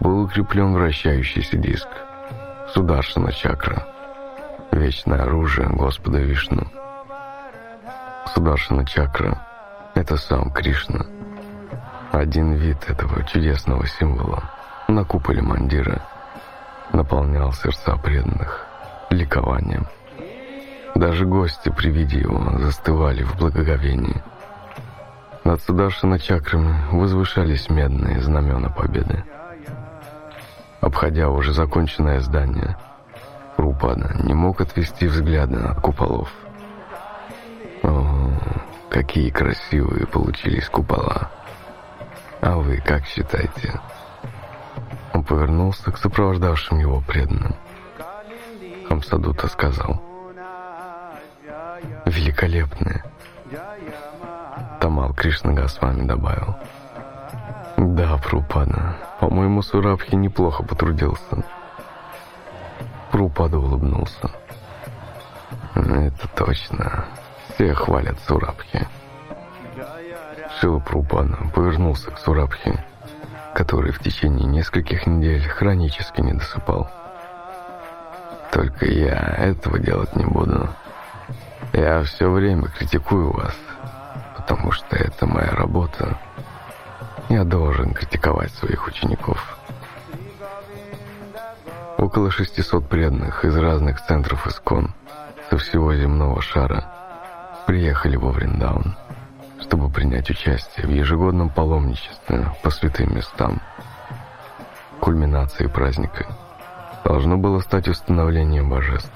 был укреплен вращающийся диск, Сударшина чакра, вечное оружие Господа Вишну. Сударшина чакра — это сам Кришна. Один вид этого чудесного символа на куполе мандира наполнял сердца преданных ликованием. Даже гости при виде его застывали в благоговении. Над Сударшина чакрами возвышались медные знамена победы. Обходя уже законченное здание, Рупада не мог отвести взгляды от куполов. О, какие красивые получились купола. А вы как считаете? Он повернулся к сопровождавшим его преданным. Хамсадута сказал. Великолепные. Тамал Кришнага с вами добавил. Да, Прупада, по-моему, Сурабхи неплохо потрудился. Прупада улыбнулся. Это точно. Все хвалят Сурабхи. Шила Прупада повернулся к Сурабхи, который в течение нескольких недель хронически не досыпал. Только я этого делать не буду. Я все время критикую вас, потому что это моя работа. Я должен критиковать своих учеников. Около 600 преданных из разных центров Искон со всего земного шара приехали во Вриндаун, чтобы принять участие в ежегодном паломничестве по святым местам. Кульминацией праздника должно было стать установление божеств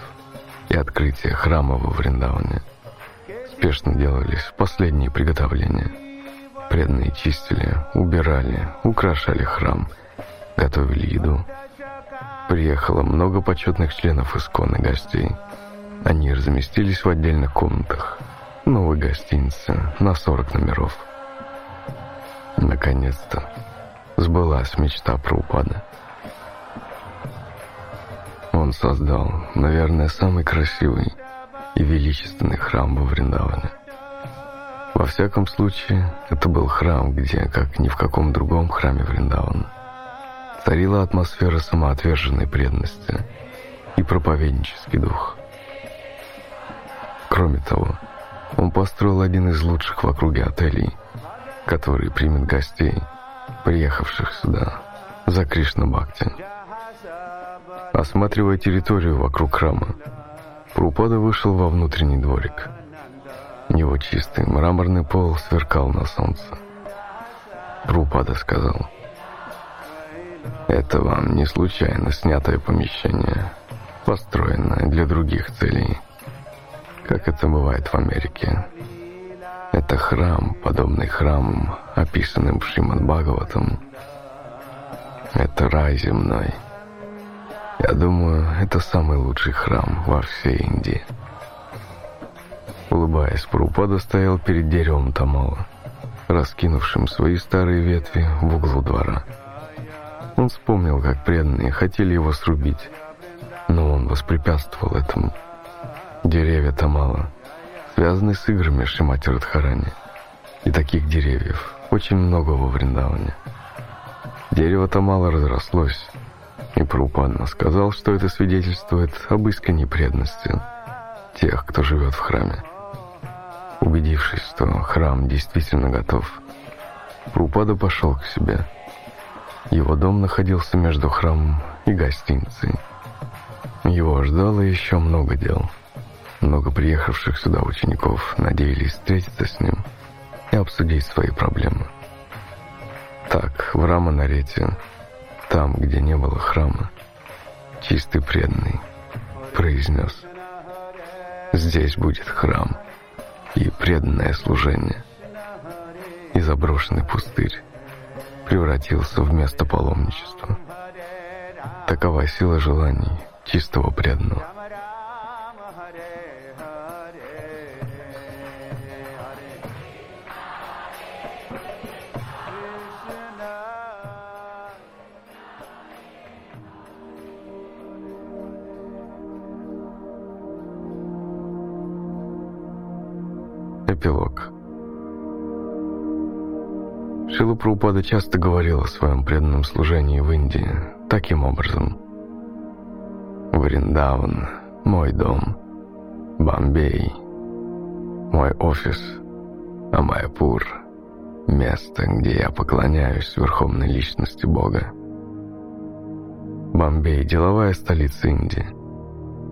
и открытие храма во Вриндауне. Спешно делались последние приготовления. Преданные чистили, убирали, украшали храм, готовили еду. Приехало много почетных членов Искона гостей. Они разместились в отдельных комнатах. Новой гостиницы на 40 номеров. Наконец-то сбылась мечта про упада. Он создал, наверное, самый красивый и величественный храм во Вриндаване. Во всяком случае, это был храм, где, как ни в каком другом храме Вриндавана, царила атмосфера самоотверженной преданности и проповеднический дух. Кроме того, он построил один из лучших в округе отелей, который примет гостей, приехавших сюда за Кришна Бхакти. Осматривая территорию вокруг храма, Прупада вышел во внутренний дворик. Его чистый мраморный пол сверкал на солнце. Прупада сказал, «Это вам не случайно снятое помещение, построенное для других целей, как это бывает в Америке. Это храм, подобный храмам, описанным Шримад Бхагаватам. Это рай земной». Я думаю, это самый лучший храм во всей Индии. Улыбаясь, Прупада стоял перед деревом Тамала, раскинувшим свои старые ветви в углу двора. Он вспомнил, как преданные хотели его срубить, но он воспрепятствовал этому. Деревья Тамала связаны с играми Шимати Радхарани, и таких деревьев очень много во Вриндаване. Дерево Тамала разрослось, и Прупанна сказал, что это свидетельствует об искренней преданности тех, кто живет в храме. Убедившись, что храм действительно готов, Прупада пошел к себе. Его дом находился между храмом и гостиницей. Его ждало еще много дел. Много приехавших сюда учеников надеялись встретиться с ним и обсудить свои проблемы. Так, в Раманарете там, где не было храма, чистый преданный произнес «Здесь будет храм и преданное служение». И заброшенный пустырь превратился в место паломничества. Такова сила желаний чистого преданного. Эпилог Шила Прабхупада часто говорил о своем преданном служении в Индии таким образом. Вриндаван, мой дом, Бомбей, мой офис, а Майапур — место, где я поклоняюсь верховной личности Бога. Бомбей – деловая столица Индии.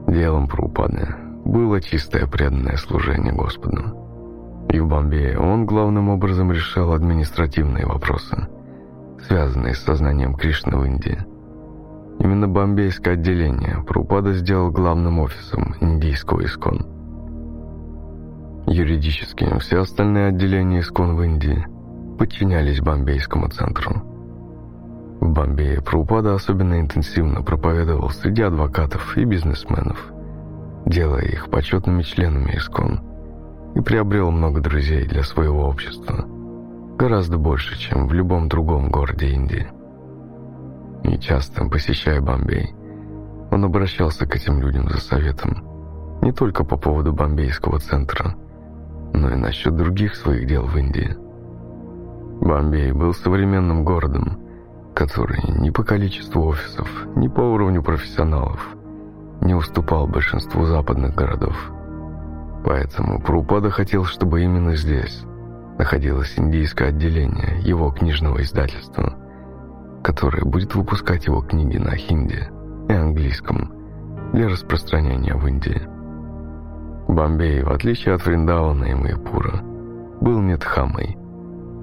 Делом Прупады было чистое преданное служение Господу. И в Бомбее он главным образом решал административные вопросы, связанные с сознанием Кришны в Индии. Именно бомбейское отделение Прупада сделал главным офисом индийского Искон. Юридически все остальные отделения Искон в Индии подчинялись бомбейскому центру – в Бомбее Прупада особенно интенсивно проповедовал среди адвокатов и бизнесменов, делая их почетными членами ИСКОН, и приобрел много друзей для своего общества, гораздо больше, чем в любом другом городе Индии. И часто, посещая Бомбей, он обращался к этим людям за советом не только по поводу бомбейского центра, но и насчет других своих дел в Индии. Бомбей был современным городом, который ни по количеству офисов, ни по уровню профессионалов не уступал большинству западных городов. Поэтому Прупада хотел, чтобы именно здесь находилось индийское отделение его книжного издательства, которое будет выпускать его книги на хинди и английском для распространения в Индии. Бомбей, в отличие от Вриндауна и Майпура, был не Тхамой,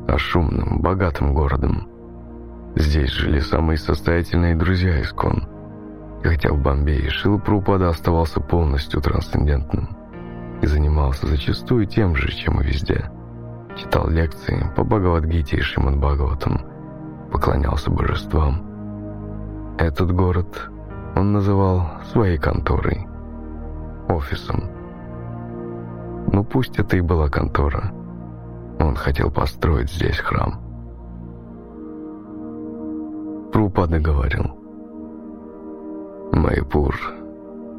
а шумным, богатым городом, Здесь жили самые состоятельные друзья Искон. Хотя в Бомбее Шила Прупада оставался полностью трансцендентным и занимался зачастую тем же, чем и везде. Читал лекции по Бхагавадгите и Шримад Бхагаватам, поклонялся божествам. Этот город он называл своей конторой, офисом. Ну пусть это и была контора. Он хотел построить здесь храм. Прупада говорил. Майпур —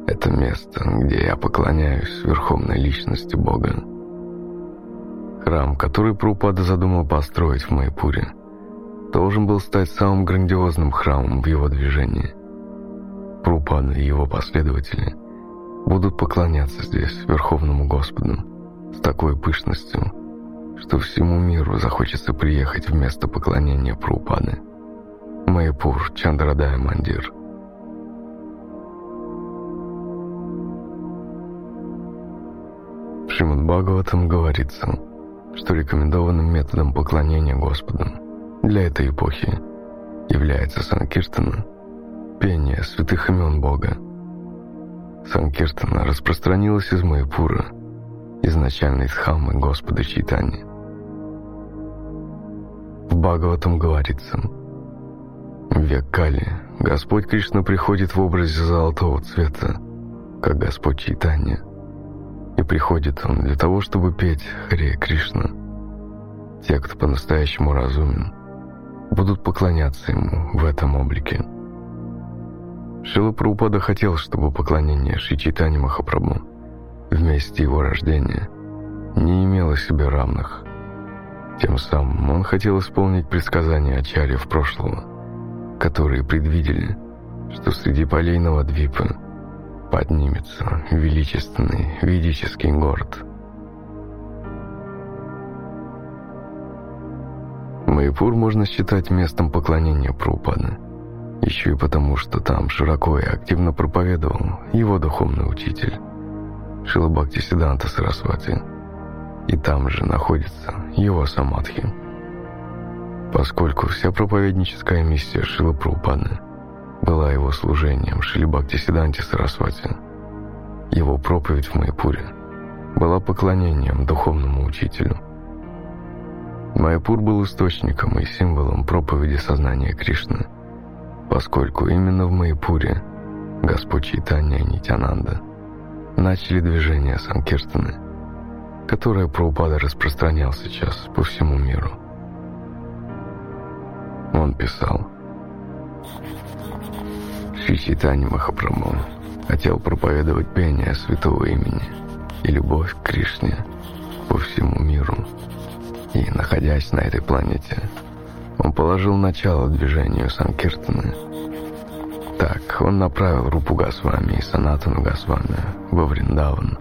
это место, где я поклоняюсь верховной личности Бога. Храм, который Прупада задумал построить в Майпуре, должен был стать самым грандиозным храмом в его движении. Прупада и его последователи будут поклоняться здесь Верховному Господу с такой пышностью, что всему миру захочется приехать в место поклонения Прупады. Майпур, Чандрадая Мандир. В Шримад Бхагаватам говорится, что рекомендованным методом поклонения Господу для этой эпохи является Санкиртана, пение святых имен Бога. Санкиртана распространилась из Майпура, изначальной Дхаммы Господа Чайтани. В Бхагаватам говорится – в век Кали Господь Кришна приходит в образе золотого цвета, как Господь Чайтанья. Приходит Он для того, чтобы петь Харе Кришна. Те, кто по-настоящему разумен, будут поклоняться Ему в этом облике. Шила Прабхупада хотел, чтобы поклонение Шри Чайтани Махапрабху вместе его рождения не имело себе равных. Тем самым он хотел исполнить предсказания Ачарьев прошлого – которые предвидели, что среди полей Новодвипа поднимется величественный ведический город. Майпур можно считать местом поклонения Прупады, еще и потому, что там широко и активно проповедовал его духовный учитель Шилабхакти Сиданта Сарасвати, и там же находится его самадхи. Поскольку вся проповедническая миссия Шила Прабхупады была его служением Шилибхакти Сиданти Сарасвати. Его проповедь в Майпуре была поклонением духовному учителю. Майпур был источником и символом проповеди сознания Кришны, поскольку именно в Майпуре Господь Чайтанья и Нитянанда начали движение Санкиртаны, которое Прабхупада распространял сейчас по всему миру. Он писал. Шри Чайтанья Махапрабху хотел проповедовать пение святого имени и любовь к Кришне по всему миру. И, находясь на этой планете, он положил начало движению Санкиртаны. Так, он направил Рупу Госвами и Санатану Госвами во Вриндаван,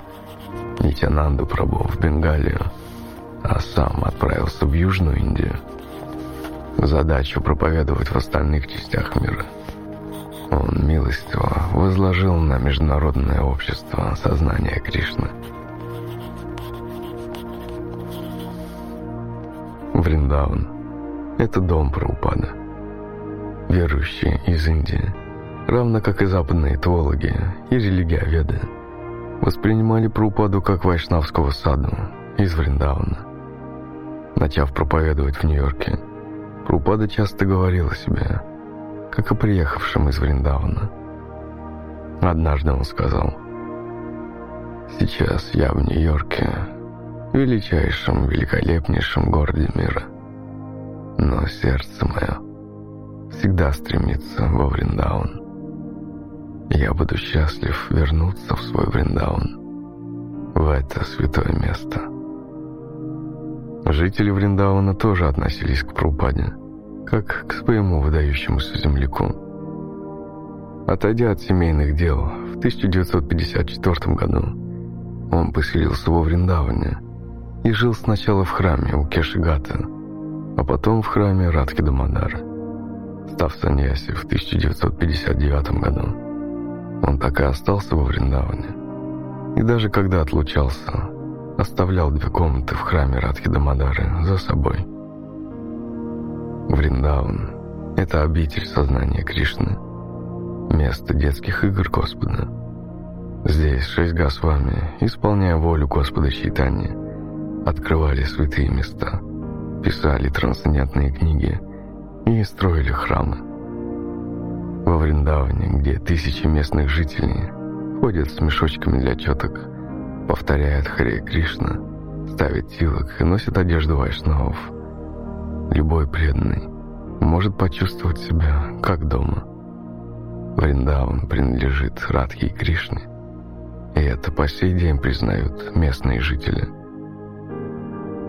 Нитянанду Прабу в Бенгалию, а сам отправился в Южную Индию. Задачу проповедовать в остальных частях мира. Он милостиво возложил на международное общество сознание Кришны. Вриндаван – это дом Прабхупада. Верующие из Индии, равно как и западные теологи и религиоведы, воспринимали Прабхупаду как вайшнавского саду из Вриндавана. Начав проповедовать в Нью-Йорке, Прабхупада часто говорил о себе, как о приехавшем из Вриндавана. Однажды он сказал, «Сейчас я в Нью-Йорке, величайшем, великолепнейшем городе мира. Но сердце мое всегда стремится во Вриндаун. Я буду счастлив вернуться в свой Вриндаун, в это святое место. Жители Вриндауна тоже относились к Прупаде, как к своему выдающемуся земляку. Отойдя от семейных дел, в 1954 году он поселился во Вриндаване и жил сначала в храме у Кешигата, а потом в храме Радхи Дамадара. Став саньяси в 1959 году, он так и остался во Вриндаване. И даже когда отлучался, оставлял две комнаты в храме Радхи Дамадары за собой. Вриндаван – это обитель сознания Кришны, место детских игр Господа. Здесь шесть Госвами, исполняя волю Господа Чайтани, открывали святые места, писали трансцендентные книги и строили храмы. Во Вриндаване, где тысячи местных жителей ходят с мешочками для четок, повторяют Харе Кришна, ставят тилок и носят одежду вайшнавов. Любой преданный может почувствовать себя как дома. Вриндаван принадлежит Радхи и Кришне, и это по сей день признают местные жители –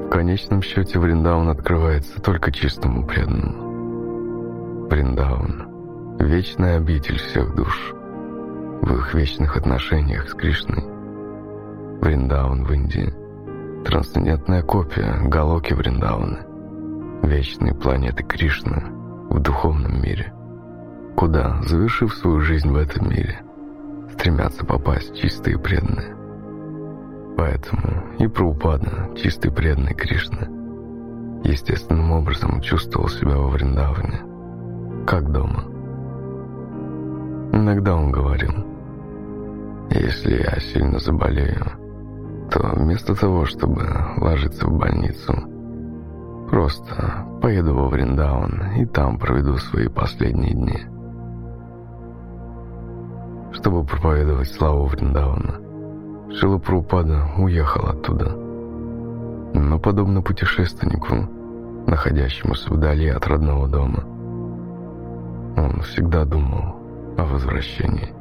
в конечном счете Вриндаван открывается только чистому преданному. Вриндаван – вечная обитель всех душ, в их вечных отношениях с Кришной. Вриндаван в Индии – трансцендентная копия Галоки Вриндавана, вечной планеты Кришны в духовном мире, куда, завершив свою жизнь в этом мире, стремятся попасть чистые преданные. Поэтому и Прабхупада, чистый преданный Кришны, естественным образом чувствовал себя во Вриндаване, как дома. Иногда он говорил, если я сильно заболею, то вместо того, чтобы ложиться в больницу, просто поеду во Вриндаван и там проведу свои последние дни. Чтобы проповедовать славу Вриндавана, Шила Прабхупада уехал оттуда. Но, подобно путешественнику, находящемуся вдали от родного дома, он всегда думал о возвращении.